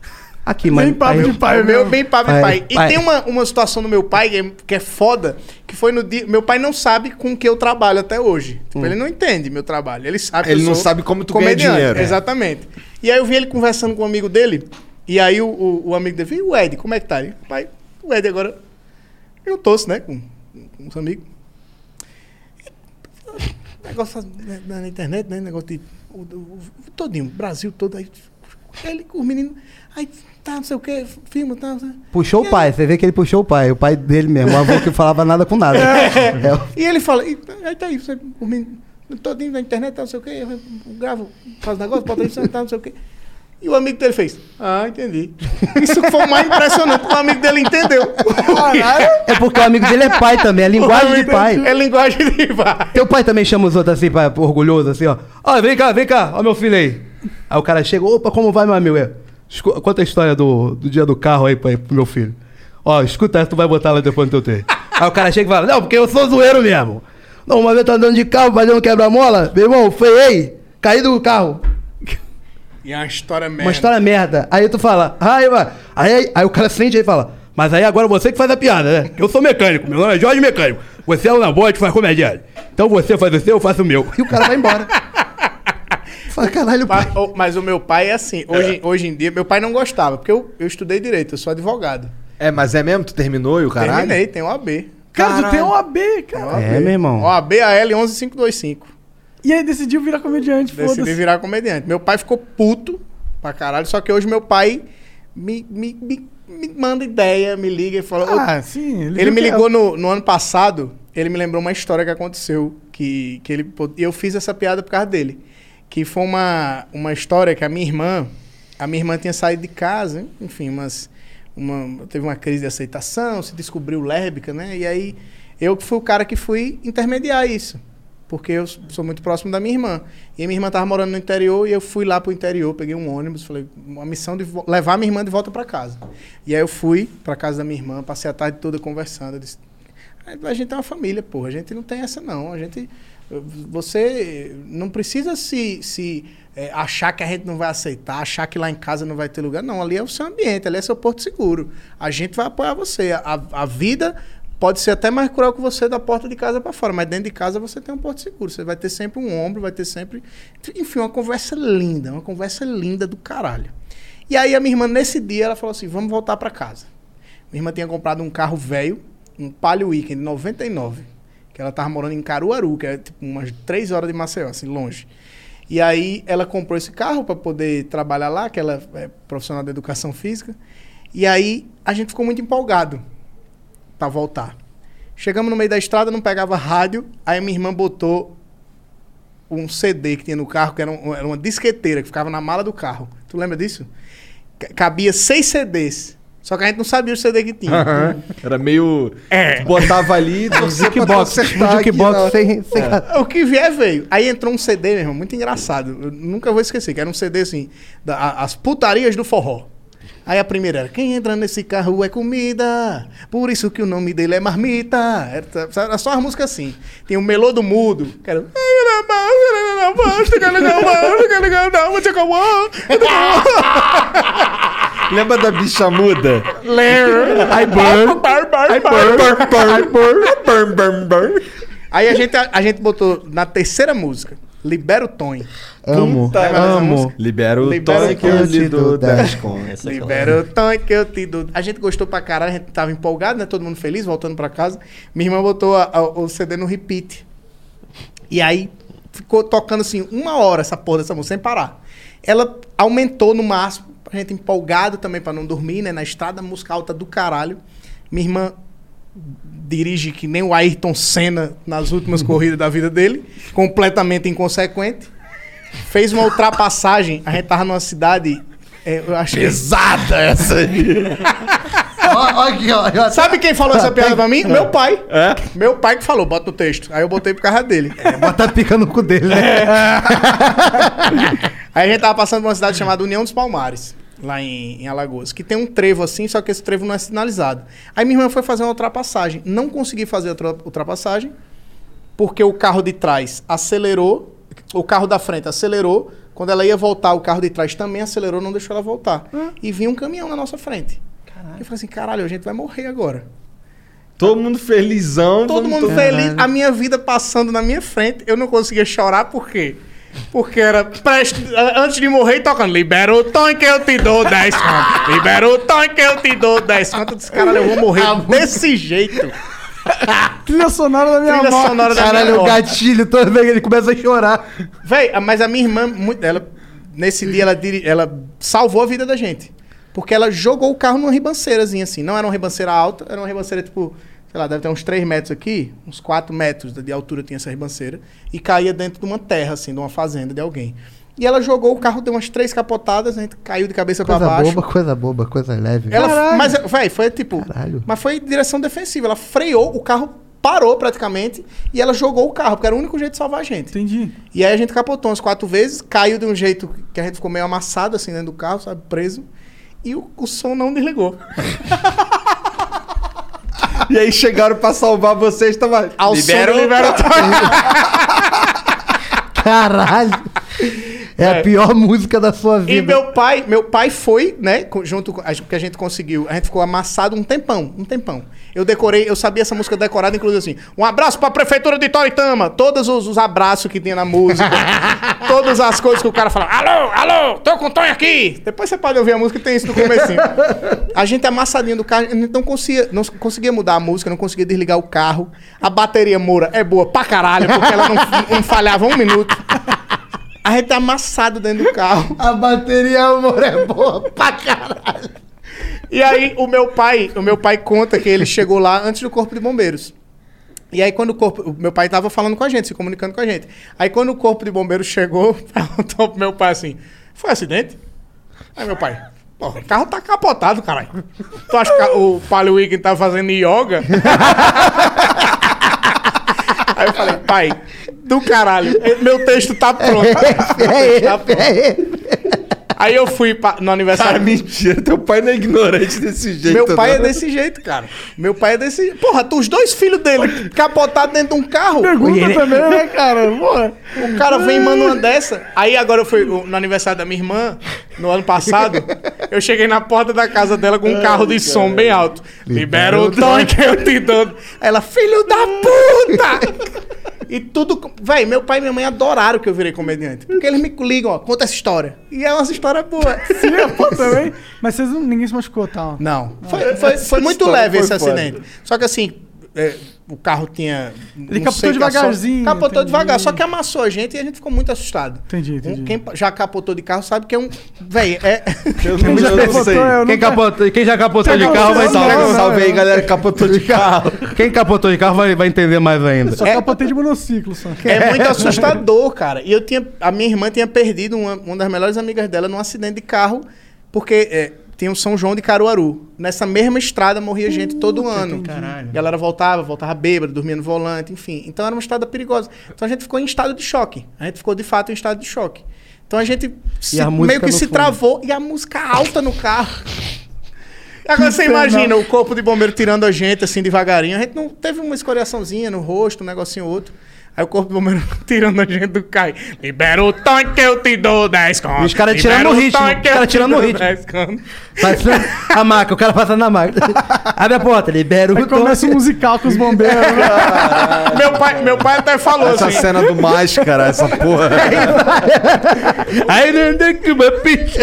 Aqui, mano. Bem papo de pai, meu meu. bem papo de Pai, pai. E pai. tem uma, uma situação no meu pai que é, que é foda, que foi no dia. Meu pai não sabe com que eu trabalho até hoje. Tipo, ele não entende meu trabalho. Ele sabe Ele que eu não sou sabe como tu ganha dinheiro. Exatamente. E aí eu vi ele conversando com um amigo dele. E aí o, o, o amigo dele, e o Ed, como é que tá? Ele, pai, o Ed agora. Eu torço, né? Com, com os amigos. Negócio né, na, na internet, né? Negócio de. O, o- o- todinho, Brasil todo. Aí, ele, os meninos. Aí tá, não sei o que, filma, tá. não sei- Puxou o pai, você vê que ele puxou o pai, o pai dele mesmo, o avô que falava nada com nada. *laughs* É. E ele fala, e, aí tá aí, você, os meninos, todinho na internet, tá, não sei o que, eu gravo, faz negócio, bota aí, tá, não sei o que. E o amigo dele fez, ah, entendi. *laughs* Isso foi o mais impressionante, porque o amigo dele entendeu. É porque o amigo dele é pai também, é linguagem de pai. É linguagem de pai. Teu pai também chama os outros assim, pai, orgulhoso, assim, ó. Ó, vem cá, vem cá, ó meu filho aí. Aí o cara chega, opa, como vai, meu amigo? É, escu- Conta a história do, do dia do carro aí pra, pro meu filho. Ó, escuta essa, tu vai botar lá depois no teu texto. *laughs* Aí o cara chega e fala, não, porque eu sou zoeiro mesmo. Não, uma vez eu tô andando de carro, fazendo quebra-mola, meu irmão, freiei, caí do carro. E é uma história merda. Uma história merda. Aí tu fala, ai, mano. Aí, aí, aí o cara sente aí e fala, mas aí agora você que faz a piada, né? Eu sou mecânico, meu nome é Jorge Mecânico. Você é o Nabote, faz comediante. Então você faz o seu, eu faço o meu. E o cara vai embora. *laughs* Fala, caralho, pai. Mas o meu pai é assim. Hoje, hoje em dia, meu pai não gostava, porque eu, eu estudei direito, eu sou advogado. É, mas é mesmo? Tu terminou e o caralho? Terminei, tem OAB. Cara, tu tem um AB, cara. É, meu irmão. OAB AL 11525. E aí decidiu virar comediante, Decidi foda-se. virar comediante. Meu pai ficou puto pra caralho, só que hoje meu pai me, me, me, me manda ideia, me liga e fala. Ah, "Ô, sim. Ele, viu me é- ligou no, no ano passado, ele me lembrou uma história que aconteceu, que, que ele, e eu fiz essa piada por causa dele. Que foi uma, uma história que a minha irmã, a minha irmã tinha saído de casa, enfim, umas, uma, teve uma crise de aceitação, se descobriu lésbica, né? E aí eu que fui o cara que fui intermediar isso. Porque eu sou muito próximo da minha irmã. E minha irmã tava morando no interior e eu fui lá pro interior, peguei um ônibus, falei, uma missão de levar minha irmã de volta para casa. E aí eu fui pra casa da minha irmã, passei a tarde toda conversando. Disse, a gente é uma família, porra. A gente não tem essa, não. A gente. Você não precisa se, se é, achar que a gente não vai aceitar, achar que lá em casa não vai ter lugar. Não, ali é o seu ambiente, ali é seu porto seguro. A gente vai apoiar você. A, a vida pode ser até mais cruel que você da porta de casa para fora, mas dentro de casa você tem um porto seguro. Você vai ter sempre um ombro, vai ter sempre. Enfim, uma conversa linda, uma conversa linda do caralho. E aí a minha irmã, nesse dia, ela falou assim: vamos voltar para casa. Minha irmã tinha comprado um carro velho, um Palio Weekend 99, que ela tava morando em Caruaru, que é tipo umas três horas de Maceió, assim, longe. E aí ela comprou esse carro para poder trabalhar lá, que ela é profissional de educação física. E aí a gente ficou muito empolgado para voltar. Chegamos no meio da estrada, não pegava rádio, aí minha irmã botou um CD que tinha no carro, que era, um- era uma disqueteira, que ficava na mala do carro. Tu lembra disso? Ca- Cabia seis CDs. Só que a gente não sabia o CD que tinha. Era meio. É. Botava ali *laughs* pra Jukebox, um jukebox sem, sem O que vier veio. Aí entrou um CD, meu irmão, muito engraçado. Eu nunca vou esquecer, que era um CD assim, da- a- as putarias do forró. Aí a primeira era, quem entra nesse carro é comida, por isso que o nome dele é marmita. Era, era só uma música assim. Tem o Melô do Mudo, que era... *laughs* Lembra da bicha muda? I burn, I burn, burn, burn. Aí a gente, a gente botou na terceira música, Libera o Tony. Amo, Puta, amo. Libera o Libera Tony o que eu lhe dou do 10 contas. Libera o Tony que eu te dou. A gente gostou pra caralho, a gente tava empolgado, né? Todo mundo feliz, voltando pra casa. Minha irmã botou a- a- o CD no repeat. E aí ficou tocando assim uma hora essa porra dessa música, sem parar. Ela aumentou no máximo, a gente empolgado também pra não dormir, né? Na estrada, música alta do caralho. Minha irmã dirige que nem o Ayrton Senna nas últimas corridas da vida dele, completamente inconsequente. Fez uma ultrapassagem, a gente tava numa cidade. é, eu acho que- Pesada essa aí. *laughs* Ó, ó aqui, ó. ó. Sabe quem falou essa piada pra mim? Meu pai. É? Meu pai que falou, bota o texto. Aí eu botei por causa dele. Bota a pica no cu dele, né? *laughs* Aí a gente tava passando por uma cidade chamada União dos Palmares, lá em, em Alagoas, que tem um trevo assim, só que esse trevo não é sinalizado. Aí minha irmã foi fazer uma ultrapassagem. Não consegui fazer a ultra- ultrapassagem, porque o carro de trás acelerou, o carro da frente acelerou. Quando ela ia voltar, o carro de trás também acelerou, não deixou ela voltar. E vinha um caminhão na nossa frente. Eu falei assim, caralho, a gente vai morrer agora. Todo mundo felizão. Todo mundo to- feliz, a minha vida passando na minha frente. Eu não conseguia chorar, por quê? Porque era preste, antes de morrer tocando Libera o tom que eu te dou 10 conto. Libera o tom que eu te dou 10 conto. Eu disse, caralho, eu vou morrer desse jeito. *laughs* Trilha sonora da minha Trilha morte. sonora da Caralho, minha o morte. gatilho, toda vez que ele começa a chorar. Véi, mas a minha irmã, muito- ela, nesse dia, ela, ela salvou a vida da gente. Porque ela jogou o carro numa ribanceirazinha, assim. Não era uma ribanceira alta, era uma ribanceira, tipo, sei lá, deve ter uns 3 metros aqui, uns 4 metros de altura tinha essa ribanceira. E caía dentro de uma terra, assim, de uma fazenda de alguém. E ela jogou o carro, deu umas três capotadas, a gente caiu de cabeça pra Coisa baixo. boba, coisa boba, coisa leve. Ela, mas, véi, foi tipo. Caralho. Mas foi direção defensiva. Ela freou, o carro parou praticamente e ela jogou o carro, porque era o único jeito de salvar a gente. Entendi. E aí a gente capotou umas quatro vezes, caiu de um jeito que a gente ficou meio amassado assim dentro do carro, sabe, preso. E o, o som não desligou. *laughs* E aí chegaram pra salvar vocês, tava. Ao libera, som Libera *laughs* Caralho. É, a É. pior música da sua vida. E meu pai, meu pai foi, né, junto com a gente- porque a gente conseguiu, a gente ficou amassado um tempão, um tempão. Eu decorei, eu sabia essa música decorada, inclusive assim, um abraço pra prefeitura de Toritama, todos os, os abraços que tinha na música, *laughs* todas as coisas que o cara falava, alô, alô, tô com o Tonho aqui. Depois você pode ouvir a música, tem isso no comecinho. A gente amassadinho do carro, a gente não conseguia, não conseguia mudar a música, não conseguia desligar o carro. A bateria Moura é boa pra caralho, porque ela não, *laughs* não falhava um minuto. A gente tá amassado dentro do carro. A bateria, amor, é boa pra caralho. E aí o meu pai, o meu pai conta que ele chegou lá antes do corpo de bombeiros. E aí quando o corpo, o meu pai tava falando com a gente, se comunicando com a gente. Aí quando o corpo de bombeiros chegou, *laughs* perguntou pro meu pai assim: "Foi acidente?" Aí meu pai: Porra, o carro tá capotado, caralho. Tu acha que o Palio Weekend tá fazendo yoga? *laughs* Aí eu falei, pai, do caralho, meu texto tá pronto. É Tá pronto. Aí eu fui pra- no aniversário. Cara, mentira, teu pai não é ignorante desse jeito. Meu pai é não. desse jeito, cara. Meu pai é desse jeito. Porra, tu, os dois filhos dele capotados dentro de um carro. Pergunta também, né, *laughs* cara? Porra. O cara vem e manda uma dessa. Aí agora eu fui no aniversário da minha irmã, no ano passado. Eu cheguei na porta da casa dela com um carro de som bem alto. Libera o Tom que eu te dou. Ela, filho da puta! *laughs* E tudo. Véi, meu pai e minha mãe adoraram que eu virei comediante. Porque eles me ligam, ó, conta essa história. E é uma história boa. Sim, pô, também. Mas vocês não, ninguém se machucou, tal. Não. Foi, foi, foi muito história leve foi esse foda. acidente. Só que assim, é, o carro tinha. Ele capotou devagarzinho, só- Capotou entendi. devagar, só que amassou a gente e a gente ficou muito assustado. Entendi, Um- entendi. quem já capotou de carro sabe que é um. Véi, é. Eu *laughs* não, já eu não capotou, sei. eu Quem, capotou, quem já capotou de carro vai Salve, salve aí, galera, que capotou de carro. *laughs* Quem capotou de carro vai, vai entender mais ainda. Só capotei de monociclo, só. É muito assustador, cara. E eu tinha. A minha irmã tinha perdido uma, uma das melhores amigas dela num acidente de carro, porque é, tinha o São João de Caruaru. Nessa mesma estrada morria gente todo ano. Caralho. A galera voltava, voltava bêbada, dormia no volante, enfim. Então era uma estrada perigosa. Então a gente ficou em estado de choque. A gente ficou de fato em estado de choque. Então a gente se- a meio que se fundo. travou e a música alta no carro. *laughs* Agora você imagina o corpo de bombeiro tirando a gente assim devagarinho. A gente não teve uma escoriaçãozinha no rosto, um negocinho ou outro. Aí o corpo de bombeiro *laughs* tirando a gente do cai. Libera o tanque que eu te dou 10 conto. E os caras tirando o ritmo, os caras tirando o ritmo. 10 conto. Passando a maca, o cara passando na maca. *laughs* Abre a porta, libera o Aí começa o musical com os bombeiros. né? *laughs* meu, pai, meu pai até falou Essa assim. cena do máscara, essa porra. Aí não tem que uma picha.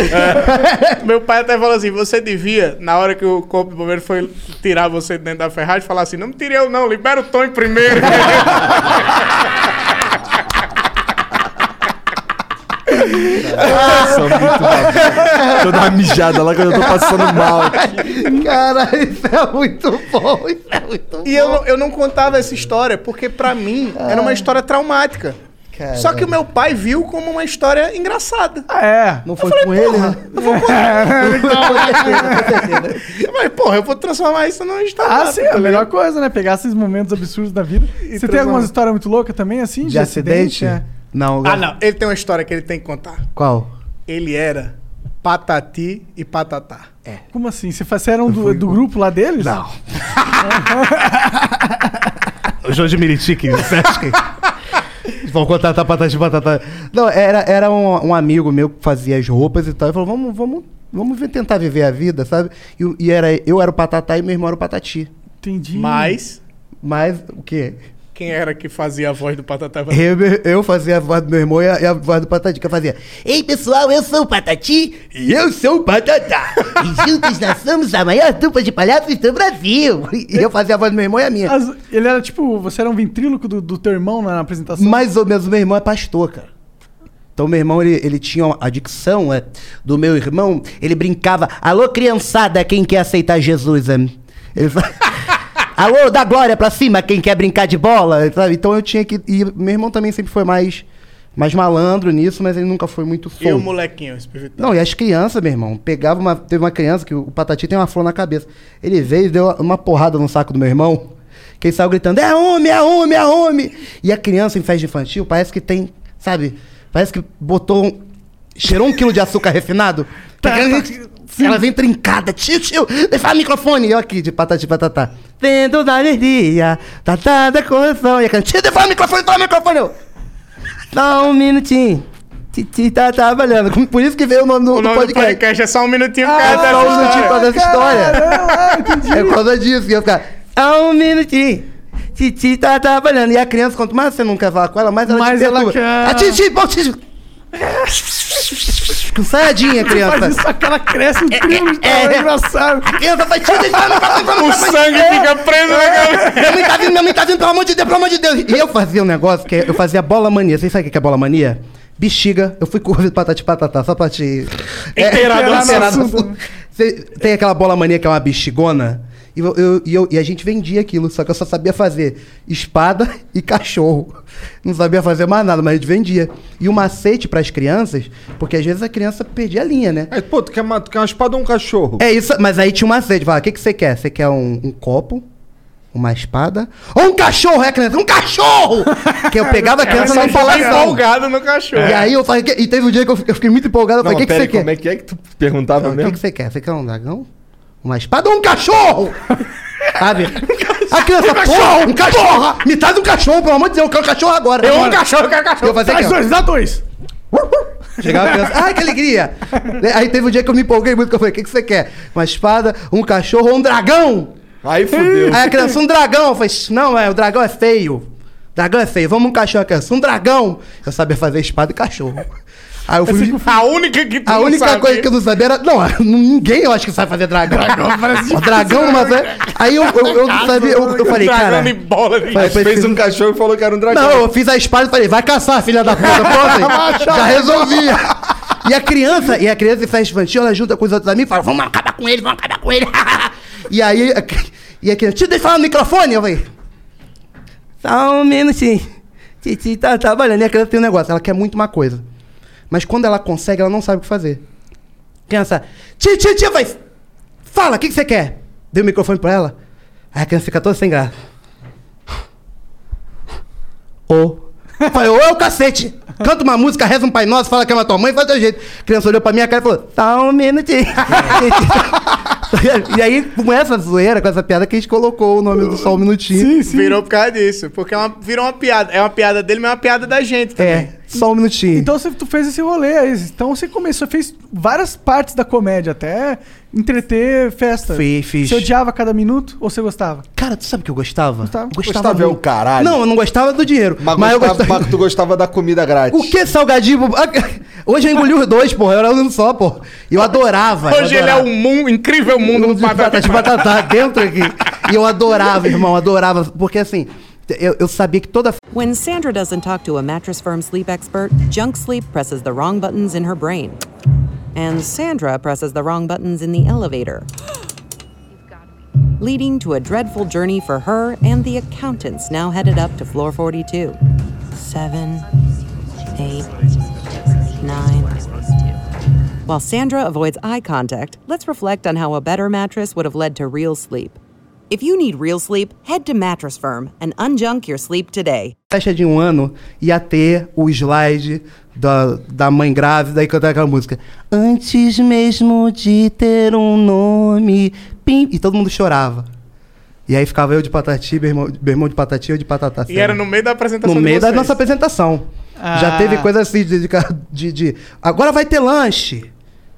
Meu pai até falou assim: você devia, na hora que o corpo de bombeiro foi tirar você de dentro da ferragem, falar assim: não me tire eu, não, libera o Tony primeiro. Sou muito babaca. *laughs* Tô dando uma mijada lá quando eu tô passando mal. Cara, isso é muito bom, isso é muito bom. E eu, não- eu não contava essa história porque, pra mim, era uma história traumática. Cara. Só que o meu pai viu como uma história engraçada. Ah, é. Não foi com ele, né? *laughs* *laughs* Eu falei, porra, eu vou transformar isso numa história. Ah, sim, é a melhor coisa, né? Pegar esses momentos absurdos da vida. Você tem algumas histórias muito loucas também, assim? De acidente? É. Não, Ah, não. Ele tem uma história que ele tem que contar. Qual? Ele era patati e patatá. Como assim? Você, você era um do, do grupo lá deles? Não. *laughs* O João de Miritique, você acha que... Vão contratar patati de batata. Não, era, era um, um amigo meu que fazia as roupas e tal. Ele falou, vamos, vamos, vamos ver- tentar viver a vida, sabe? E, e era, eu era o patatá e meu irmão era o patati. Entendi. Mas, Mas, o quê? Quem era que fazia a voz do patatá? Eu, eu fazia a voz do meu irmão e a, e a voz do patati, que eu fazia... Ei, pessoal, eu sou o Patati e eu sou o Patatá. e juntos nós somos a maior dupla de palhaços do Brasil. E eu fazia a voz do meu irmão e a minha. As- ele era tipo, você era um ventríloco do, do teu irmão na apresentação? Mais ou menos, o meu irmão é pastor, cara. Então, meu irmão, ele, ele tinha a dicção é, do meu irmão. Ele brincava, alô, criançada, quem quer aceitar Jesus? é?" Ele fa- *laughs* alô, dá glória pra cima, quem quer brincar de bola? sabe? Então, eu tinha que... E meu irmão também sempre foi mais, mais malandro nisso, mas ele nunca foi muito E o solto. molequinho, esse perfeito. Não, e as crianças, meu irmão, pegava uma. Teve uma criança que o Patati tem uma flor na cabeça. Ele veio e deu uma porrada no saco do meu irmão. Que ele saiu gritando: É homem, é homem, é homem! E a criança em festa infantil parece que tem, sabe? Parece que botou. um- cheirou um quilo de açúcar refinado. Ela vem trincada, tio, tio, deixa o microfone. Eu aqui, de patati patatá. Vendo da alegria, tatá da correção. E a criança, tio, deixa o microfone, toma o microfone. Eu, Só um minutinho. Titi tá trabalhando. Por isso que veio o nome do, O nome do podcast. podcast é só um minutinho Ah, cada só um minutinho pra história. dessa história. É por causa disso que eu ficar. Ah, um minutinho. Titi tá trabalhando. E a criança, quanto mais você não quer falar com ela, mais ela Mais te ela perturba. quer. A Titi, bom, Titi. Com saiadinha, criança. Faz isso, aquela cresce o primo, é, é, engraçado. A criança deixa O sangue fica preso na cabeça. Minha mãe tá vindo, minha mãe tá vindo, pelo amor de Deus, pelo amor de Deus. E eu fazia um negócio que eu fazia bola mania. Vocês sabem o que é bola mania? Bexiga. Eu fui curva de patati patatá, só pra te. Inteirado. Você tem aquela bola mania que é uma bexigona? E, eu, eu- e, eu- e a gente vendia aquilo, só que eu só sabia fazer espada e cachorro. Não sabia fazer mais nada, mas a gente vendia. E o macete pras crianças, porque às vezes a criança perdia a linha, né? Aí, pô, tu quer uma, tu quer uma espada ou um cachorro? É isso, mas aí tinha um macete. Fala, o que, que você quer? Você quer um, um copo, uma espada ou um cachorro? É, criança? Um cachorro! que eu pegava a *laughs* criança Ela não fica empolgado no cachorro. E aí eu falei, e teve um dia que eu fiquei, eu fiquei muito empolgado. Eu falei, o que, que você quer? como é que é que tu perguntava Não, O mesmo? que, que você quer? Você quer um dragão? Uma espada ou um cachorro? *laughs* Sabe? A criança, porra, um cachorro! Me traz um cachorro, pelo amor de Deus, eu quero um cachorro agora. Eu um Agora. cachorro, eu quero cachorro. Eu fazia Traz aqui, dois, dá dois. Chegava a criança, ai que alegria! Aí teve um dia que eu me empolguei muito, que eu falei, o que, que você quer? Uma espada, um cachorro ou um dragão? Aí fudeu. Aí a criança, um dragão. Eu falei, não, é, o dragão é feio. Dragão é feio, vamos um cachorro, a criança, um dragão. Eu sabia fazer espada e cachorro. Aí eu fui... A única que tu A não única sabe. coisa que eu não sabia era. Não, *laughs* ninguém eu acho que sabe fazer dragão. Dragão, dragão mas é- Aí eu, eu, eu não sabia. Eu, eu falei, Dragão cara. de bola Falei, fez um cachorro e falou que era um dragão. Não, eu fiz a espada e falei, vai caçar, filha da puta. Pronto, *laughs* já resolvia. E a criança, e a criança em festa infantil, ela junta com os outros amigos e fala, vamos acabar com ele, vamos acabar com ele. *laughs* e aí, a, e a criança, deixa eu falar no microfone. Eu falei, só um minutinho. Titi tá trabalhando. E a criança tem um negócio, ela quer muito uma coisa. Mas quando ela consegue, ela não sabe o que fazer. Criança, tia, tia, tia, vai. Fala, o que, que você quer? Dei o microfone pra ela. Aí a criança fica toda sem graça. Ô. Falei, ô, é o cacete. Canta uma música, reza um Pai Nosso, fala que é uma tua mãe, faz teu jeito. A criança olhou pra minha cara e falou, tá um minutinho. *laughs* e aí, com essa zoeira, com essa piada, que a gente colocou o nome do Só um Minutinho. Virou por causa disso. Porque é uma- virou uma piada. É uma piada dele, mas é uma piada da gente também. É, só um minutinho. Então você, tu fez esse rolê aí. Então você começou, fez várias partes da comédia, até entreter festa. Fiz, fiz. Você odiava cada minuto ou você gostava? Cara, tu sabe o que eu gostava? Gostava. Eu Gostava é o caralho. Não, eu não gostava do dinheiro. Mas, Mas, eu gostava, gostava. mas tu gostava da comida grátis. O que salgadinho? *laughs* Hoje eu engoli os dois, porra. Eu era um só, porra. Eu adorava. eu Hoje ele é adorava. um mundo, incrível mundo do de batata de batata dentro aqui. E eu adorava, irmão, adorava. Porque assim, eu, eu sabia que toda. When Sandra doesn't talk to a Mattress Firm sleep expert, Junk Sleep presses the wrong buttons in her brain. And Sandra presses the wrong buttons in the elevator. *gasps* Leading to a dreadful journey for her and the accountants now headed up to floor 42. Seven, eight, nine. While Sandra avoids eye contact, let's reflect on how a better mattress would have led to real sleep. If you need real sleep, head to Mattress Firm and unjunk your sleep today. festa de um ano ia ter o slide da, da mãe grávida e cantar aquela música. Antes mesmo de ter um nome. Pim, e todo mundo chorava. E aí ficava eu de patati, meu irmão, meu irmão de patati e eu de patatá. E era no meio da apresentação No de meio da vocês. nossa apresentação. Já Ah. teve coisa assim de, de, de, de, Agora vai ter lanche.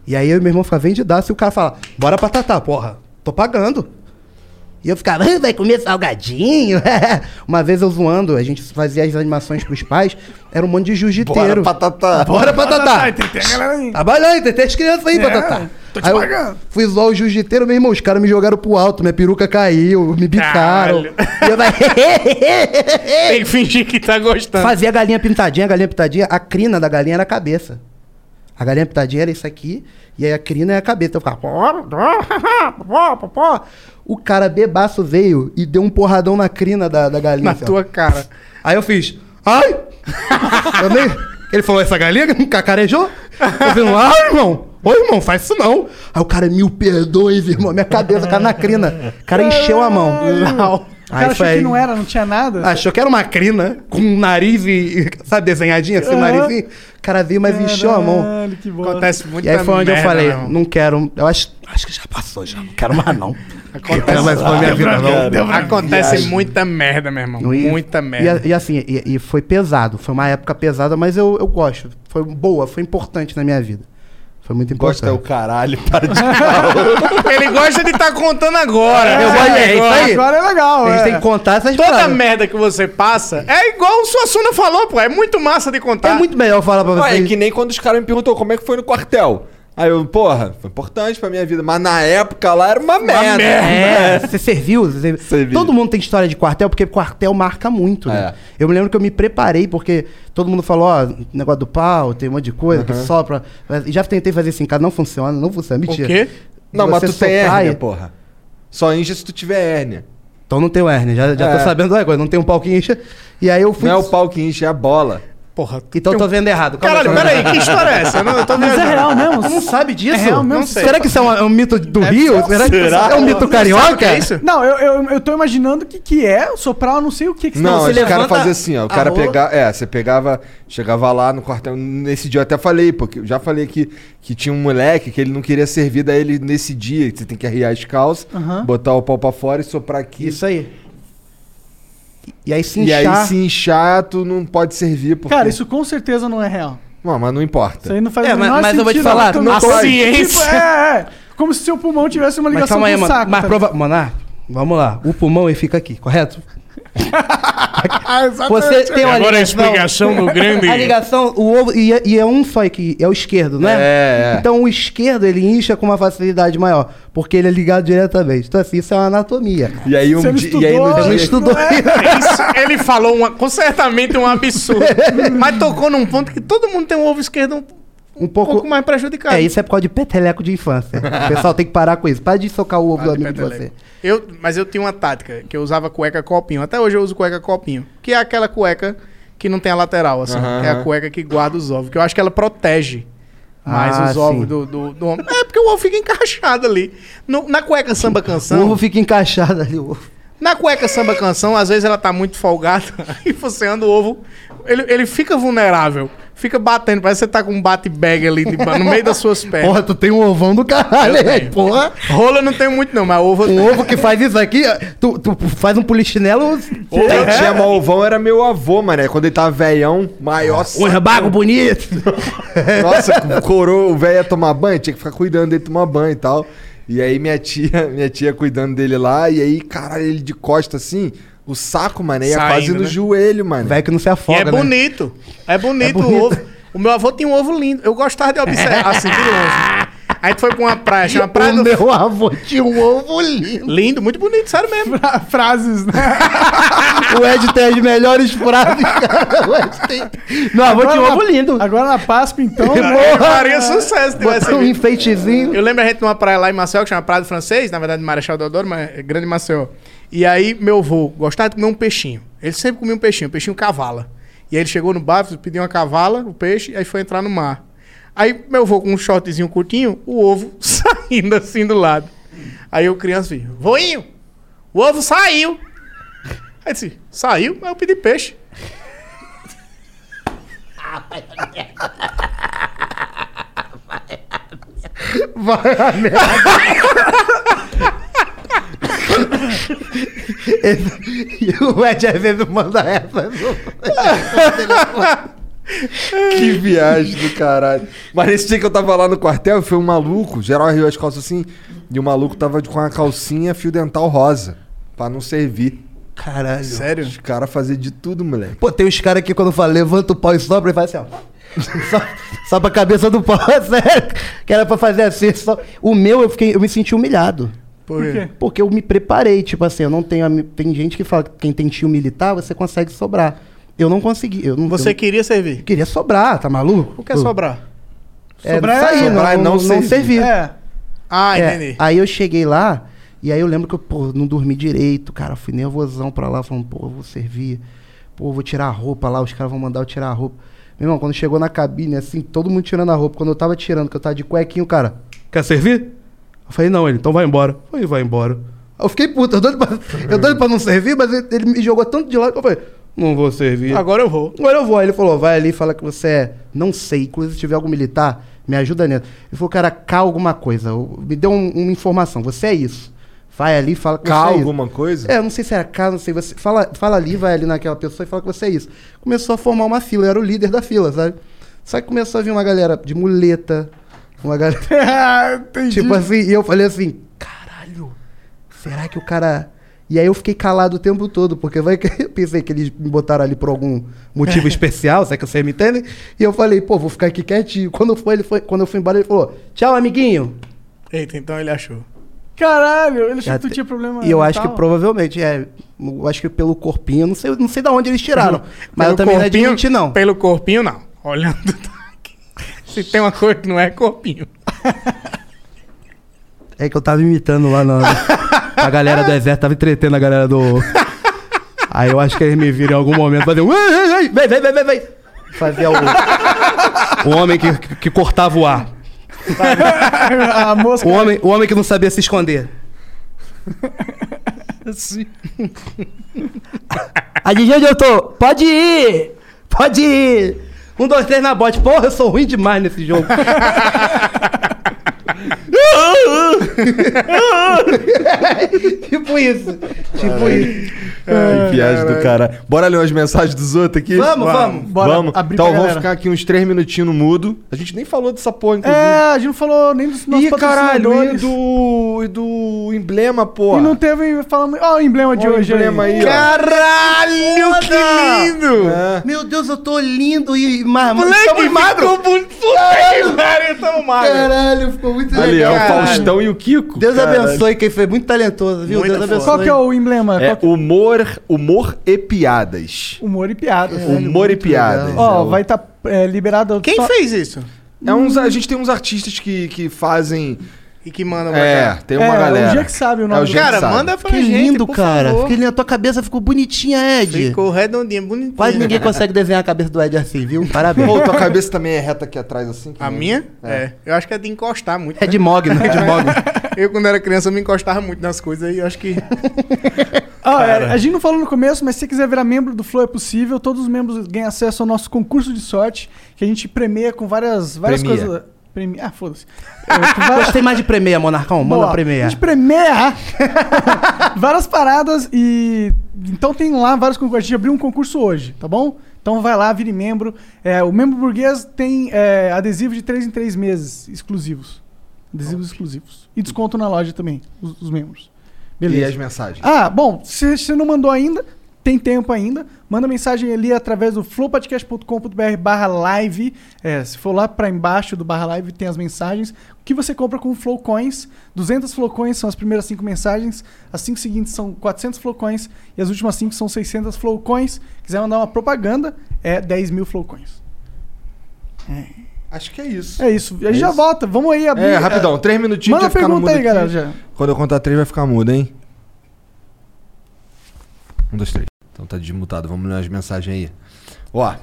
E aí eu e meu irmão ficava vendidaço e o cara fala: Bora pra Tatá, porra, tô pagando. E eu ficava, "Ah, vai comer salgadinho. *laughs* Uma vez eu zoando, a gente fazia as animações pros pais, era um monte de jiu-jiteiro. Bora pra Tatá. Bora pra Tatá. Ai, tem, tem a galera aí. Trabalha aí, tem as crianças aí, É, Patatá. tô te Aí eu pagando. fui zoar o jiu-jiteiro, meu irmão, os caras me jogaram pro alto, minha peruca caiu, me bicaram. *laughs* E eu *laughs* Tem que fingir que tá gostando. Fazia a galinha pintadinha, a galinha pintadinha, a crina da galinha era a cabeça. A galinha pintadinha era isso aqui, e aí a crina é a cabeça. Eu ficava. *laughs* O cara bebaço veio e deu um porradão na crina da, da galinha. Na assim, ó. tua cara. Aí eu fiz. Ai! *laughs* Eu nem- Ele falou, essa galinha cacarejou? Eu falei, ai, irmão! Ô, irmão, faz isso não! Aí o cara, mil perdões, irmão. Minha cabeça caiu na crina. O cara encheu a mão. O cara Aí achou foi que não era, não tinha nada. Achou que era uma crina com um nariz e, *laughs* sabe, desenhadinho assim, o Aham. narizinho. O cara veio, mas encheu a mão. Caralho, que bosta. Acontece muito E aí foi onde eu falei, meu irmão. não quero, eu acho, acho que já passou já, não quero mais não. *laughs* Acontece, Não quero mais pra minha vida não. Acontece muita merda, meu irmão. E- muita merda. E, e assim, e, e foi pesado, foi uma época pesada, mas eu, eu gosto. Foi boa, foi importante na minha vida. Foi muito Gosta é o importante. caralho, *laughs* para de *laughs* Ele gosta de estar contando agora. Eu gosto- é isso aí. Agora é legal, A gente é. tem que contar essas Toda paradas. merda que você passa é igual o Suassuna falou, pô. É muito massa de contar. É muito melhor falar pra Ué, vocês. é que nem quando os caras me perguntou como é que foi no quartel. Aí eu, porra, foi importante pra minha vida. Mas na época lá era uma merda. *laughs* É, você serviu, você serviu. Servi. Todo mundo tem história de quartel, porque quartel marca muito, né? É. Eu me lembro que eu me preparei, porque todo mundo falou, ó, negócio do pau, tem um monte de coisa que sopra. E já tentei fazer assim, cara, não funciona, não funciona, O mentira. quê? Não, mas Você tu tem hérnia, e- porra. Só incha se tu tiver hérnia. Então não tenho hérnia, já, já É. tô sabendo da coisa, não tem um pau que incha. E aí eu fui... Não é o pau que incha, é a bola. Porra. Então eu tô vendo errado. Calma Caralho, peraí, que história é essa? Eu, não, eu tô Mas é real mesmo? Tu não sabe disso? É real mesmo? Não sei. Será que isso é um, é um mito do Rio? Será, que Será? é um mito Sabe carioca? o que é isso? Não, eu, eu, eu tô imaginando o que, que é soprar, eu não sei o que, que Não, você os caras levanta faziam assim, ó. O cara pegava. É, você pegava. Chegava lá no quartel. Nesse dia eu até falei, porque eu já falei que, que tinha um moleque que ele não queria servir, daí ele nesse dia, que você tem que arriar as calças, Aham. botar o pau pra fora e soprar aqui. Isso aí. E aí se E inchar... aí, se inchar, tu não pode servir. Porque... Cara, isso com certeza não é real. Não, mas não importa. Isso aí não faz É, mas- mas eu vou te sentido, falar, não A pode. ciência. Tipo, *laughs* é, é. Como se seu pulmão tivesse uma Mas ligação calma aí, com o saco. Mas tá prova... Monark, vamos lá. O pulmão ele fica aqui, correto? *laughs* Você tem uma Agora a ligação... explicação do grande. A ligação, o ovo, e é, e é um só que é o esquerdo, né? É, é. Então o esquerdo ele incha com uma facilidade maior, porque ele é ligado diretamente. Então assim, isso é uma anatomia. E aí, um dia, e aí estudou, no estudou Isso, ele falou uma, com certamente um absurdo. *laughs* mas tocou num ponto que todo mundo tem um ovo esquerdo um, pouco... pouco mais prejudicado. É, isso é por causa de peteleco de infância. O pessoal tem que parar com isso. Para de socar o ovo do de amigo de peteleco. você. Eu, mas eu tinha uma tática, que eu usava cueca copinho. Até hoje eu uso cueca copinho. Que é aquela cueca que não tem a lateral, assim. Que é a cueca que guarda os ovos. Que eu acho que ela protege mais Ah, os ovos sim. do, do, do homem. É porque o ovo fica encaixado ali. No- na cueca samba O canção. ovo fica encaixado ali. O ovo. Na cueca samba canção, às vezes ela tá muito folgada. Aí *laughs* você anda o ovo. Ele, ele fica vulnerável. Fica batendo. Parece que você tá com um bate-bag ali de- no meio das suas pernas. Porra, tu tem um ovão do caralho aí, porra. Rola eu não tenho muito, não, mas ovo. Um tenho. ovo que faz isso aqui, tu, tu faz um polichinelo. Quem tinha malvão era meu avô, mané. Quando ele tava velhão, maior. Um rebago bonito. Nossa, *laughs* coroa, o velho ia tomar banho, tinha que ficar cuidando dele tomar banho e tal. E aí minha tia, *laughs* minha tia cuidando dele lá, e aí, caralho, ele de costa assim, o saco, mano, ia Saindo, quase no né? joelho, mano. Velho que não se E afoga, é né? bonito. É bonito, É bonito. o ovo. O meu avô tinha um ovo lindo. Eu gostava de observar *laughs* assim, de longe. Aí tu foi pra uma praia, chama Praia O do... meu avô tinha um ovo lindo. Lindo, muito bonito, sério mesmo. Fra- Frases, né? *laughs* O Ed tem as melhores frases, *laughs* cara. O Ed tem... Meu avô tinha um na- ovo lindo. Agora na Páscoa, então. Né? faria sucesso Botou um enfeitezinho. Eu lembro a gente numa praia lá em Maceió, que chama Praia do Francês, na verdade Marechal Deodoro, mas é Grande Maceió. E aí meu avô gostava de comer um peixinho. Ele sempre comia um peixinho, um peixinho cavala. E aí ele chegou no bar, pediu uma cavala, o peixe, e aí foi entrar no mar. Aí meu avô com um shortzinho curtinho, o ovo *laughs* saindo assim do lado. Aí eu criança vi, voinho, o ovo saiu. Aí disse, saiu, mas eu pedi peixe. Vai a *laughs* merda. E o Ed vezes manda essa. *laughs* Que viagem do caralho. Mas nesse dia que eu tava lá no quartel, foi um maluco, geral riu as calças assim, e o maluco tava de- com a calcinha fio dental rosa, pra não servir. Caralho. Sério? Os caras faziam de tudo, moleque. Pô, tem uns caras que quando fala levanta o pau e sopra, ele faz assim, ó. Só, só pra cabeça do pau, *laughs* é sério. Que era pra fazer assim. Só... O meu, eu, fiquei, eu me senti humilhado. Por quê? Porque eu me preparei, tipo assim, eu não tenho. Tem gente que fala que quem tem tio militar, você consegue sobrar. Eu não consegui. Eu não, Você eu queria servir? queria sobrar, tá maluco? O que é sobrar? É, Sobrar sair, é- sobrar é não, não não, servir. servir. É. Ah, É, entendi. Aí eu cheguei lá, e aí eu lembro que eu, pô, não dormi direito, cara. Fui nervosão pra lá, falando, pô, eu vou servir. Pô, eu vou tirar a roupa lá, os caras vão mandar eu tirar a roupa. Meu irmão, quando chegou na cabine, assim, todo mundo tirando a roupa. Quando eu tava tirando, que eu tava de cuequinho, o cara, quer servir? Eu falei, não, ele, então vai embora. Falei, vai embora. Eu fiquei puto, eu doido pra, eu doido pra não servir, mas ele, ele me jogou tanto de lado que eu falei, não vou servir. Agora eu vou. Agora eu vou. Aí ele falou, vai ali e fala que você é, não sei, inclusive se tiver algum militar, me ajuda nisso. Ele falou, cara, cá alguma coisa. Me deu um- uma informação, você é isso. Vai ali e fala que Cá você é isso. alguma coisa? É, não sei se era cá, não sei. Você fala, fala ali, vai ali naquela pessoa e fala que você é isso. Começou a formar uma fila, eu era o líder da fila, sabe? Só que começou a vir uma galera de muleta, uma galera. *laughs* tipo assim, e eu falei assim, caralho, será que o cara. E aí eu fiquei calado o tempo todo, porque vai que *laughs* eu pensei que eles me botaram ali por algum motivo *laughs* especial, sabe que vocês me entendem? E eu falei, pô, vou ficar aqui quietinho. Quando, foi, ele foi, quando eu fui embora, ele falou, tchau, amiguinho. Eita, então ele achou. Caralho, ele achou que tu tinha problema. E eu acho que provavelmente, é. Eu acho que pelo corpinho, não sei, não sei de onde eles tiraram. *laughs* mas Pelo eu também não corpinho- admiti, não. Pelo corpinho, não. Olhando. tá aqui. Se tem uma coisa que não é corpinho. É que eu tava imitando lá na. A galera do exército, tava entretendo a galera do. Aí eu acho que eles me viram em algum momento fazer um. "Ei, ei, ei, Vem, vem, vem, vem, vem. Fazia o. o homem que, que, que cortava o ar. a mosca. O homem, o homem que não sabia se esconder. Sim. A de onde eu tô? Pode ir! Pode ir! Um, dois, três na bote. Porra, eu sou ruim demais nesse jogo. *laughs* *laughs* tipo isso. Tipo isso. Que viagem do cara. Bora ler umas mensagens dos outros aqui? Vamos, vamos. Bora vamos. abrir Então pra vamos galera. ficar aqui uns três minutinhos no mudo. A gente nem falou dessa porra, inclusive. É, a gente não falou nem dos nossos Ih, caralho, e patrocinadores. do, e do emblema, porra. E não teve. Falamos. Ó, o emblema de Olha o hoje. emblema aí, ó. Caralho, que lindo! É. Meu Deus, eu tô lindo e mar... Moleque, Estamos magro. ficou muito Caralho, tamo magro. Caralho, ficou muito Ali, é legal. o Faustão e o Kiko. Deus Caralho. abençoe quem foi muito talentoso, viu? Muito Deus abençoe. Qual que é o emblema? É que- humor, humor e piadas. Humor e piada. humor e piadas. Ó, É o- vai estar liberado. Quem só- fez isso? É uns, a gente tem uns artistas que, que fazem. E que manda pra É, cá? tem uma é, galera. O dia que sabe o nome É o que Cara, sabe. manda pra Que gente, lindo, por cara. favor. Fiquei lindo. A tua cabeça ficou bonitinha, Ed. Ficou redondinho, bonitinho. Quase ninguém consegue desenhar a cabeça do Ed assim, viu? Parabéns. Pô, tua cabeça também é reta aqui atrás, assim? que A nem- minha? É. Eu acho que é de encostar muito. É de mogno, é de mogno. *laughs* Eu, quando era criança, eu me encostava muito nas coisas e eu acho que. *laughs* Ah, é, a gente não falou no começo, mas se você quiser virar membro do Flow é possível. Todos os membros ganham acesso ao nosso concurso de sorte, que a gente premia com várias, várias Premia. coisas. Premi... Ah, foda-se. Várias- Gostei mais de premeia, Monarcão. Manda Boa, gente premia *laughs* várias paradas e. Então tem lá vários concursos. A gente abriu um concurso hoje, tá bom? Então vai lá, vire membro. É, o membro burguês tem é, adesivo de 3 em 3 meses exclusivos. Adesivos exclusivos. E desconto na loja também, os, os membros. E Beleza. as mensagens? Ah, bom, se você não mandou ainda, tem tempo ainda. Manda mensagem ali através do flowpodcast.com.br barra live. É, se for lá para embaixo do barra live, tem as mensagens. O que você compra com Flow Coins. 200 Flow Coins são as primeiras cinco mensagens. As cinco seguintes são 400 Flow Coins. E as últimas cinco são 600 Flow Coins. Quiser mandar uma propaganda, é 10 mil Flow Coins. Acho que é isso. É isso. A gente É já isso? volta. Vamos aí abrir. É, rapidão, três minutinhos Manda no pergunta aí, galera. Já. Quando eu contar três vai ficar mudo, hein? Um, dois, três. Então tá desmutado. Vamos ler as mensagens aí. Ó,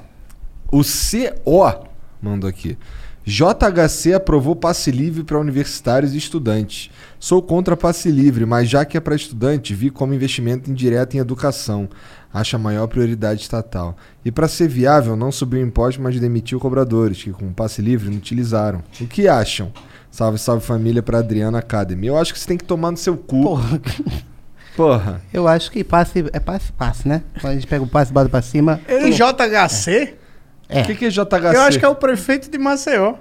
o CO mandou aqui. JHC aprovou passe livre para universitários e estudantes. Sou contra passe livre, mas já que é para estudante, vi como investimento indireto em educação. Acho a maior prioridade estatal. E para ser viável, não subiu imposto, mas demitiu cobradores, que com passe livre não utilizaram. O que acham? Salve, salve família para Adriana Academy. Eu acho que você tem que tomar no seu cu. Porra. *laughs* Porra. Eu acho que passe, é passe, passe, né? Quando a gente pega o passe, bota pra cima. Ele JHC? É. O que, que é JHC? Eu acho que é o prefeito de Maceió.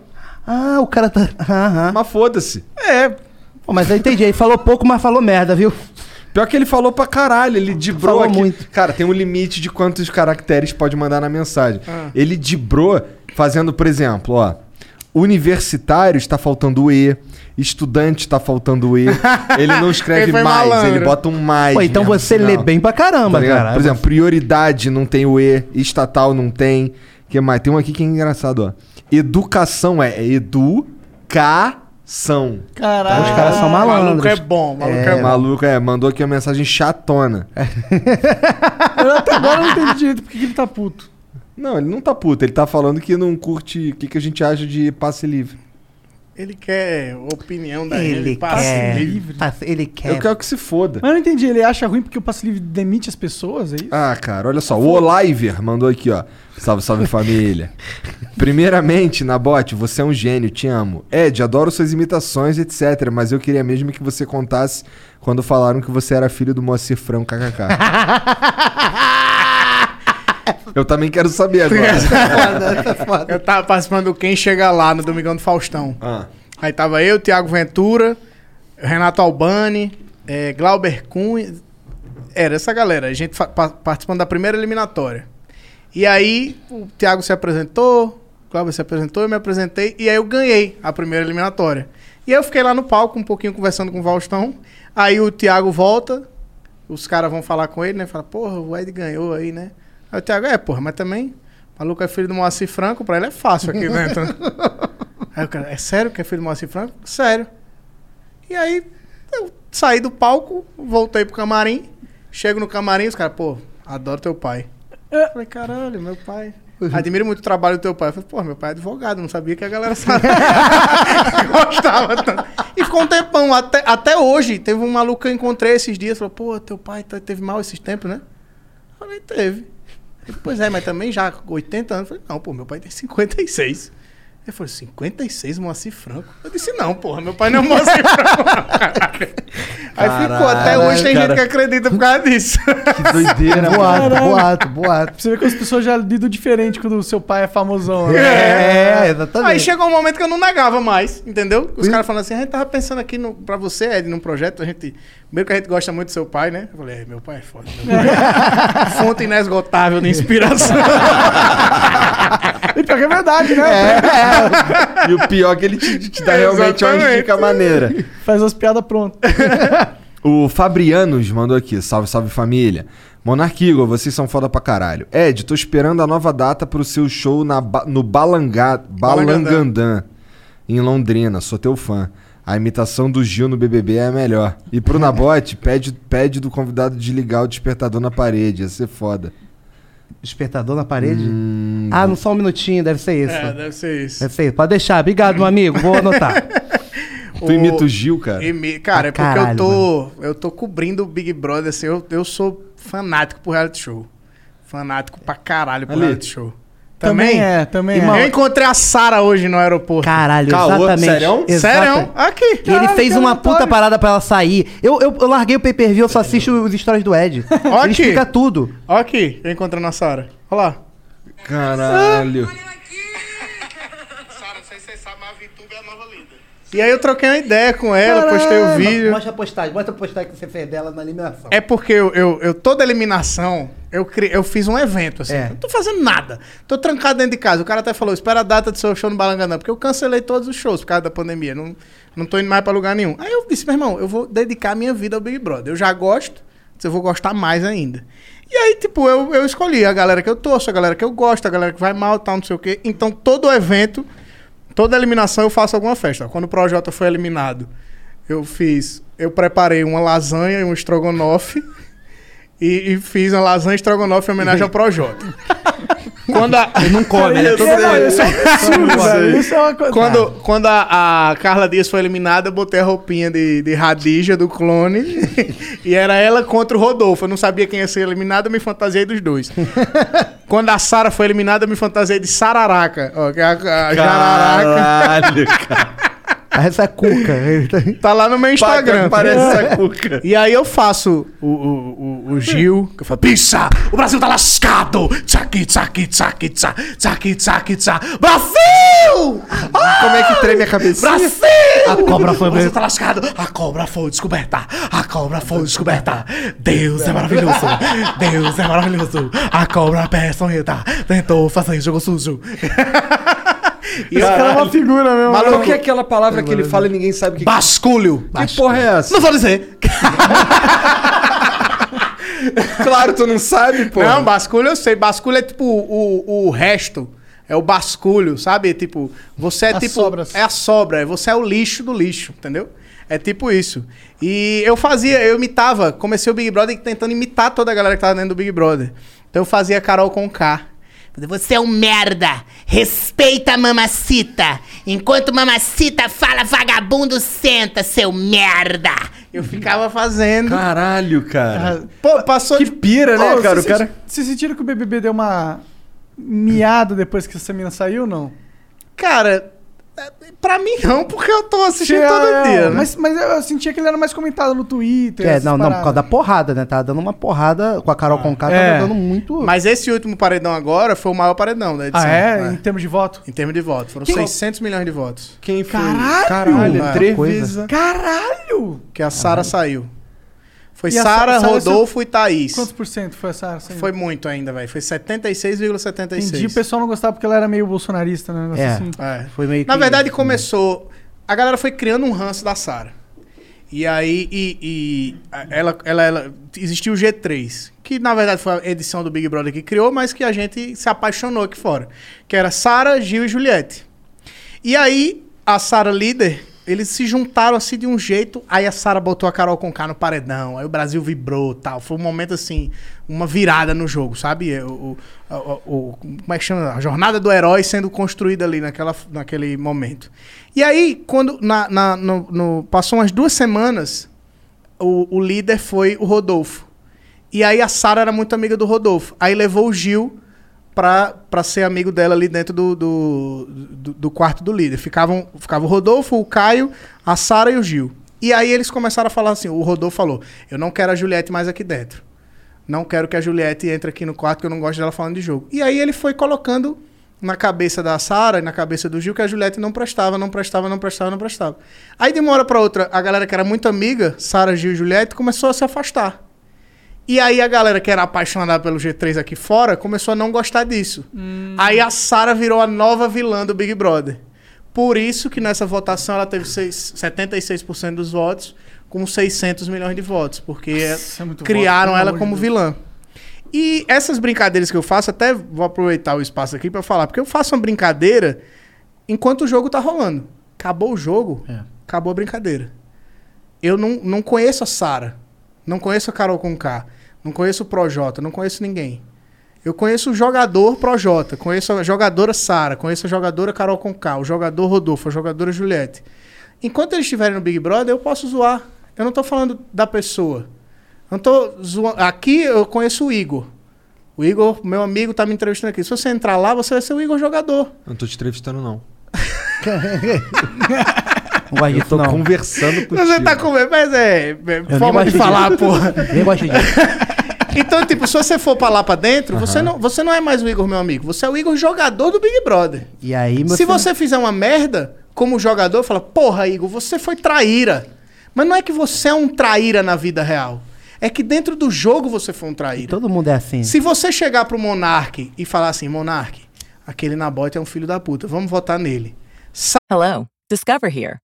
Ah, o cara tá. Aham. Mas foda-se. É. Pô, mas eu entendi. Ele falou pouco, mas falou merda, viu? Pior que ele falou pra caralho, ele dibrou Falou aqui. muito. Cara, tem um limite de quantos caracteres pode mandar na mensagem. Ah. Ele dibrou fazendo, por exemplo, ó. Universitário está faltando o E. Estudante está faltando o E. *laughs* Ele não escreve Ele mais, malandro. ele bota um mais. Pô, então mesmo, você sinal. lê bem pra caramba, Tá cara. Por exemplo, prioridade não tem o E, estatal não tem. que mais? Tem um aqui que é engraçado, ó. Educação é educação. Caralho. Os caras são Maluco malandros. é bom, maluco é, É, bom. maluco, é, mandou aqui uma mensagem chatona. *laughs* Eu até agora não entendi direito porque que ele tá puto. Não, ele não tá puto, ele tá falando que não curte o que, que a gente acha de passe livre. Ele quer opinião da Ele gente. passe quer. livre. Passe- Ele quer. Eu quero que se foda. Mas eu não entendi, ele acha ruim porque o passe livre demite as pessoas, é isso? Ah, cara, olha só. O Oliver mandou aqui, ó. Salve, salve família. *laughs* Primeiramente, Nabote, você é um gênio, te amo. Ed, adoro suas imitações, etc. Mas eu queria mesmo que você contasse quando falaram que você era filho do Moacir Franco, kkk. *laughs* eu também quero saber agora. *laughs* *laughs* Eu tava participando do Quem Chega Lá no Domingão do Faustão. Ah. Aí tava eu, Thiago Ventura, Renato Albani, eh, Glauber Cunha. Era essa galera, a gente participando da primeira eliminatória. E aí o Thiago se apresentou, o Glauber se apresentou, eu me apresentei, e aí eu ganhei a primeira eliminatória. E aí eu fiquei lá no palco um pouquinho conversando com o Faustão. Aí o Thiago volta, os caras vão falar com ele, né? Fala, porra, o Ed ganhou aí, né? Aí o Thiago, é, porra, mas também, o maluco é filho do Moacir Franco, pra ele é fácil aqui, né? Então- *laughs* Aí o cara, é sério que é filho do Moacir Franco? Sério. E aí, eu saí do palco, voltei pro camarim, chego no camarim, os caras, pô, adoro teu pai. Eu falei, caralho, meu pai. Admiro muito o trabalho do teu pai. Eu falei, pô, meu pai é advogado, não sabia que a galera sabe. *laughs* Gostava tanto. E ficou um tempão, até, até hoje. Teve um maluco que eu encontrei esses dias, falou, pô, teu pai tá- teve mal esses tempos, né? Eu falei, teve. Pois é, mas também já com 80 anos. Eu falei, não, pô, meu pai tem 56. Ele falou, 56, Moacir Franco? Eu disse, não, porra, meu pai não é Moacir Franco. *laughs* Aí ficou, até hoje tem cara. gente que acredita por causa disso. Que doideira, Boato, Caralho. boato, boato. Você vê que as pessoas já lidam diferente quando o seu pai é famosão. Né? É, exatamente. Aí chegou um momento que eu não negava mais, entendeu? Os caras falando assim, a gente tava pensando aqui no, pra você, Ed, num projeto, a gente. Primeiro que a gente gosta muito do seu pai, né? Eu falei, é, meu pai é foda. Pai é *laughs* fonte inesgotável de inspiração. E pior que é verdade, né? E o pior é que ele te, te dá realmente uma dica maneira. Faz as piadas prontas. *laughs* O Fabrianos mandou aqui, salve, salve família. Monark Igor, vocês são foda pra caralho. Ed, tô esperando a nova data pro seu show na ba- no Balangá, Balangandã, em Londrina. Sou teu fã. A imitação do Gil no BBB é a melhor. E pro Nabote, *laughs* pede, pede do convidado de ligar o despertador na parede. Ia ser foda. Despertador na parede? Hum, Ah, não só um minutinho, deve ser isso. é, deve ser isso. Deve ser isso. Pode deixar. Obrigado, meu amigo. Vou anotar. *laughs* tu imita o Gil, cara? Imi- Cara, Ah, é porque eu caralho, tô. Eu tô cobrindo o Big Brother, assim, eu, eu sou fanático por reality show. Fanático pra caralho por Ali. reality show. Também Também? é, também Irmão, é. Eu encontrei a Sara hoje no aeroporto. Caralho, Caô, exatamente. sério? Sério? Aqui. E ele Caralho, fez uma puta parada pra ela sair. Eu, eu, eu larguei o pay-per-view, eu só assisto os stories do Ed. *laughs* Ó ele aqui. explica tudo. Ó aqui, eu encontrando a Sara. Olha lá. Caralho. Sara, não sei se você sabe, mas a VTube é a nova líder. E aí eu troquei uma ideia com ela, postei o vídeo. Mostra a postagem, mostra a postagem que você fez dela na eliminação. É porque eu, eu, eu- toda eliminação, eu, cri, eu fiz um evento, assim. É. Não tô fazendo nada. Tô trancado dentro de casa. O cara até falou, espera a data do seu show no Balangandã, porque eu cancelei todos os shows por causa da pandemia. Não, não tô indo mais pra lugar nenhum. Aí eu disse, meu irmão, eu vou dedicar a minha vida ao Big Brother. Eu já gosto, mas eu vou gostar mais ainda. E aí, tipo, eu, eu escolhi a galera que eu torço, a galera que eu gosto, a galera que vai mal, tal, não sei o quê. Então, todo evento, toda eliminação eu faço alguma festa. Quando o Projota foi eliminado, eu fiz... Eu preparei uma lasanha e um estrogonofe e, e fiz uma lasanha e estrogonofe em homenagem ao Projota. *laughs* Quando a... Ele não come, *laughs* ele é todo. Isso é uma coisa. Quando, quando a, a Carla Dias foi eliminada, eu botei a roupinha de, de Radija, do clone, *laughs* e era ela contra o Rodolfo. Eu não sabia quem ia ser eliminado, eu me fantasiei dos dois. Quando a Sara foi eliminada, eu me fantasiei de Sararaca. Ó, que é a, a Jararaca. Caralho, cara. Essa é cuca. Tá- Tá lá no meu Instagram. Parece essa cuca. E aí eu faço o, o, o, o Gil, que eu falo, pisa, o Brasil tá lascado! Tsaki, tsaki, tsaki, tsa, tsaki, tsaki, tsa. Brasil! Ah! Como é que treme a cabeça? Brasil! A cobra foi O Brasil tá lascado! A cobra foi descoberta! A cobra foi descoberta! Deus é maravilhoso! Deus é maravilhoso! A cobra peçonhenta tentou fazer jogo sujo! *laughs* e Esse cara é uma figura mesmo. Maluco, qual que é aquela palavra que ele fala e ninguém sabe o que, Basculho! que porra é essa? Não vou dizer! *laughs* Claro, tu não sabe, pô. Não, basculho eu sei. Basculho é tipo o, o resto. É o basculho, sabe? Tipo, você é As tipo. sobras. É a sobra. Você é o lixo do lixo, entendeu? É tipo isso. E eu fazia, eu imitava. Comecei o Big Brother tentando imitar toda a galera que tava dentro do Big Brother. Então eu fazia Carol com K. Você é um merda. Respeita a mamacita. Enquanto mamacita fala, vagabundo senta, seu merda. Eu ficava fazendo. Caralho, cara. Pô, passou Que pira, né, Ô, cara? O vocês cara. Vocês sentiram que o BBB deu uma miada depois que essa mina saiu ou não? Cara, pra mim não, porque eu tô assistindo Che- todo é, dia, né? Mas, mas eu sentia que ele era mais comentado no Twitter. É, essas não, não, por causa da porrada, né? Tava dando uma porrada com a Carol Conká, É. tava dando muito. Mas esse último paredão agora foi o maior paredão da edição. Ah, é? né? Em termos de voto? Em termos de votos. Foram Quem- 600 milhões de votos. Quem foi? Caralho! Caralho, É. três vezes. Caralho! Que a Sara saiu. Foi a Sara, Sara- Rodolfo e Thaís. Quantos por cento foi essa? essa Foi muito ainda, velho. Foi 76,76. Entendi, o pessoal não gostava porque ela era meio bolsonarista, né? Negócio É. assim. É. Foi meio que. Na verdade, começou. A galera foi criando um ranço da Sara. E aí, e, e a- ela, ela, ela- existiu o G3, que na verdade foi a edição do Big Brother que criou, mas que a gente se apaixonou aqui fora. Que era Sara, Gil e Juliette. E aí, a Sara líder, eles se juntaram assim de um jeito. Aí a Sara botou a Carol Conká no paredão. Aí o Brasil vibrou tal. Foi um momento assim, uma virada no jogo, sabe? O, o- o- o- como é que chama? A jornada do herói sendo construída ali naquela, naquele momento. E aí, quando na, na- no, no- passou umas duas semanas, o, o líder foi o Rodolfo. E aí a Sara era muito amiga do Rodolfo. Aí levou o Gil pra ser amigo dela ali dentro do, do, do, do quarto do líder. Ficavam, ficava o Rodolfo, o Caio, a Sara e o Gil. E aí eles começaram a falar assim, o Rodolfo falou, eu não quero a Juliette mais aqui dentro. Não quero que a Juliette entre aqui no quarto, que eu não gosto dela falando de jogo. E aí ele foi colocando na cabeça da Sara e na cabeça do Gil que a Juliette não prestava, não prestava, não prestava, não prestava. Aí de uma hora pra outra, a galera que era muito amiga, Sara, Gil e Juliette, começou a se afastar. E aí a galera que era apaixonada pelo G3 aqui fora começou a não gostar disso. Aí a Sara virou a nova vilã do Big Brother. Por isso que nessa votação ela teve seis- 76% dos votos com 600 milhões de votos, porque Isso é criaram voto, ela como Deus. vilã. E essas brincadeiras que eu faço, até vou aproveitar o espaço aqui pra falar, porque eu faço uma brincadeira enquanto o jogo tá rolando. Acabou o jogo, É. acabou a brincadeira. Eu não, não conheço a Sara, não conheço a Carol Conká, não conheço o Projota, não conheço ninguém. Eu conheço o jogador Projota, conheço a jogadora Sara, conheço a jogadora Carol Conká, o jogador Rodolfo, a jogadora Juliette. Enquanto eles estiverem no Big Brother, eu posso zoar. Eu não tô falando da pessoa. Eu não tô zoando. Aqui eu conheço o Igor. O Igor, meu amigo, tá me entrevistando aqui. Se você entrar lá, você vai ser o Igor jogador. Eu não tô te entrevistando, não. *laughs* Não Eu tô não. conversando contigo. Você tá com. Mas é. é forma de falar, disso. porra. Nem gosto disso. *laughs* Então, tipo, se você for pra lá pra dentro, você, não, você não é mais o Igor, meu amigo. Você é o Igor jogador do Big Brother. E aí, meu Se você fizer uma merda, como jogador, fala, porra, Igor, você foi traíra. Mas não é que você é um traíra na vida real. É que dentro do jogo você foi um traíra. Todo mundo é assim. Se você chegar pro Monark e falar assim, Monark, aquele Nabote é um filho da puta, vamos votar nele. Hello, Discover here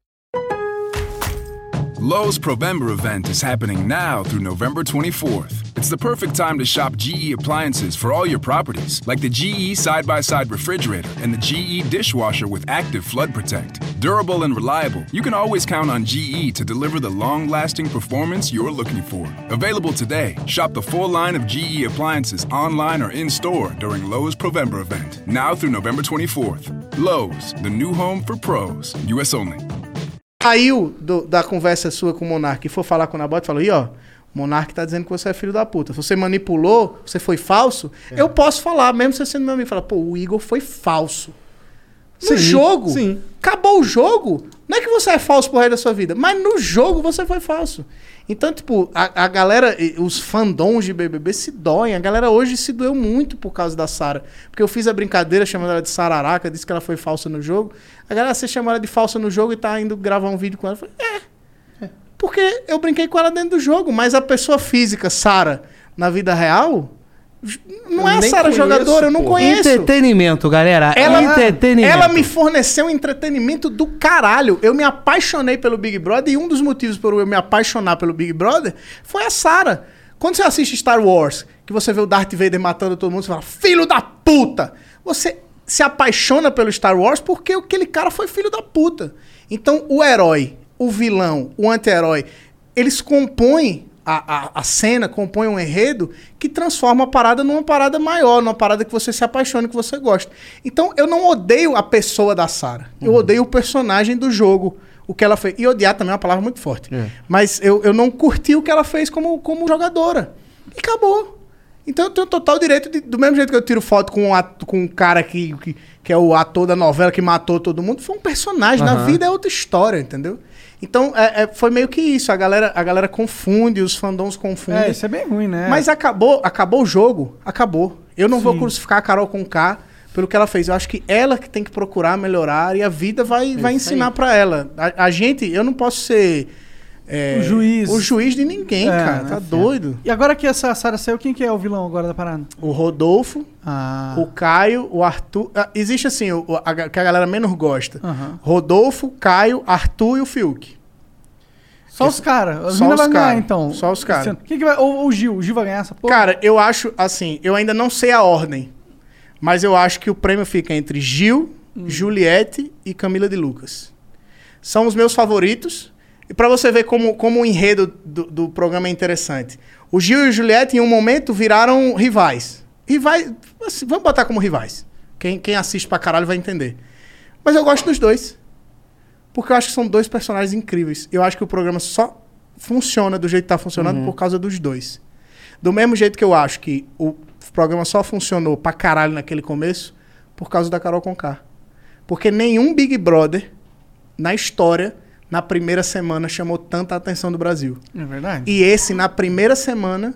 Lowe's Provember event is happening now through November 24th. It's the perfect time to shop GE appliances for all your properties, like the GE side by side refrigerator and the GE dishwasher with active flood protect. Durable and reliable, you can always count on GE to deliver the long lasting performance you're looking for. Available today, shop the full line of GE appliances online or in store during Lowe's Provember event, now through November 24th. Lowe's, the new home for pros, US only. Saiu do- da conversa sua com o Monark e for falar com o Nabote, falou, e ó, o Monark tá dizendo que você é filho da puta. Se você manipulou, você foi falso, eu posso falar, mesmo você sendo meu amigo, falar, pô, o Igor foi falso. No Sim, jogo, sim. acabou o jogo, não é que você é falso pro resto da sua vida, mas no jogo você foi falso. Então, tipo, a, a galera, os fandons de BBB se doem. A galera hoje se doeu muito por causa da Sara. Porque eu fiz a brincadeira chamando ela de Sararaca, disse que ela foi falsa no jogo. A galera, você chama ela de falsa no jogo e tá indo gravar um vídeo com ela. Eu falei, é. Porque eu brinquei com ela dentro do jogo, mas a pessoa física, Sara, na vida real, Não é a Sara jogadora, eu não conheço. Entretenimento, galera. Ela, Entretenimento. ela me forneceu entretenimento do caralho. Eu me apaixonei pelo Big Brother e um dos motivos por eu me apaixonar pelo Big Brother foi a Sarah. Quando você assiste Star Wars, que você vê o Darth Vader matando todo mundo, você fala, filho da puta! Você se apaixona pelo Star Wars porque aquele cara foi filho da puta. Então, o herói, o vilão, o anti-herói, eles compõem a, a, a cena, compõem um enredo que transforma a parada numa parada maior, numa parada que você se apaixona, que você gosta. Então, eu não odeio a pessoa da Sarah. Eu odeio o personagem do jogo. O que ela fez. E odiar também é uma palavra muito forte. É. Mas eu, eu não curti o que ela fez como, como jogadora. E acabou. Então eu tenho total direito, de- do mesmo jeito que eu tiro foto com um, ato- com um cara que, que, que é o ator da novela que matou todo mundo, foi um personagem. Na Aham. vida é outra história, entendeu? Então é- é- foi meio que isso. A galera, a galera confunde, os fandoms confundem. É, isso é bem ruim, né? Mas acabou, acabou o jogo, acabou. Eu não vou crucificar a Carol com K pelo que ela fez. Eu acho que ela que tem que procurar melhorar e a vida vai, vai ensinar pra ela. A, a gente, eu não posso ser é, O juiz. o juiz de ninguém, É, cara. né? Tá doido. E agora que essa Sarah saiu, quem que é o vilão agora da parada? O Rodolfo, Ah. o Caio, o Arthur. ah, existe assim, o, a, que a galera menos gosta. Aham. Rodolfo, Caio, Arthur e o Fiuk. Só os caras. As Só os ganhar, cara. então. Só os cara. Esse ano. Quem que vai... Ou o Gil. O Gil vai ganhar essa porra? Cara, eu acho assim, eu ainda não sei a ordem, mas eu acho que o prêmio fica entre Gil, Juliette e Camila de Lucas. São os meus favoritos. E pra você ver como, como o enredo do, do programa é interessante. O Gil e o Juliette, em um momento, viraram rivais. Rivais. assim, vamos botar como rivais. Quem, quem assiste pra caralho vai entender. Mas eu gosto dos dois. Porque eu acho que são dois personagens incríveis. Eu acho que o programa só funciona do jeito que tá funcionando Uhum. por causa dos dois. Do mesmo jeito que eu acho que o programa só funcionou pra caralho naquele começo por causa da Carol Conká. Porque nenhum Big Brother na história, na primeira semana, chamou tanta atenção do Brasil. É verdade. E esse, na primeira semana,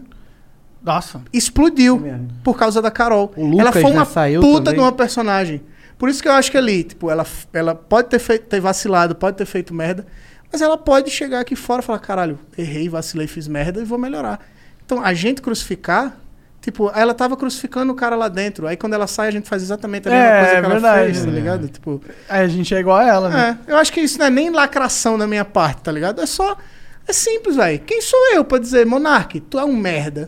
Nossa. explodiu por causa da Carol. O Lucas, ela foi uma saiu puta também. de uma personagem. Por isso que eu acho que ali, tipo, ela, ela pode ter, feito, ter vacilado, pode ter feito merda, mas ela pode chegar aqui fora e falar, caralho, errei, vacilei, fiz merda e vou melhorar. Então, a gente crucificar, tipo, ela tava crucificando o cara lá dentro. Aí quando ela sai, a gente faz exatamente a mesma É, coisa que é ela verdade. fez, tá É. ligado? Tipo, Aí a gente é igual a ela, né? é, eu acho que isso não é nem lacração da minha parte, tá ligado? É só. É simples, velho. Quem sou eu pra dizer, Monark, tu é um merda?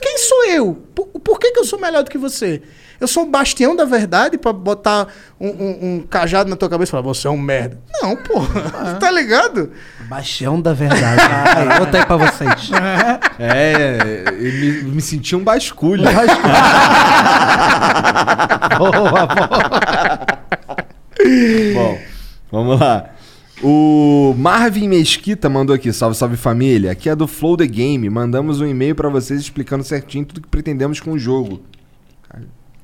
Quem sou eu? Por, por que, que eu sou melhor do que você? Eu sou o bastião da verdade pra botar um, um- um cajado na tua cabeça e falar, você é um merda. Não, porra. *laughs* tá ligado? Baixão da verdade. *laughs* Aí, bota aí pra vocês. É, eu me, me senti um basculho. *laughs* boa, boa. Bom, vamos lá. O Marvin Mesquita mandou aqui, salve, salve família. Aqui é do Flow The Game. Mandamos um e-mail pra vocês explicando certinho tudo que pretendemos com o jogo.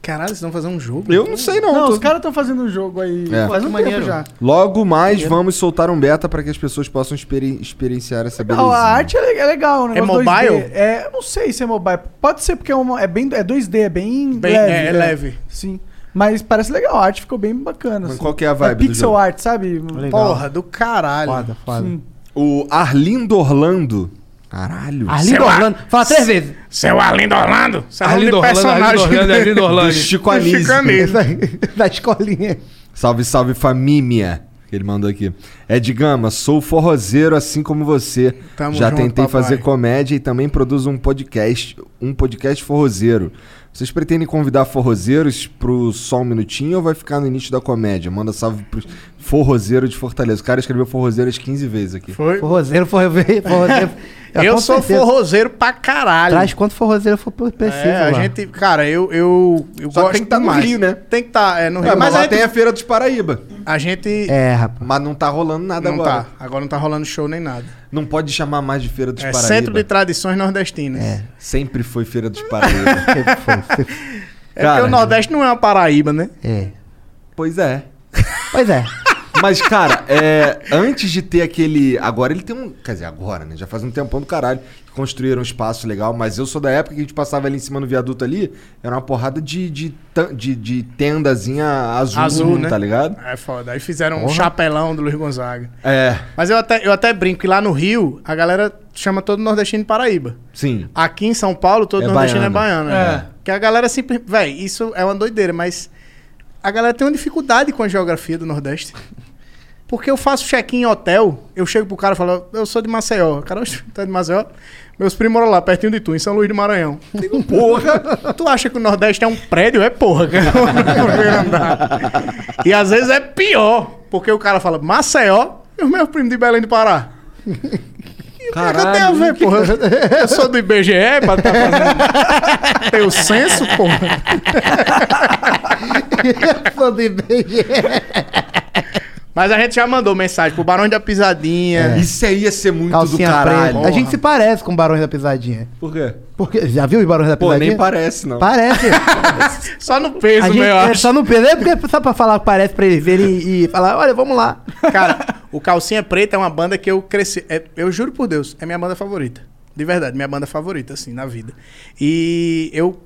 Caralho, vocês vão fazer um jogo? Eu não sei não. Não, tô- os caras estão fazendo um jogo aí É. faz um maneiro. tempo já. Logo mais vamos soltar um beta pra que as pessoas possam experi- experienciar essa Não, belezinha. a arte é é legal, né? É mobile? É, eu não sei se é mobile. Pode ser porque é, uma, é bem é 2D, é bem, Bem- leve. é, é né? leve. Sim. Mas parece legal, a arte ficou bem bacana. Mas assim. qual que é a vibe do pixel jogo? art, sabe? Porra, do caralho. Foda, foda. Sim. O Arlindo Orlando. Caralho. Arlindo Orlando. Fala três vezes. Seu Arlindo Orlando? Seu nome Arlindo de Orlando, Arlindo Orlando, Arlindo Orlando. Do Chico Anísio. Chico Anísio. da escolinha. Salve, salve família. Que ele mandou aqui. Ed Gama, sou forrozeiro assim como você. Tamo Já junto, tentei papai. fazer comédia e também produzo um podcast, um podcast forrozeiro. Vocês pretendem convidar forrozeiros pro Só Um Minutinho ou vai ficar no início da comédia? Manda salve pro forrozeiro de Fortaleza. O cara escreveu forrozeiro as 15 vezes aqui. Foi. Forrozeiro, forrozeiro. forrozeiro. *laughs* É, eu com sou certeza. forrozeiro pra caralho. Traz quanto forrozeiro for preciso. É, a lá. gente, cara, eu, eu, eu Só gosto tem que tá no demais. Rio, né? Tem que estar, é, no É, Rio. mas mas lá a gente, tem a Feira dos Paraíba. a gente É, rapaz. Mas não tá rolando nada não agora. tá. Agora não tá rolando show nem nada. Não pode chamar mais de Feira dos É Paraíba. Centro de Tradições Nordestinas. É, Sempre foi Feira dos Paraíba. *laughs* é Cara. porque o Nordeste não é uma Paraíba, né? É. pois é. Pois é. Mas, cara, é, antes de ter aquele. Agora ele tem um. Quer dizer, agora, né? Já faz um tempão do caralho que construíram um espaço legal. Mas eu sou da época que a gente passava ali em cima no viaduto ali. Era uma porrada de, de, de, de tendazinha azul, Azul, né? tá ligado? É foda. Aí fizeram um Porra. chapelão do Luiz Gonzaga. É. Mas eu até, eu até brinco que lá no Rio, a galera chama todo nordestino de Paraíba. Sim. Aqui em São Paulo, todo É nordestino é baiano. baiano. É. né? Que a galera sempre. Véi, isso é uma doideira, mas a galera tem uma dificuldade com a geografia do Nordeste. Porque eu faço check-in em hotel, eu chego pro cara e falo, eu sou de Maceió. O cara, "Oxe, tu é de Maceió? Meus primos moram lá, pertinho de tu, em São Luís do Maranhão. Eu Digo, porra, *laughs* tu acha que o Nordeste é um prédio? É porra, cara. *laughs* E às vezes é pior, porque o cara fala Maceió e os meus primos de Belém do Pará. É eu tenho a ver, porra? Eu sou do IBGE pra estar fazendo. Tem o censo, porra. *laughs* Sou do IBGE. Mas a gente já mandou mensagem pro Barão da Pisadinha. Isso aí ia ser muito Calcinha do caralho. preta. A gente se parece com Barões da Pisadinha. Por quê? Porque, já viu os Barões da Pô, Pisadinha? nem parece, não. Parece. *laughs* Só no peso, a gente, meu, eu é acho. só no peso. É porque só pra falar que parece pra eles verem e falar, olha, vamos lá. Cara, o Calcinha Preta é uma banda que eu cresci. é- eu juro por Deus, é minha banda favorita. De verdade, minha banda favorita, assim, na vida. E eu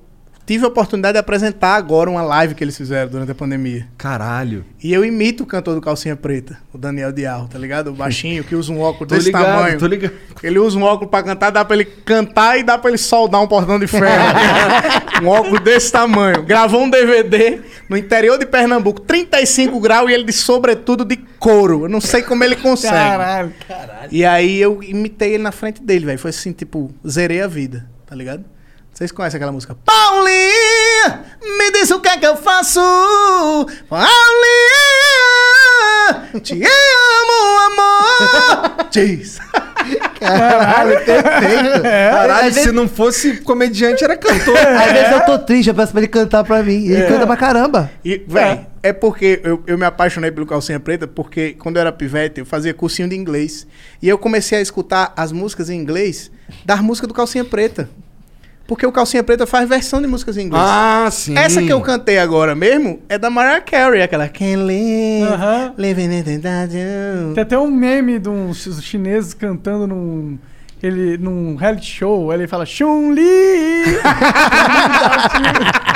tive a oportunidade de apresentar agora uma live que eles fizeram durante a pandemia. Caralho. E eu imito o cantor do Calcinha Preta, o Daniel Dial, tá ligado? O baixinho que usa um óculos *laughs* desse ligado, tamanho. tô ligado. Ele usa um óculos pra cantar, dá pra ele cantar e dá pra ele soldar um portão de ferro. *laughs* um óculos desse tamanho. Gravou um DVD no interior de Pernambuco, 35 graus e ele de sobretudo de couro. Eu não sei como ele consegue. Caralho, caralho. E aí eu imitei ele na frente dele, velho. Foi assim, tipo, zerei a vida, tá ligado? Vocês conhecem aquela música? Paulinha, me diz o que é que eu faço. Paulinha, te amo, amor. *laughs* Diz. Caralho, perfeito. Caralho, às, vezes, se não fosse comediante, era cantor. às vezes eu tô triste, eu peço pra ele cantar pra mim. E ele canta pra caramba. E, véi, é. porque eu, eu me apaixonei pelo Calcinha Preta, porque quando eu era pivete, eu fazia cursinho de inglês. E eu comecei a escutar as músicas em inglês das músicas do Calcinha Preta. Porque o Calcinha Preta faz versão de músicas em inglês. Ah, sim. Essa que eu cantei agora mesmo é da Mariah Carey, aquela Can't live, Aham. living in the dark. Tem até um meme de uns chi- chineses cantando num, ele, num reality show. Ele fala Chun-Li! *laughs*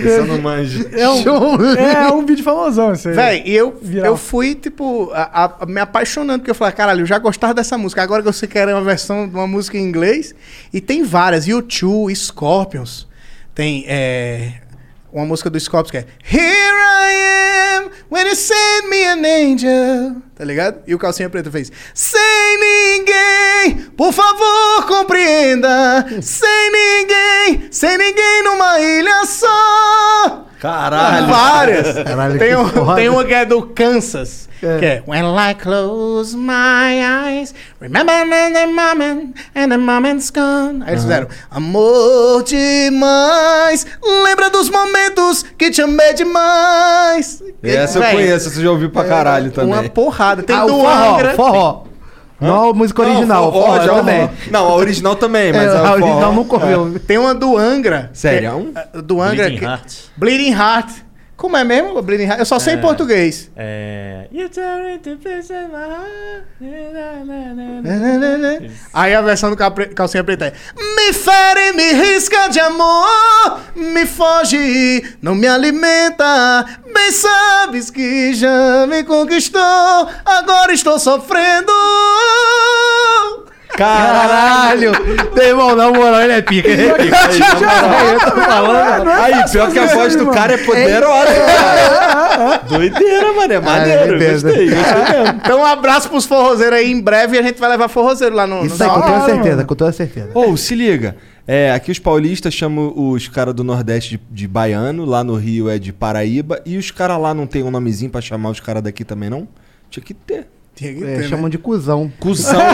Esse eu não manjo. É um, é um vídeo famosão esse aí. Véi, e eu, Viral. eu fui, tipo, a- a- me apaixonando, porque eu falei, caralho, eu já gostava dessa música. Agora que eu sei que era uma versão de uma música em inglês. E tem várias, U2, Scorpions. Tem é, uma música do Scorpions que é Here I am, when you send me an angel. Tá ligado? E o Calcinha Preta fez Sem ninguém, por favor, compreenda. *laughs* Sem ninguém, sem ninguém numa ilha só. Caralho. Várias. Caralho, tem, um- foda. tem uma que é do Kansas. Que é When I close my eyes, remember the moment, and the moment's gone. Aí eles fizeram Amor demais, lembra dos momentos que te amei demais. Essa eu conheço, você já ouviu pra caralho também. Uma porrada. Tem Ah, do forró, Angra. forró. Não a música original, Não, o forró já também. Não, a original também, *laughs* mas É, a, a original forró- nunca ouviu. Tem uma do Angra. Sério? que é- Do Angra. Bleeding que- Heart. Bleeding Heart. Como é mesmo? Bleeding Heart? Eu só sei em português. É. Aí a versão do Capre- Calcinha Preta é Me fere, me risca de amor Me foge, não me alimenta Bem sabes que já me conquistou Agora estou sofrendo Caralho! Meu irmão, na moral, ele é pica. Ele é pica. Aí, *laughs* Eu tô falando. Aí, pior que a voz do cara é poderosa, cara. Doideira, mano. É maneiro. beleza. gostei, gostei *laughs* mesmo. Então um abraço pros forrozeiros aí Em breve a gente vai levar forrozeiro lá no, Isso aí, com toda certeza, com toda certeza. Ou, se liga. É, aqui os paulistas chamam os caras do Nordeste de, de baiano, lá no Rio é de Paraíba, e os caras lá não tem um nomezinho pra chamar os caras daqui também, não? Tinha que ter. Tinha que É, ter, né? chamam de cuzão. Cusão. *laughs*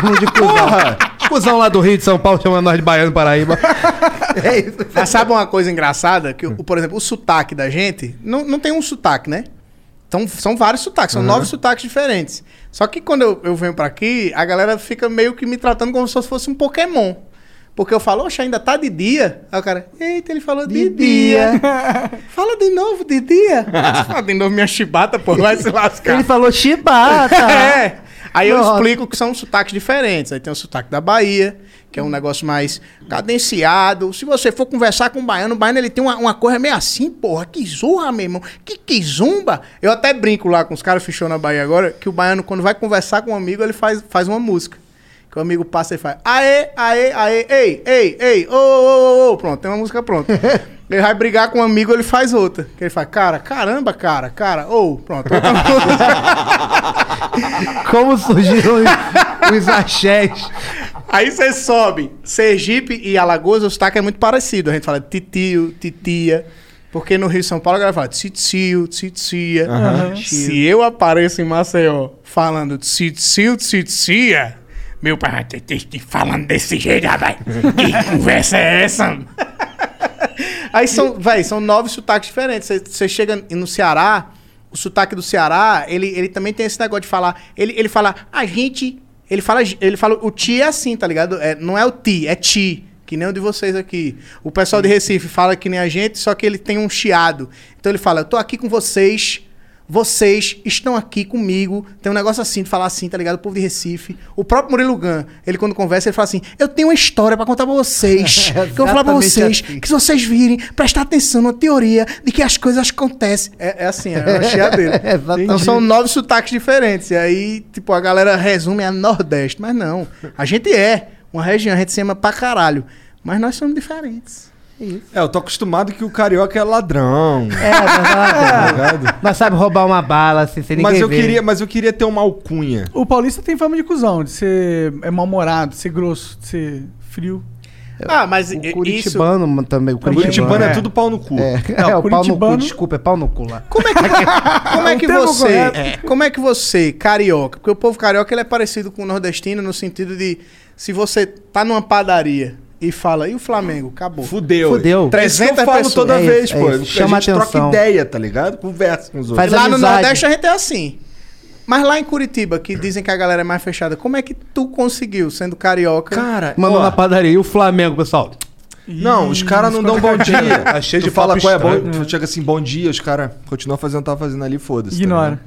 Chamam de cuzão. Cuzão lá do Rio de São Paulo chamando nós de baiano Paraíba. é isso. Mas sabe uma coisa engraçada? Que, o- por exemplo, o sotaque da gente não, não tem um sotaque, né? Então, são vários sotaques, são nove sotaques diferentes. Só que quando eu, eu venho pra aqui, a galera fica meio que me tratando como se fosse um Pokémon. Porque eu falo, oxe, ainda tá de dia? Aí o cara, eita, ele falou de, De dia. dia. *laughs* Fala de novo de dia. *laughs* Fala de novo minha chibata, pô, vai se lascar. Ele falou chibata. *laughs* É. Aí eu explico que são sotaques diferentes. Aí tem o sotaque da Bahia, que é um negócio mais cadenciado. Se você for conversar com o baiano, o baiano ele tem uma, uma coisa meio assim, porra, que zorra, meu irmão. Que que zumba. Eu até brinco lá com os caras fechou na Bahia agora, que o baiano, quando vai conversar com um amigo, ele faz, faz uma música. Que o amigo passa e faz, aê, aê, aê, ei, ei, ei, ô, ô, ô, ô, pronto, tem uma música pronta. *laughs* Ele vai brigar com um amigo, ele faz outra. Que ele faz, cara, caramba, cara, cara, ô, pronto. outra *laughs* Como surgiram os, os axés. Aí você sobe. Sergipe e Alagoas, o sotaque é muito parecido. A gente fala titio, titia. Porque no Rio de São Paulo a galera fala titio, titia. Aham. Se eu apareço em Maceió falando titio, titia, meu pai vai ter te falando desse jeito, rapaz. Que *laughs* conversa é essa? Aí são, véi, são nove sotaques diferentes. Você- Você chega no Ceará, o sotaque do Ceará, ele, ele também tem esse negócio de falar. Ele, ele fala, a gente. Ele fala, ele fala, o ti é assim, tá ligado? É, não é o ti, é ti. Que nem o de vocês aqui. O pessoal de Recife fala que nem a gente, só que ele tem um chiado. Então ele fala, eu tô aqui com vocês. Vocês estão aqui comigo. Tem um negócio assim, de falar assim, tá ligado? O povo de Recife. O próprio Murilo Gun, ele quando conversa, ele fala assim: Eu tenho uma história pra contar pra vocês. *laughs* que eu vou falar pra vocês. assim. Que se vocês virem, prestar atenção na teoria de que as coisas acontecem. É, é assim, é uma chiadeira. *laughs* Exatamente. então são nove sotaques diferentes. E aí, tipo, a galera resume a Nordeste. Mas não. A gente é uma região, a gente se ama pra caralho. Mas nós somos diferentes. É isso. É, eu tô acostumado que o carioca é ladrão. É, mas, Tá ligado? mas sabe roubar uma bala assim, sem ninguém Mas eu, ver. queria, mas eu queria ter uma alcunha. O paulista tem fama de cuzão, de ser é mal-humorado, de ser grosso, de ser frio. Ah, mas O Curitibano mano, também. O O Curitibano é é. tudo pau no cu. É, É, é, o o pau no cu, curitibano- desculpa, é pau no cu lá. Como é que, como é O que você, correto. como é que você, carioca, porque o povo carioca ele é parecido com o nordestino no sentido de se você tá numa padaria e fala, e o Flamengo? Acabou. Fudeu. Fudeu. É isso que eu 300 falo pessoas. toda É vez, isso, é pô. A Chama gente troca atenção. ideia, tá ligado? Conversa com os outros. Faz lá no amizade. Nordeste a gente é assim. Mas lá em Curitiba, que dizem que a galera é mais fechada, como é que tu conseguiu, sendo carioca? Cara, Mandou na padaria. E o Flamengo, pessoal? Não, os caras não dão bom dia. Tá tu de fala qual é bom, chega assim, bom dia, os caras continuam fazendo o que tava fazendo ali, foda-se. tá Ignora. ligado?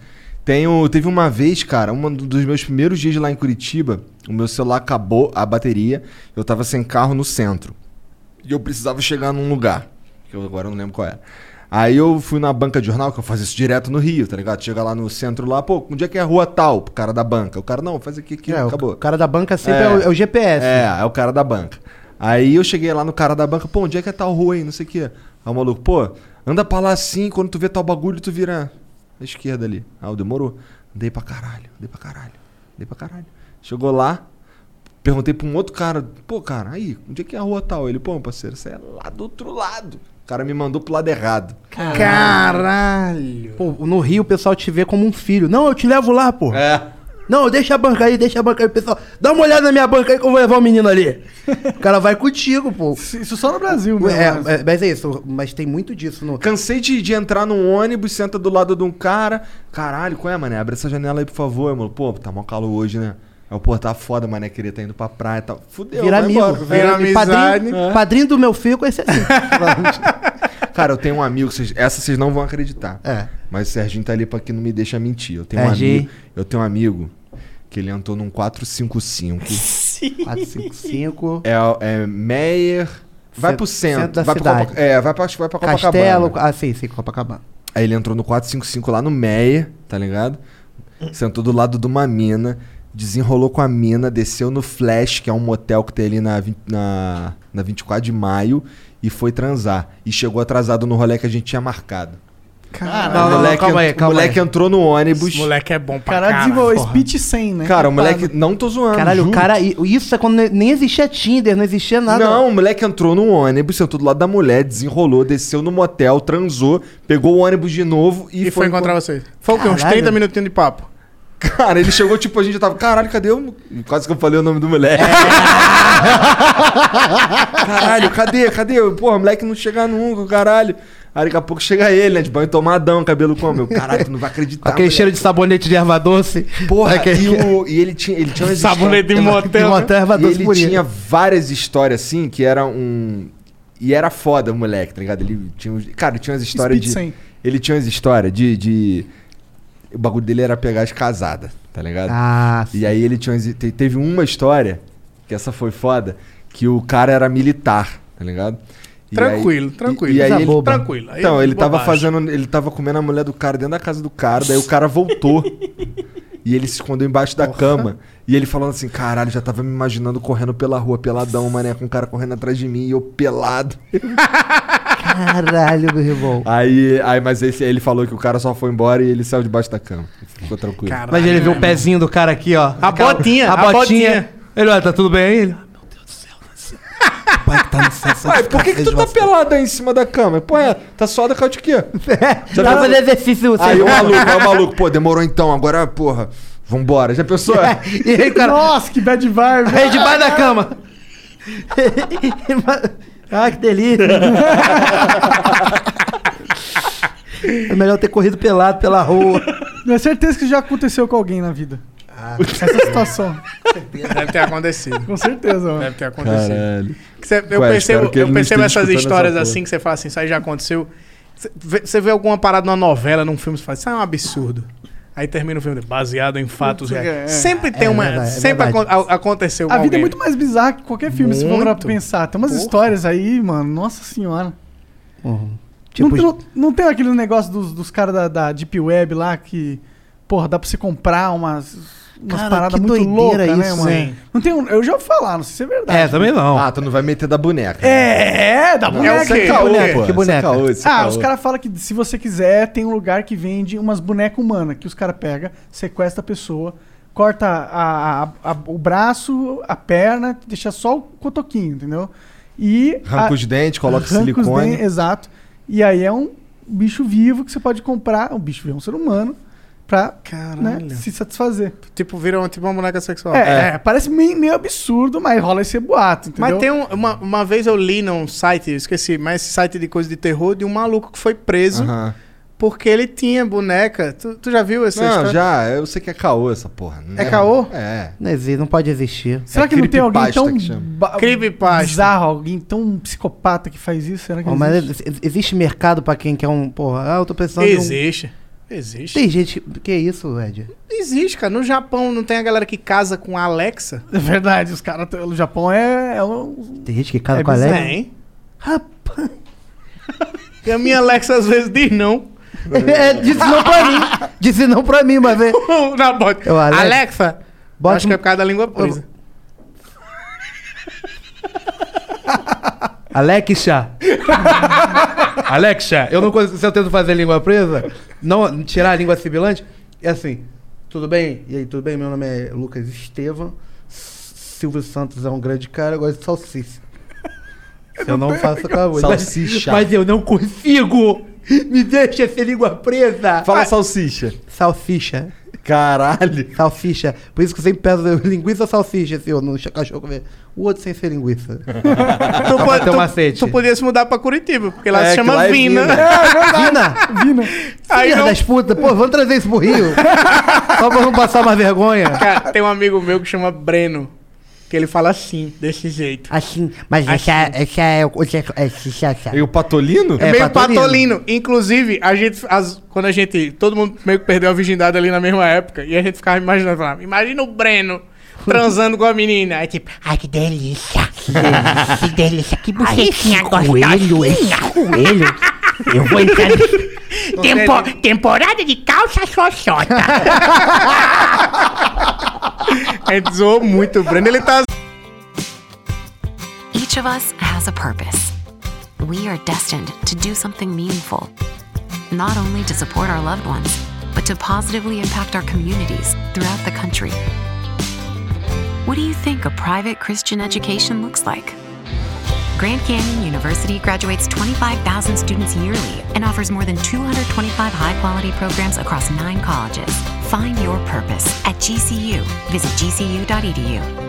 Tenho, teve uma vez, cara, um dos meus primeiros dias lá em Curitiba, o meu celular acabou a bateria, eu tava sem carro no centro. E eu precisava chegar num lugar, que eu agora não lembro qual era. Aí eu fui na banca de jornal, que eu fazia isso direto no Rio, tá ligado? Chega lá no centro lá, pô, onde é que é a rua tal? Pro cara da banca. O cara, não, faz aqui, aqui, É, acabou. o cara da banca sempre É. é, o, é o GPS. É, é o cara da banca. Aí eu cheguei lá no cara da banca, pô, onde é que é tal rua aí? Não sei o quê. Aí o maluco, pô, anda pra lá assim, quando tu vê tal bagulho, tu vira à esquerda ali. Ah, demorou. Andei pra caralho, andei pra caralho, andei pra caralho. Chegou lá, perguntei pra um outro cara, pô, cara, aí, onde é que é a rua tal? Ele, pô, parceiro, você é lá do outro lado. O cara me mandou pro lado errado. Caralho. Pô, no Rio o pessoal te vê como um filho. Não, eu te levo lá, pô. É. Não, deixa a banca aí, deixa a banca aí, pessoal. Dá uma olhada na minha banca aí que eu vou levar o menino ali. o cara vai contigo, pô. Isso só no Brasil, mesmo. É, mas- é, mas é isso, mas tem muito disso no. Cansei de, de entrar num ônibus, senta do lado de um cara. Caralho, qual é, mané? Abre essa janela aí, por favor, mano. Pô, tá mó calor hoje, né? É o pô, tá foda, mané. Queria tá indo pra praia e tal. Fudeu, Vira amigo. embora. Vira Vira amizade. Padrinho, É. padrinho do meu filho conhece assim. *laughs* Cara, eu tenho um amigo, vocês- essa vocês não vão acreditar. É. Mas o Serginho tá ali pra que não me deixa mentir. Eu tenho um amigo. Eu tenho um amigo que ele entrou num 455. 455. *laughs* é, é Meyer. Vai pro centro. centro da vai pra cidade. Copa- é, vai pra, vai pra Copacabana. Castelo. Ah, sim, sim, Copacabana. Aí ele entrou no 455 lá no Meia, tá ligado? Sentou do lado de uma mina, desenrolou com a mina, desceu no Flash, que é um motel que tem ali na, na, na 24 de maio, e foi transar. E chegou atrasado no rolê que a gente tinha marcado. Caralho. Não, não, moleque, calma aí, calma o moleque aí. entrou no ônibus. Esse moleque é bom pra cara caralho. desenvolveu porra. speech 100, né? Cara, o moleque. Não tô zoando. Caralho, o cara. Isso é quando ne- nem existia Tinder, não existia nada. Não, o moleque entrou no ônibus, sentou do lado da mulher, desenrolou, desceu no motel, transou, pegou o ônibus de novo e, E foi encontrar encont- vocês. Foi o quê? Uns Caralho. 30 minutinhos de papo. Cara, ele chegou, tipo, a gente já tava, caralho, cadê o. Quase que eu falei o nome do moleque. *laughs* caralho, cadê? Cadê? Porra, o moleque não chega nunca, caralho. Aí daqui a pouco chega ele, né? De banho tomadão, cabelo como? Meu, caralho, tu não vai acreditar. Aquele moleque. cheiro de sabonete de erva doce. Porra, Aquele- e, o- e ele tinha, ele tinha umas *laughs* Sabonete de motel. De motel, erva E doce ele purinha. tinha várias histórias assim que era um. E era foda o moleque, tá ligado? Ele tinha. uns- Cara, ele tinha umas histórias Speed de. 100. Ele tinha umas histórias de, de. O bagulho dele era pegar as casadas, tá tá ligado? Ah, E aí ele tinha. umas- te- Teve uma história, que essa foi foda, que o cara era militar, tá ligado? E Tranquilo, aí- tranquilo. E, e aí ele. Tranquilo. Aí Então, é ele tava bobagem. fazendo. Ele tava comendo a mulher do cara dentro da casa do cara, daí o cara voltou. *laughs* e ele se escondeu embaixo da cama. E ele falando assim: caralho, já tava me imaginando correndo pela rua, peladão, mané, com um cara correndo atrás de mim e eu pelado. Caralho, meu irmão. Aí, aí mas esse, ele falou que o cara só foi embora e ele saiu debaixo da cama. Ficou tranquilo. Mas ele viu o pezinho do cara aqui, ó. A Aquela- botinha, A a botinha. botinha. Ele, olha, tá tudo bem? Ele, Pai que tá no céu. Ué, por que, que tu tá pelado aí em cima da cama? Pô, é, tá só da de quê? *laughs* Já Tá pensou? fazendo exercício. você Aí o maluco, aí o *laughs* maluco, pô, demorou então, agora, porra, vambora. Já pensou? E aí, cara, Nossa, que bad vibe. aí debaixo da cama. *laughs* ah, que delícia. é melhor ter corrido pelado pela rua. Tenho certeza que já aconteceu com alguém na vida. Ah. *laughs* Essa situação. Deve ter acontecido. Com certeza, mano. Deve ter acontecido. Caralho. Que cê- eu Ué, percebo, eu percebo essas histórias assim que você fala assim, isso aí já aconteceu. Você vê, você vê alguma parada numa novela, num filme, você fala, isso é um absurdo. Aí termina o filme, baseado em fatos reais. é. sempre tem É uma. verdade, é sempre a- aconteceu A vida é alguém. muito mais bizarra que qualquer filme, se for pra Muito. pensar. Tem umas Porra. histórias aí, mano. Nossa senhora. Uhum. Tipo, não, não, não tem aquele negócio dos, dos caras da, da Deep Web lá que, porra, dá pra você comprar umas, umas Cara, paradas muito loucas, né, isso, mano? Sim. Não tem um, eu já ouvi falar, não sei se é verdade. É, também não. Ah, tu não vai meter da boneca. É, da É boneca. quê? Isso é caô, boneca? Que é boneca? caô, é Ah, caô. os caras falam que se você quiser, tem um lugar que vende umas bonecas humanas, que os caras pegam, sequestra a pessoa, corta a- a- a- o braço, a perna, deixa só o cotoquinho, entendeu? E. Arranca os dentes, coloca silicone. dentes, exato. E aí é um bicho vivo que você pode comprar, um bicho vivo, um ser humano, pra né, se satisfazer. Tipo, vira uma, tipo uma boneca sexual. É, é, parece meio, meio absurdo, mas rola esse boato, entendeu? Mas tem um- uma, uma vez eu li num site, eu esqueci, mas esse site de coisa de terror, de um maluco que foi preso Aham. porque ele tinha boneca. Tu, tu já viu essa Não, história? já, eu sei que é caô essa porra. Não É caô? É. Não existe, não pode existir. Será É que não tem alguém tão Creepypasta. bizarro, alguém tão psicopata que faz isso? Será que mas existe? ex- existe mercado pra quem quer um. Porra, ah, eu tô pensando um- Existe. Existe. Tem gente. que- Que isso, Ed? Existe, cara. No Japão não tem a galera que casa com a Alexa? *laughs* É verdade, os caras. O Japão é, é um. Tem gente que casa É com a Alexa? Tem. Rapaz. E a minha Alexa às vezes diz não. *laughs* É, disse não pra mim. Disse não pra mim, mas vê. *laughs* Na bota. Eu, Alexa, Alexa. bota Acho que é por causa da língua presa. Alexa. *laughs* Alexa, eu não consigo. Se eu tento fazer língua presa, não tirar a língua sibilante, é assim. Tudo bem? E aí, tudo bem? Meu nome é Lucas Estevam. Silvio Santos é um grande cara, eu gosto de salsicha. Se eu não faço com. Salsicha. Mas, mas eu não consigo! Me deixa ser língua presa! Fala salsicha. Salsicha. Caralho. Salsicha. Por isso que eu sempre peço linguiça ou salsicha, ó, no cachorro ver. O outro sem ser linguiça. *laughs* Tu, pode, tu, macete. tu podia se mudar pra Curitiba, porque lá É, se chama lá é Vina. Vina. *laughs* Vina! Vina. Aí Filha não- das putas. Pô, vamos trazer isso pro Rio. *laughs* Só pra não passar mais vergonha. Cara, tem um amigo meu que chama Breno, que ele fala assim, desse jeito. Assim, mas essa, essa é o. Essa, essa, E o patolino? É É, meio patolino. patolino. Inclusive, a gente, as- quando a gente. Todo mundo meio que perdeu a virgindade ali na mesma época. E a gente ficava imaginando, falava, imagina o Breno transando com a menina. Aí tipo, ai que delícia. Que delícia, que delícia, que bucetinha coelho, esse coelho. Eu vou entrar. *laughs* Tempo- temporada de calça xoxota. a *laughs* gente zoou muito o Breno. Ele tá Each of us has a purpose. We are destined to do something meaningful, not only to support our loved ones, but to positively impact our communities throughout the country. What do you think a private Christian education looks like? Grand Canyon University graduates 25,000 students yearly and offers more than 225 high quality programs across nine colleges. Find your purpose at GCU. Visit gcu.edu.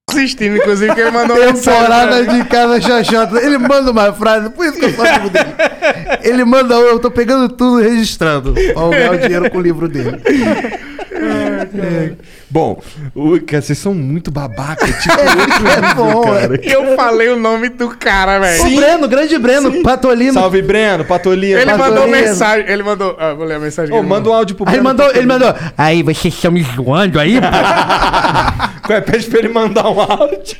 Assistindo, inclusive, que ele mandou Temporada mensagem. de casa xoxota. Ele manda uma frase, por isso que eu amigo dele. Ele manda eu tô pegando tudo e registrando. Ganhar o dinheiro com o livro dele. Bom, o, cara, vocês são muito babaca, tipo, *laughs* É bom, cara. Eu falei o nome do cara, velho. O Breno, grande Breno, Patolino. Salve, Breno, Patolino. Ele mandou Patolino. mensagem. Ele mandou. Ah, vou ler a mensagem. Ele manda um áudio pro Aí Breno. mandou, ele mandou. Aí, vocês estão me zoando aí, pô? *laughs* É? Pede pra ele mandar um áudio.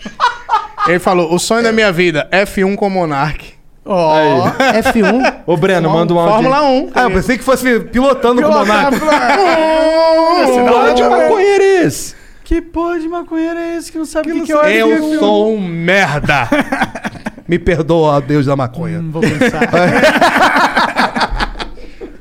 Ele falou: o sonho da minha vida, F1 com Monark. Ó. F1. Ô, Breno, manda um áudio. Fórmula 1. Ah, eu pensei que fosse pilotando com o Monarca. Que áudio maconheiro é esse? Que porra de maconheiro é esse que não sabe o que, que é hora de Eu sou um merda. *laughs* Me perdoa, Deus da maconha. Hum, vou pensar. *laughs*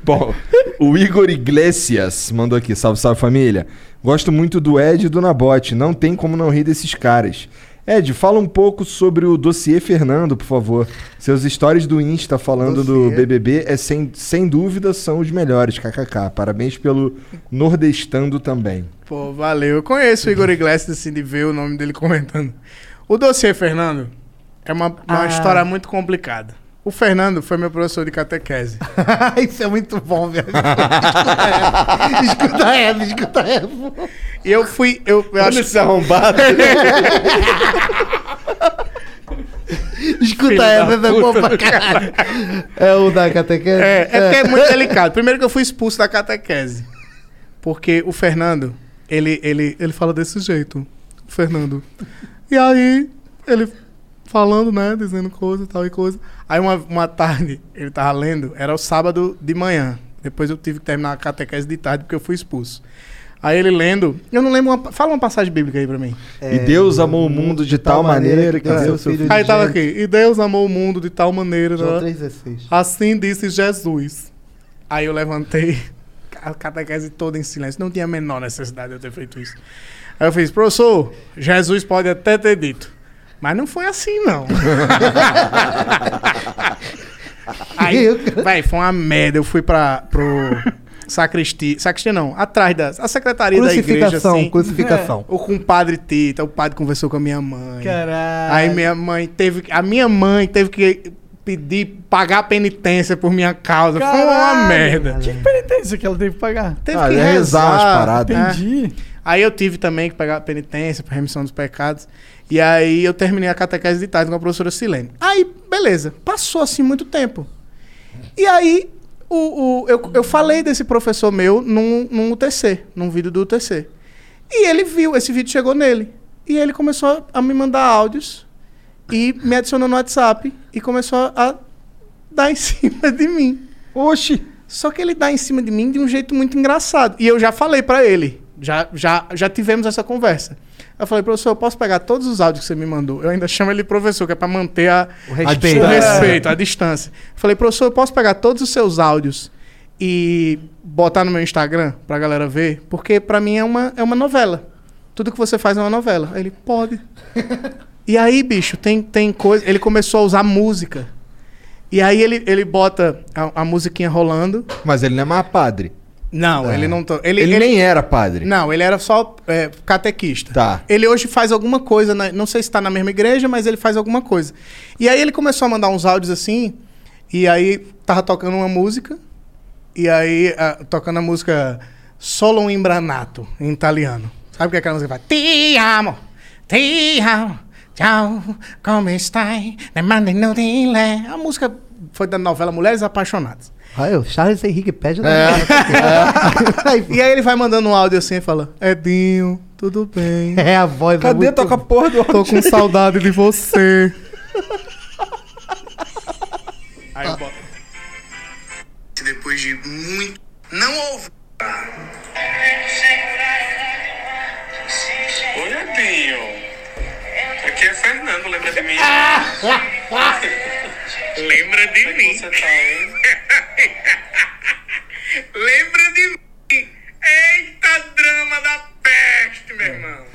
Bom, o Igor Iglesias mandou aqui, salve, salve família. Gosto muito do Ed e do Nabote, não tem como não rir desses caras. Ed, fala um pouco sobre o dossiê Fernando, por favor. Seus stories do Insta falando do. BBB é sem, sem dúvida são os melhores, kkk. Parabéns pelo Nordestando também. Pô, valeu. Eu conheço o Igor Iglesias, assim, de ver o nome dele comentando. O dossiê Fernando é uma, uma Ah. história muito complicada. O Fernando foi meu professor de catequese. *laughs* Isso é muito bom, velho. escuta essa, escuta essa. E eu fui. Eu, eu acho esse arrombado. *laughs* Escuta Filho essa, é bom puta pra caralho. É o da catequese? É, é porque é muito delicado. Primeiro que eu fui expulso da catequese. Porque o Fernando, ele, ele, ele fala desse jeito. O Fernando. E aí, ele falando, né? Dizendo coisa e tal e coisa. Aí uma, uma tarde, ele tava lendo, era o sábado de manhã. Depois eu tive que terminar a catequese de tarde porque eu fui expulso. Aí ele lendo, eu não lembro, uma, fala uma passagem bíblica aí pra mim. e Deus amou o mundo de tal maneira que deu seu filho. Aí tava aqui, e Deus amou o mundo de tal maneira. João né? 3,16. Assim disse Jesus. Aí eu levantei a catequese toda em silêncio. Não tinha a menor necessidade de eu ter feito isso. Aí eu fiz, professor, Jesus pode até ter dito. Mas não foi assim, não. *laughs* Aí, véi, foi uma merda. Eu fui pra, pro sacristia. Sacristia não, atrás da a secretaria da igreja, Crucificação, assim. crucificação. O compadre Tita, o padre conversou com a minha mãe. Caralho. Aí minha mãe teve. A minha mãe teve que pedir, pagar penitência por minha causa. Foi uma Caralho. merda. Que penitência que ela teve que pagar? Teve Ah, que é rezar umas rezar. paradas. é. Entendi. Aí eu tive também que pagar penitência por remissão dos pecados. E aí eu terminei a catequese de tarde com a professora Silene. Aí, beleza. Passou assim muito tempo. E aí, o, o- eu, eu falei desse professor meu num, num UTC, num vídeo do UTC. E ele viu, esse vídeo chegou nele. E ele começou a me mandar áudios e me adicionou no WhatsApp e começou a dar em *laughs* cima de mim. Oxi! Só que ele dá em cima de mim de um jeito muito engraçado. E eu já falei pra ele. Já, já, já tivemos essa conversa. Eu falei, professor, eu posso pegar todos os áudios que você me mandou? Eu ainda chamo ele professor, que é pra manter a, O respeito. o respeito, a distância. Eu falei, professor, eu posso pegar todos os seus áudios e botar no meu Instagram pra galera ver? Porque pra mim é uma, é uma novela. Tudo que você faz é uma novela. Aí ele, pode. e aí, bicho, tem, tem coisa. Ele começou a usar música. E aí ele, ele bota a, a musiquinha rolando. Mas ele não é mais padre. Não, É. ele não. To... Ele, nem era padre. Não, ele era só é, catequista. Tá. Ele hoje faz alguma coisa, na- não sei se tá na mesma igreja, mas ele faz alguma coisa. E aí ele começou a mandar uns áudios assim, e aí tava tocando uma música, e aí ah, tocando a música Solo Imbranato, em italiano. Sabe o que é aquela música que faz? Ti amo, ti amo, ciao, come stai, ne mandi no. A música foi da novela Mulheres Apaixonadas. Aí, o Charles Henrique pede É. Aí, *laughs* E aí ele vai mandando um áudio assim e fala: Edinho, tudo bem? *laughs* É a voz. é Cadê muito- toca a porra do Tô com saudade de você. *laughs* Aí eu boto. Depois de muito. Não ouve. Oi, Edinho. Aqui é Fernando, lembra de mim? Lembra de mim. Você tá, hein? *laughs* Lembra de mim. Eita drama da peste, meu irmão.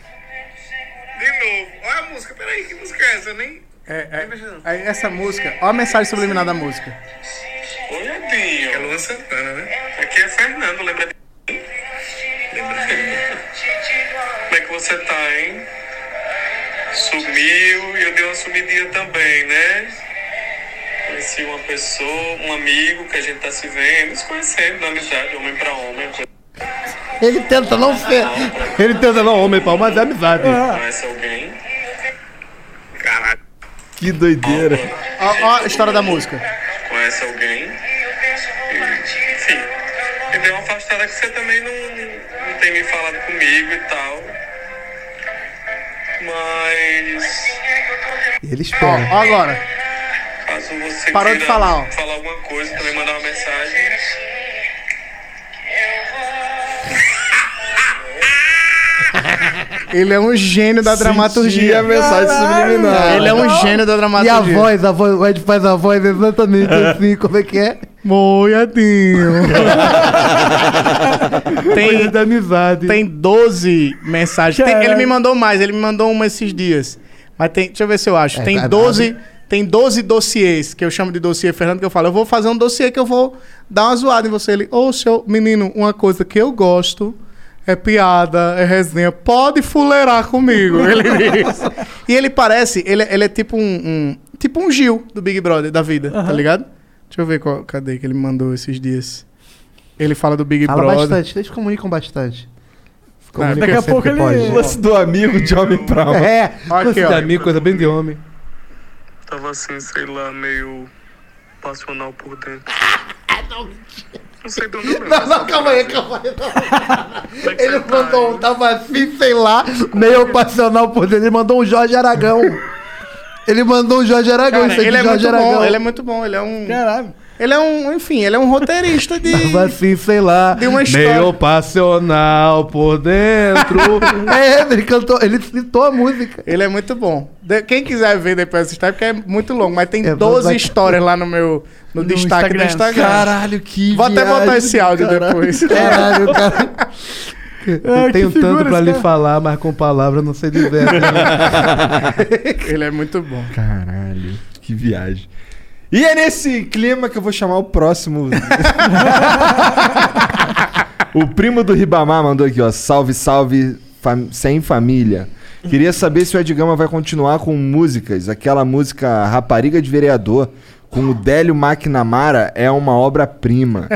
De novo. Olha a música. Peraí, que música é essa? Eu nem... É, é, é essa música. Olha a mensagem subliminar da música. Oi, Edinho. É Luan Santana, né? Aqui é Fernando, lembra de mim? Lembra de mim. Como é que você tá, hein? Sumiu e eu dei uma sumidinha também, né? Conheci uma pessoa, um amigo que a gente tá se vendo, se conhecendo, na amizade, homem pra homem. Ele tenta não ser. Ele tenta não, homem pau, mas é amizade. Conhece alguém? Caralho. Que doideira. Ó, ó a história da música. Conhece alguém? E, Enfim, me deu uma afastada que você também não, não tem me falado comigo e tal. Mas. Ele espera. Ó, agora. Caso você Parou de queira falar, ó. falar alguma coisa, também mandar uma mensagem. *laughs* Ele é um gênio da dramaturgia. A mensagem subliminar. Ele é um gênio da E a dramaturgia. voz, a voz, o Ed faz a voz exatamente assim, como é que é? Moiadinho. *laughs* tem, da amizade. tem 12 mensagens. Tem- ele me mandou mais, ele me mandou uma esses dias. Mas tem, deixa eu ver se eu acho. É, tem é 12, tem 12 dossiês, que eu chamo de dossiê Fernando, que eu falo, eu vou fazer um dossiê que eu vou dar uma zoada em você. Ele, ô, seu menino, uma coisa que eu gosto é piada, é resenha, pode fuleirar comigo. *laughs* Ele diz. E ele parece, ele, ele é tipo um, um- tipo um Gil do Big Brother da vida, tá ligado? Deixa eu ver qual, cadê que ele me mandou esses dias. Ele fala do Big Fala Brother. bastante, eles comunicam bastante. Não, Daqui a pouco ele- pode. O lance do amigo de homem pra homem. É, Aqui, ó. amigo, coisa bem de homem. Tava assim, sei lá, meio passional por dentro. *laughs* Não sei de onde eu lembro Não, não, calma aí, calma aí. É Ele tá, mandou um, tava assim, sei lá, meio passional por dentro. Ele mandou um Jorge Aragão. Ele mandou um Jorge Aragão, Cara, ele é Jorge muito Aragão. bom, ele é muito bom, ele é um. Caralho. Ele é um, enfim, ele é um roteirista de. Tava assim, sei lá. de uma história. Meio passional por dentro. *laughs* É, ele cantou, ele citou a música. Ele é muito bom. De- quem quiser ver depois essa história, porque é muito longo, mas tem É, 12 vai- histórias lá no meu no, No destaque do Instagram. Instagram. Caralho, que Vou até botar viagem, esse áudio caralho. depois. *laughs* Caralho, cara. *laughs* Eu tenho que figura tanto pra lhe cara. falar, mas com palavras não sei dizer. Ele é muito bom. Caralho, que viagem. E é nesse clima que eu vou chamar o próximo. *laughs* o primo do Ribamar mandou aqui, ó. Salve, salve, fam- sem família. Queria saber se o Ed Gama vai continuar com músicas. Aquela música Rapariga de Vereador com o Délio McNamara é uma obra-prima.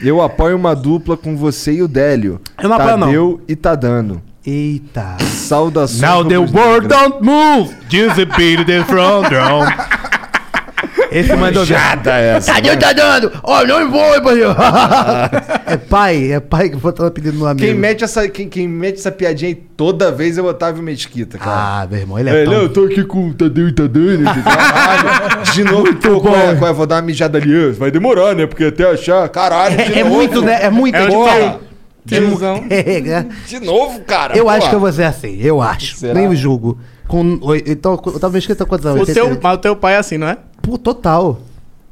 Eu apoio uma dupla com você e o Délio. Eu não apoio, não. Tadeu e tá dando. Eita. Saudações. Now the world don't move, just a beat the front drum. *laughs* Esse mandou ver. Manjada essa. Tadeu tá dando! Ó, não vou, parceiro. É pai, é pai que botava pedindo no amigo. Quem mete, essa, quem, quem mete essa piadinha aí toda vez é o Otávio Mesquita, cara. Ah, meu irmão, ele é, É, tão... não, eu tô aqui com o Tadeu e Tadeu. De novo, pô, qual é, qual é? Vou dar uma mijada ali. Vai demorar, né? Porque até achar. Caralho, de É, é muito, né? É muito. É é tá é mu- Tiozão. *laughs* é, é. De novo, cara. Eu pô. acho que eu vou ser assim, eu acho. Será? Nem o julgo. Com, então, eu tava escrito quantos anos? O teu, mas o teu pai é assim, não é? Pô, total.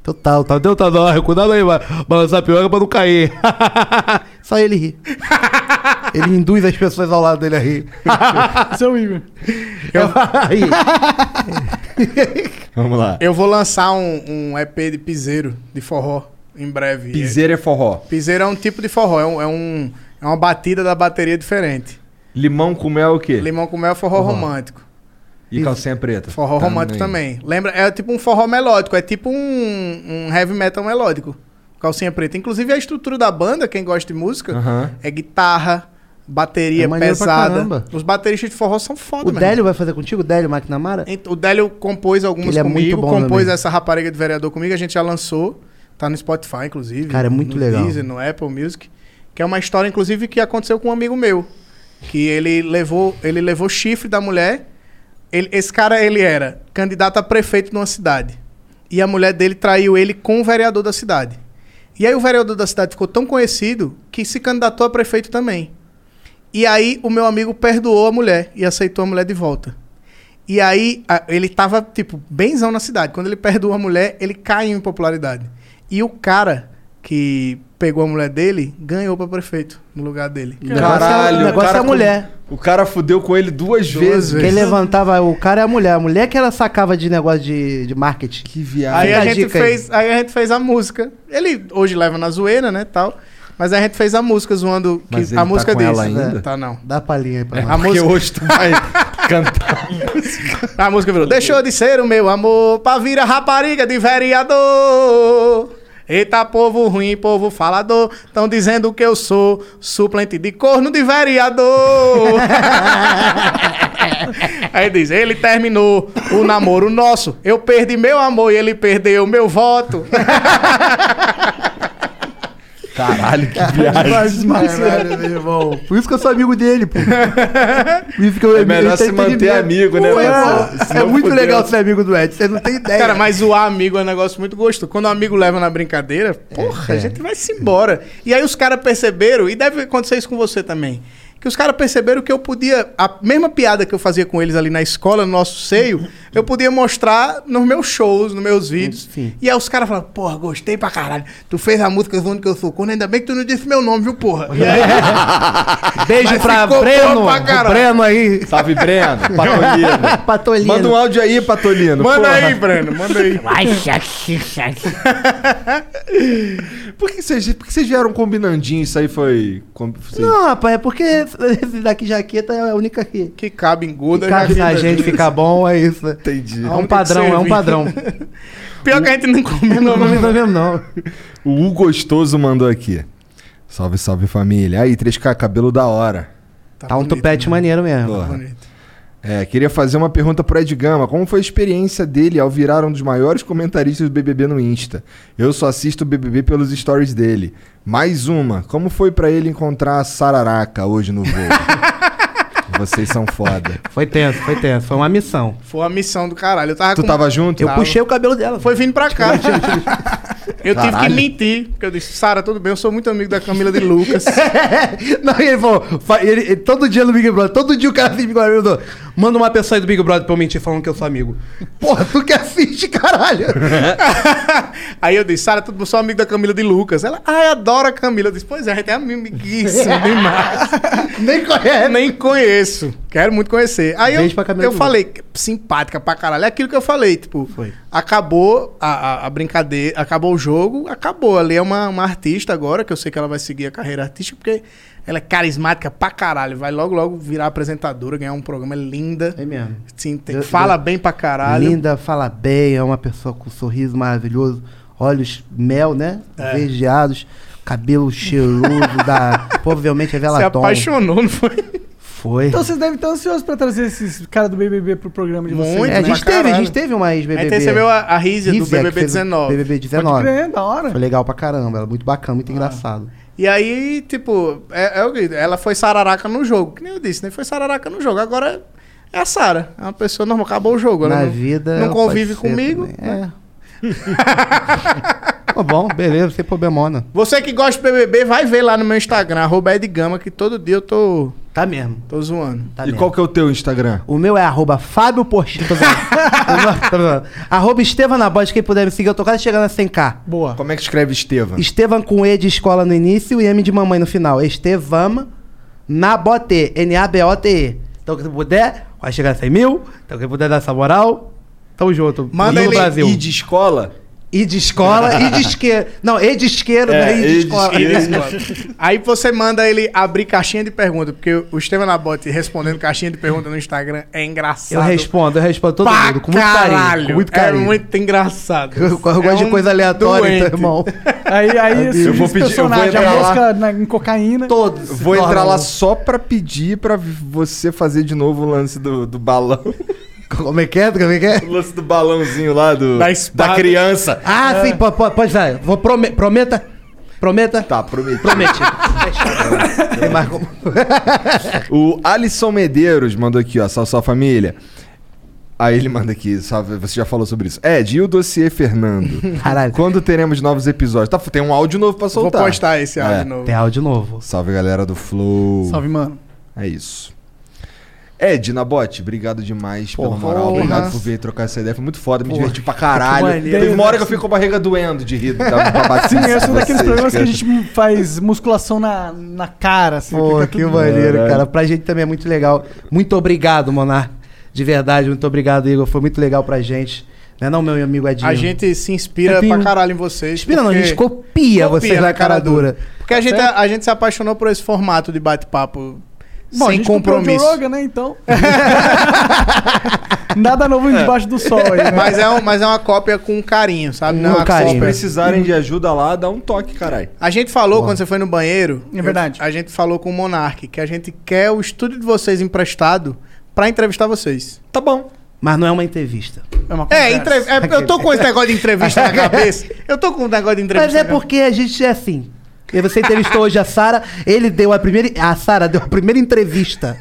Total. Tá deu, tá dando, cuidado aí, vai balançar a piroga pra não cair. *laughs* Só ele ri. ele induz as pessoas ao lado dele a rir. *laughs* Seu Igor. Aí. *laughs* Vamos lá. Eu vou lançar um, um EP de piseiro, de forró, em breve. Piseiro é forró. Piseiro é um tipo de forró, é, um, é, um- é uma batida da bateria diferente. Limão com mel é o quê? Limão com mel é forró Forró. romântico. E calcinha preta. Forró romântico também. Lembra? É tipo um forró melódico, é tipo um, um heavy metal melódico. Calcinha preta. Inclusive a estrutura da banda, quem gosta de música, é guitarra, bateria É pesada. caramba. Os bateristas de forró são foda, O Délio vai fazer contigo? O Délio McNamara? O Délio compôs algumas Ele é muito comigo, bom compôs também. essa rapariga de vereador comigo, a gente já lançou. Tá no Spotify, inclusive. Cara, é muito no legal. Deezer, no Apple Music. Que é uma história, inclusive, que aconteceu com um amigo meu. Que ele levou, ele levou chifre da mulher. Ele- esse cara, ele era candidato a prefeito numa cidade. E a mulher dele traiu ele com o vereador da cidade. E aí o vereador da cidade ficou tão conhecido que se candidatou a prefeito também. E aí o meu amigo perdoou a mulher e aceitou a mulher de volta. E aí, a- ele tava, tipo, benzão na cidade. Quando ele perdoa a mulher, ele cai em popularidade. E o cara que pegou a mulher dele ganhou pra prefeito no lugar dele. Caralho, o negócio cara é a mulher. O cara fudeu com ele duas, vezes. Quem levantava o cara é a mulher. A mulher que ela sacava de negócio de, de marketing. Que viagem. Aí a, a gente dica aí. fez, aí a gente fez a música. Ele hoje leva na zoeira, né, tal. Mas a gente fez a música zoando que Mas ele a tá música com ela diz. ainda? Tá não. Dá palhinha aí pra É, nós. a Porque música, hoje tu vai *laughs* cantar. a música virou. Deixou de ser o meu amor pra vir a rapariga de vereador. Eita, povo ruim, povo falador. Tão dizendo que eu sou suplente de corno de vereador. *laughs* Aí diz, ele terminou o namoro nosso. Eu perdi meu amor e ele perdeu meu voto. *laughs* Caralho, que viagem. Caralho, meu irmão. Por isso que eu sou amigo dele, pô. *laughs* Por isso que eu, É melhor tá se manter amigo, né? É, é muito fudeu. legal ser amigo do Ed, você não tem ideia. Cara, mas zoar amigo é um negócio muito gostoso. Quando o amigo leva na brincadeira, porra, É. a gente vai se embora. E aí os caras perceberam, e deve acontecer isso com você também, que os caras perceberam que eu podia, a mesma piada que eu fazia com eles ali na escola, no nosso seio, eu podia mostrar nos meus shows, nos meus vídeos. E aí os caras falaram, porra, gostei pra caralho. Tu fez a música zoando que eu sou corno, ainda bem que tu não disse meu nome, viu, porra? Aí, *laughs* Beijo Mas pra Breno, pra. Breno aí. Salve, Breno. Patolino. *laughs* Patolino. Manda um áudio aí, Patolino. manda porra. aí, Breno, manda aí. *laughs* Por que vocês, por que vocês vieram combinandinho? Isso aí foi. vocês- Não, rapaz, é porque esse daqui jaqueta é a única que, Que cabe em Guda. que cabe na gente ficar bom, é isso. Entendi. É um padrão, é um padrão. *laughs* Pior que a gente não combinou, Não não. combina mesmo, não. O U Gostoso mandou aqui. Salve, salve família. Aí, 3K, cabelo da hora. Tá um tupete maneiro mesmo. Porra. bonito. É, queria fazer uma pergunta pro Ed Gama. Como foi a experiência dele ao virar um dos maiores comentaristas do BBB no Insta? Eu só assisto o BBB pelos stories dele. Mais uma. Como foi pra ele encontrar a Sararaca hoje no voo? *laughs* Vocês são foda. *laughs* Foi tenso, foi tenso. Foi uma missão. Foi uma missão do caralho. Eu tava Tu com- tava junto? Eu Tava. puxei o cabelo dela. Foi vindo pra cá. *laughs* eu tive que Caralho. mentir. Porque eu disse, Sara, tudo bem, eu sou muito amigo da Camila de Lucas. *laughs* Não, e ele falou, fa- ele, ele- todo dia no Big Brother, todo dia o cara Brother, mandou, manda uma pessoa aí do Big Brother pra eu mentir falando que eu sou amigo. Porra, tu que assiste, caralho. Aí eu disse, Sara, tudo bem, eu sou amigo da Camila de Lucas. Ela, ai, adora a Camila. Eu disse, pois é, a gente é amiguíssimo demais. Nem conhece. Nem conheço. Quero muito conhecer. Aí eu, Beijo eu de falei, simpática pra caralho. É aquilo que eu falei, tipo, Foi. acabou a, a, a brincadeira, acabou o jogo, acabou. Ali é uma, uma artista agora, que eu sei que ela vai seguir a carreira artística, porque ela é carismática pra caralho. Vai logo, logo virar apresentadora, ganhar um programa é linda. É mesmo. Sim, tem- Eu- fala eu- bem pra caralho. Linda, fala bem, é uma pessoa com um sorriso maravilhoso, olhos mel, né? É. Verdeados, cabelo cheiroso, *laughs* da, provavelmente é Se velatom. apaixonou, não foi? Foi. Então vocês devem estar ansiosos pra trazer esses caras do BBB pro programa de vocês. Muito, É, a né? gente pra teve, a caralho. gente teve uma ex-BBB. A gente recebeu a, a Rízia do que BBB fez o 19. BBB Pode 19. crer, da hora. Foi legal pra caramba, ela é muito bacana, muito engraçado. E aí, tipo, é, é o que ela foi sararaca no jogo. Que nem eu disse, né? Foi sararaca no jogo. Agora é a Sara. É uma pessoa normal. Acabou o jogo. Ela Na não, vida. não ela convive pode ser comigo. também, né? É. *laughs* Tá bom, beleza, sem problemona. Você que gosta de BBB, vai ver lá no meu Instagram, arroba Edgama, que todo dia eu tô, Tá mesmo. tô zoando. Tá e mesmo. qual que é o teu Instagram? O meu é arroba Fábio Porchinho. *laughs* Tô zoando. Tô zoando. arroba Estevam Nabote, quem puder me seguir, eu tô quase chegando a 100k. Boa. Como é que escreve Estevam? Estevam com E de escola no início e M de mamãe no final. Estevam Nabote. N-A-B-O-T-E. Então, quem puder, vai chegar a 100 mil. Então, quem puder dar essa moral, tamo junto. Manda ele Brasil. E de escola? E de escola, e de isqueiro. Não, e de isqueiro, É, né? E de e de escola. Aí você manda ele abrir caixinha de pergunta, porque o Estevam Nabote respondendo caixinha de pergunta no Instagram é engraçado. Eu respondo, eu respondo todo pra mundo, com muito caralho. carinho. Com muito carinho. É muito engraçado. Eu, eu gosto É de um coisa aleatória, doente. então, irmão. Aí, aí Eu vou pedir- eu vou personagem, entrar a lá. mosca na- em cocaína. Todos. Vou entrar lá só pra pedir pra você fazer de novo o lance do, do balão. Como é que é? Como é que é? O lance do balãozinho lá do, Da da criança. Ah, sim, po- po- pode ser. Vou prome- prometa. Prometa. Tá, prometi. Prometi. Tem mais como- *laughs* O Alisson Medeiros mandou aqui, ó. Salve, salve família. Aí ele manda aqui, salve, você já falou sobre isso. Ed, e o dossiê Fernando? *laughs* Caralho. Quando teremos novos episódios? Tá, tem um áudio novo pra Vou soltar. postar esse áudio É. novo. Tem áudio novo. Salve galera do Flow. Salve, mano. É isso. Ed, Nabote, obrigado demais pela moral. porra. Obrigado por vir trocar essa ideia. Foi muito foda, me Porra, diverti pra caralho. maneiro. Teve uma hora que eu fico com a barriga doendo de rir da babacice Sim, esse é um daqueles programas que a gente faz musculação na, na cara, assim. Pô, que maneiro, Caralho. cara. Pra gente também é muito legal. Muito obrigado, Monar. De verdade, muito obrigado, Igor. Foi muito legal pra gente. Não é não, meu amigo Edinho? A gente se inspira tenho- pra caralho em vocês. Inspira não, a gente copia, vocês na cara dura. Porque a gente, a gente se apaixonou por esse formato de bate-papo Bom, a sem compromisso. Rogan, né, então. *laughs* Nada novo debaixo do sol aí, né? Mas é, um- mas é uma cópia com carinho, sabe? Não é uma Se precisarem de ajuda lá, dá um toque, caralho. A gente falou quando você foi no banheiro. É verdade. eu- a gente falou com o Monark que a gente quer o estúdio de vocês emprestado pra entrevistar vocês. Tá bom. Mas não é uma entrevista. É, uma É, conversa. entre- é, eu tô com esse *laughs* negócio de entrevista na cabeça. Eu tô com um negócio de entrevista. Mas é porque a gente é assim. E você entrevistou hoje a Sara, ele deu a primeira. A Sara deu a primeira entrevista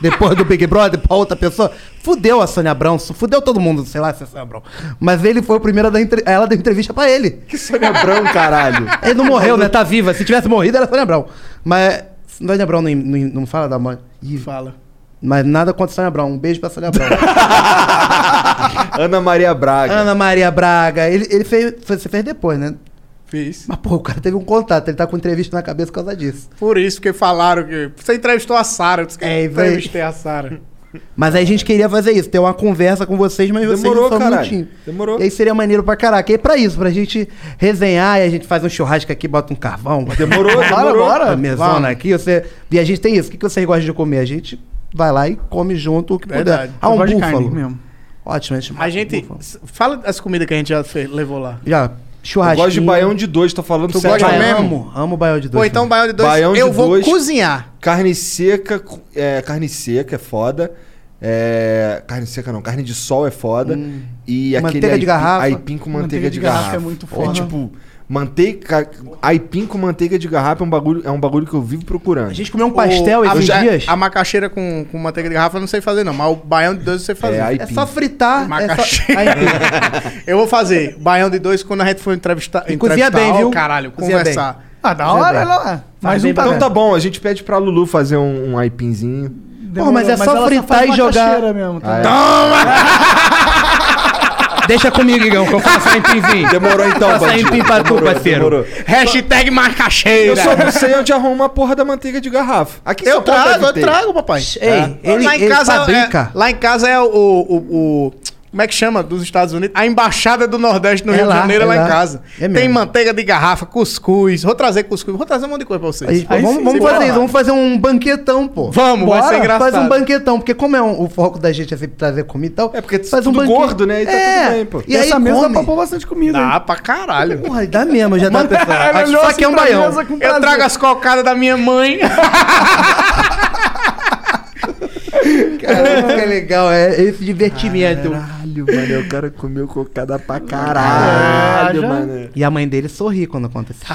depois do Big Brother pra outra pessoa. Fudeu a Sônia Abrão, fudeu todo mundo, sei lá se é Sônia Abrão. Mas ele foi o primeiro a dar entre... ela deu entrevista pra ele. Que Sônia Abrão, caralho. Ele não morreu, né? Tá viva. Se tivesse morrido, era Sônia Abrão. Mas Sônia Abrão não, não, não fala da mãe. Ih, Fala. Mas nada contra Sônia Abrão. Um beijo pra Sônia Abrão. *laughs* Ana Maria Braga. Ana Maria Braga. Ele, ele fez. Você fez depois, né? Fiz. Mas, pô, o cara teve um contato. Ele tá com entrevista na cabeça por causa disso. Por isso, porque falaram que. Você entrevistou a Sara. Eu disse que É, eu vai- entrevistei a Sara. Mas aí a gente queria fazer isso, ter uma conversa com vocês, mas vocês Demorou, não são. Demorou. E aí seria maneiro pra caraca. E é pra isso, pra gente resenhar e a gente faz um churrasco aqui, bota um carvão. Demorou, bora, demorou. bora. Mesona aqui, você... E a gente tem isso. O que que vocês gostam de comer? A gente vai lá e come junto o que Verdade. puder. Ah, Eu um gosto de carne búfalo. mesmo. Ótimo, a gente... A gente. Fala as comidas que a gente já fez- levou lá. Já, Eu churrasco. gosto de baião de dois, tô falando Tu sério. gosta mesmo? Amo, amo baião de dois. Pô, então baião de dois. Baião de eu vou dois. cozinhar. Carne seca, é, carne seca é foda. É, carne seca não, carne de sol é foda. E aquele Manteiga de aipim- garrafa. aipim com manteiga, de, garrafa. é muito É foda. tipo, manteiga, aipim com manteiga de garrafa é um bagulho, é um bagulho que eu vivo procurando. A gente comeu um pastel esses já- dias. A macaxeira com, com manteiga de garrafa eu não sei fazer, não. Mas o baião de dois eu sei fazer. É, É só fritar. É só... Macaxeira. *laughs* Eu vou fazer baião de dois quando a gente for entrevistar. E cozinha entrevistar, bem, ó, viu? caralho, Cozinha conversar. Ah, da Cozinha hora, bem. lá. Mais bem um Então tá bom, a gente pede pra Lulu fazer um, um aipinzinho. Porra, mas é só ela fritar e jogar- macaxeira Mesmo, tá? *laughs* Deixa comigo, Igão, que eu faço aipimzinho. Demorou então, Faça bandido. aipim pra tu, parceiro. demorou. Hashtag macaxeira. Eu só não sei onde arruma a porra da manteiga de garrafa. Aqui em Eu trago, eu trago, papai. Ei, ele, lá em ele casa fabrica. É, lá em casa é o, o, o- Como é que chama? Dos Estados Unidos? A Embaixada do Nordeste no É Rio lá, de Janeiro é é lá, lá. em casa. É Tem mesmo. manteiga de garrafa, cuscuz. Vou trazer cuscuz. Vou trazer um monte de coisa pra vocês. Aí, Aí vamos sim, vamos fazer isso, vamos fazer um banquetão, pô. Vamos, vai Bora, ser engraçado. Faz um banquetão, porque como é um- o foco da gente é sempre trazer comida e tal. É porque faz um banquete. gordo, né? E tá é. tudo bem, pô. E aí essa mesa dá come. pra pôr bastante comida. Dá pra caralho. Porra, dá mesmo, já dá pra olhou *laughs* só assim que é um baião. Eu trago as cocadas da minha mãe. *laughs* *laughs* Caralho, que legal, é esse divertimento. Caralho, mano, eu quero comer cocada pra caralho, já- mano. E a mãe dele sorri quando acontece. *laughs*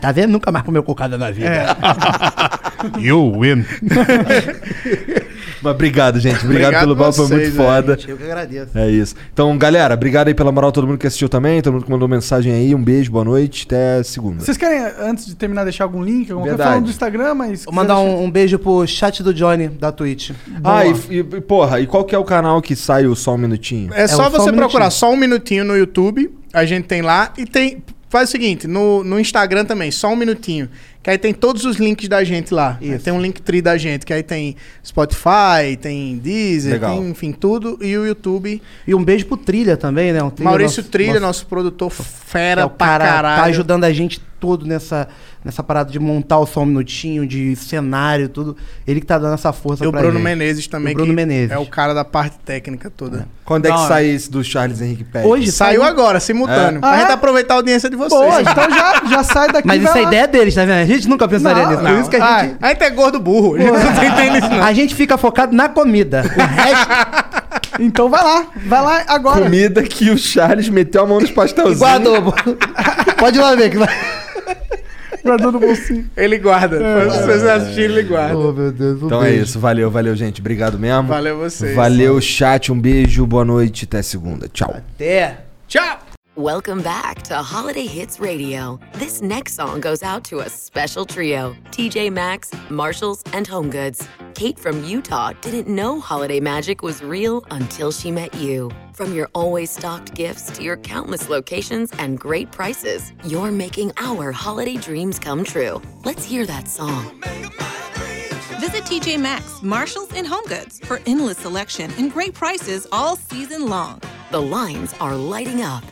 tá vendo? Nunca mais comeu cocada na vida. *laughs* You win. *laughs* Mas obrigado, gente. Obrigado, Obrigado pelo papo, foi muito né, foda. Eu que agradeço. É isso. Então, galera, obrigado aí pela moral, todo mundo que assistiu também, todo mundo que mandou mensagem aí. Um beijo, boa noite, até segunda. Vocês querem, antes de terminar, deixar algum link? Alguma coisa Verdade. falando do Instagram, mas. Vou mandar um, um beijo pro chat do Johnny da Twitch. Ah, e, e, porra, e qual que é o canal que sai o Só Um Minutinho? É, só o Só você Um procurar só um minutinho no YouTube. A gente tem lá. E tem. Faz o seguinte, no, no Instagram também, só um minutinho. Que aí tem todos os links da gente lá. Tem um link tri da gente, que aí tem Spotify, tem Deezer, Legal. tem, enfim, tudo. E o YouTube. E um beijo pro Trilha também, né? Um Trilha, Maurício nosso- Trilha, nosso- nosso, produtor fera é o pra cara caralho. tá ajudando a gente todo nessa, nessa parada de montar o só um minutinho, de cenário, tudo. Ele que tá dando essa força E o pra Bruno gente. Menezes também, E o Bruno que Menezes. é o cara da parte técnica toda. Quando é que Não, sai esse do Charles Henrique Pérez? Hoje Saiu agora, simultâneo. É. Pra Ah, gente é? aproveitar a audiência de vocês. Boa, então já, já sai daqui. Mas isso é ideia deles, tá vendo? A gente nunca pensaria Não, nisso. Por Não. isso que a gente. Ah, a gente é gordo burro. A gente não tá entendendo isso, não. A gente fica focado na comida. O resto. *laughs* Então vai lá, vai lá agora. Comida que o Charles meteu a mão nos pastelzinhos. igual adobo. *laughs* Pode ir lá ver que vai. Guardou no bolsinho. Ele guarda. É. Se vocês assistirem, ele guarda. Oh, meu Deus. um Então é beijo. isso, valeu, valeu, gente. Obrigado mesmo. Valeu vocês. Valeu, chat. Um beijo, boa noite, até segunda. Tchau. Até. Tchau. Welcome back to Holiday Hits Radio. This next song goes out to a special trio TJ Maxx, Marshalls, and Home Goods. Kate from Utah didn't know holiday magic was real until she met you. From your always stocked gifts to your countless locations and great prices, you're making our holiday dreams come true. Let's hear that song. Visit TJ Maxx, Marshalls, and Home Goods for endless selection and great prices all season long. The lines are lighting up.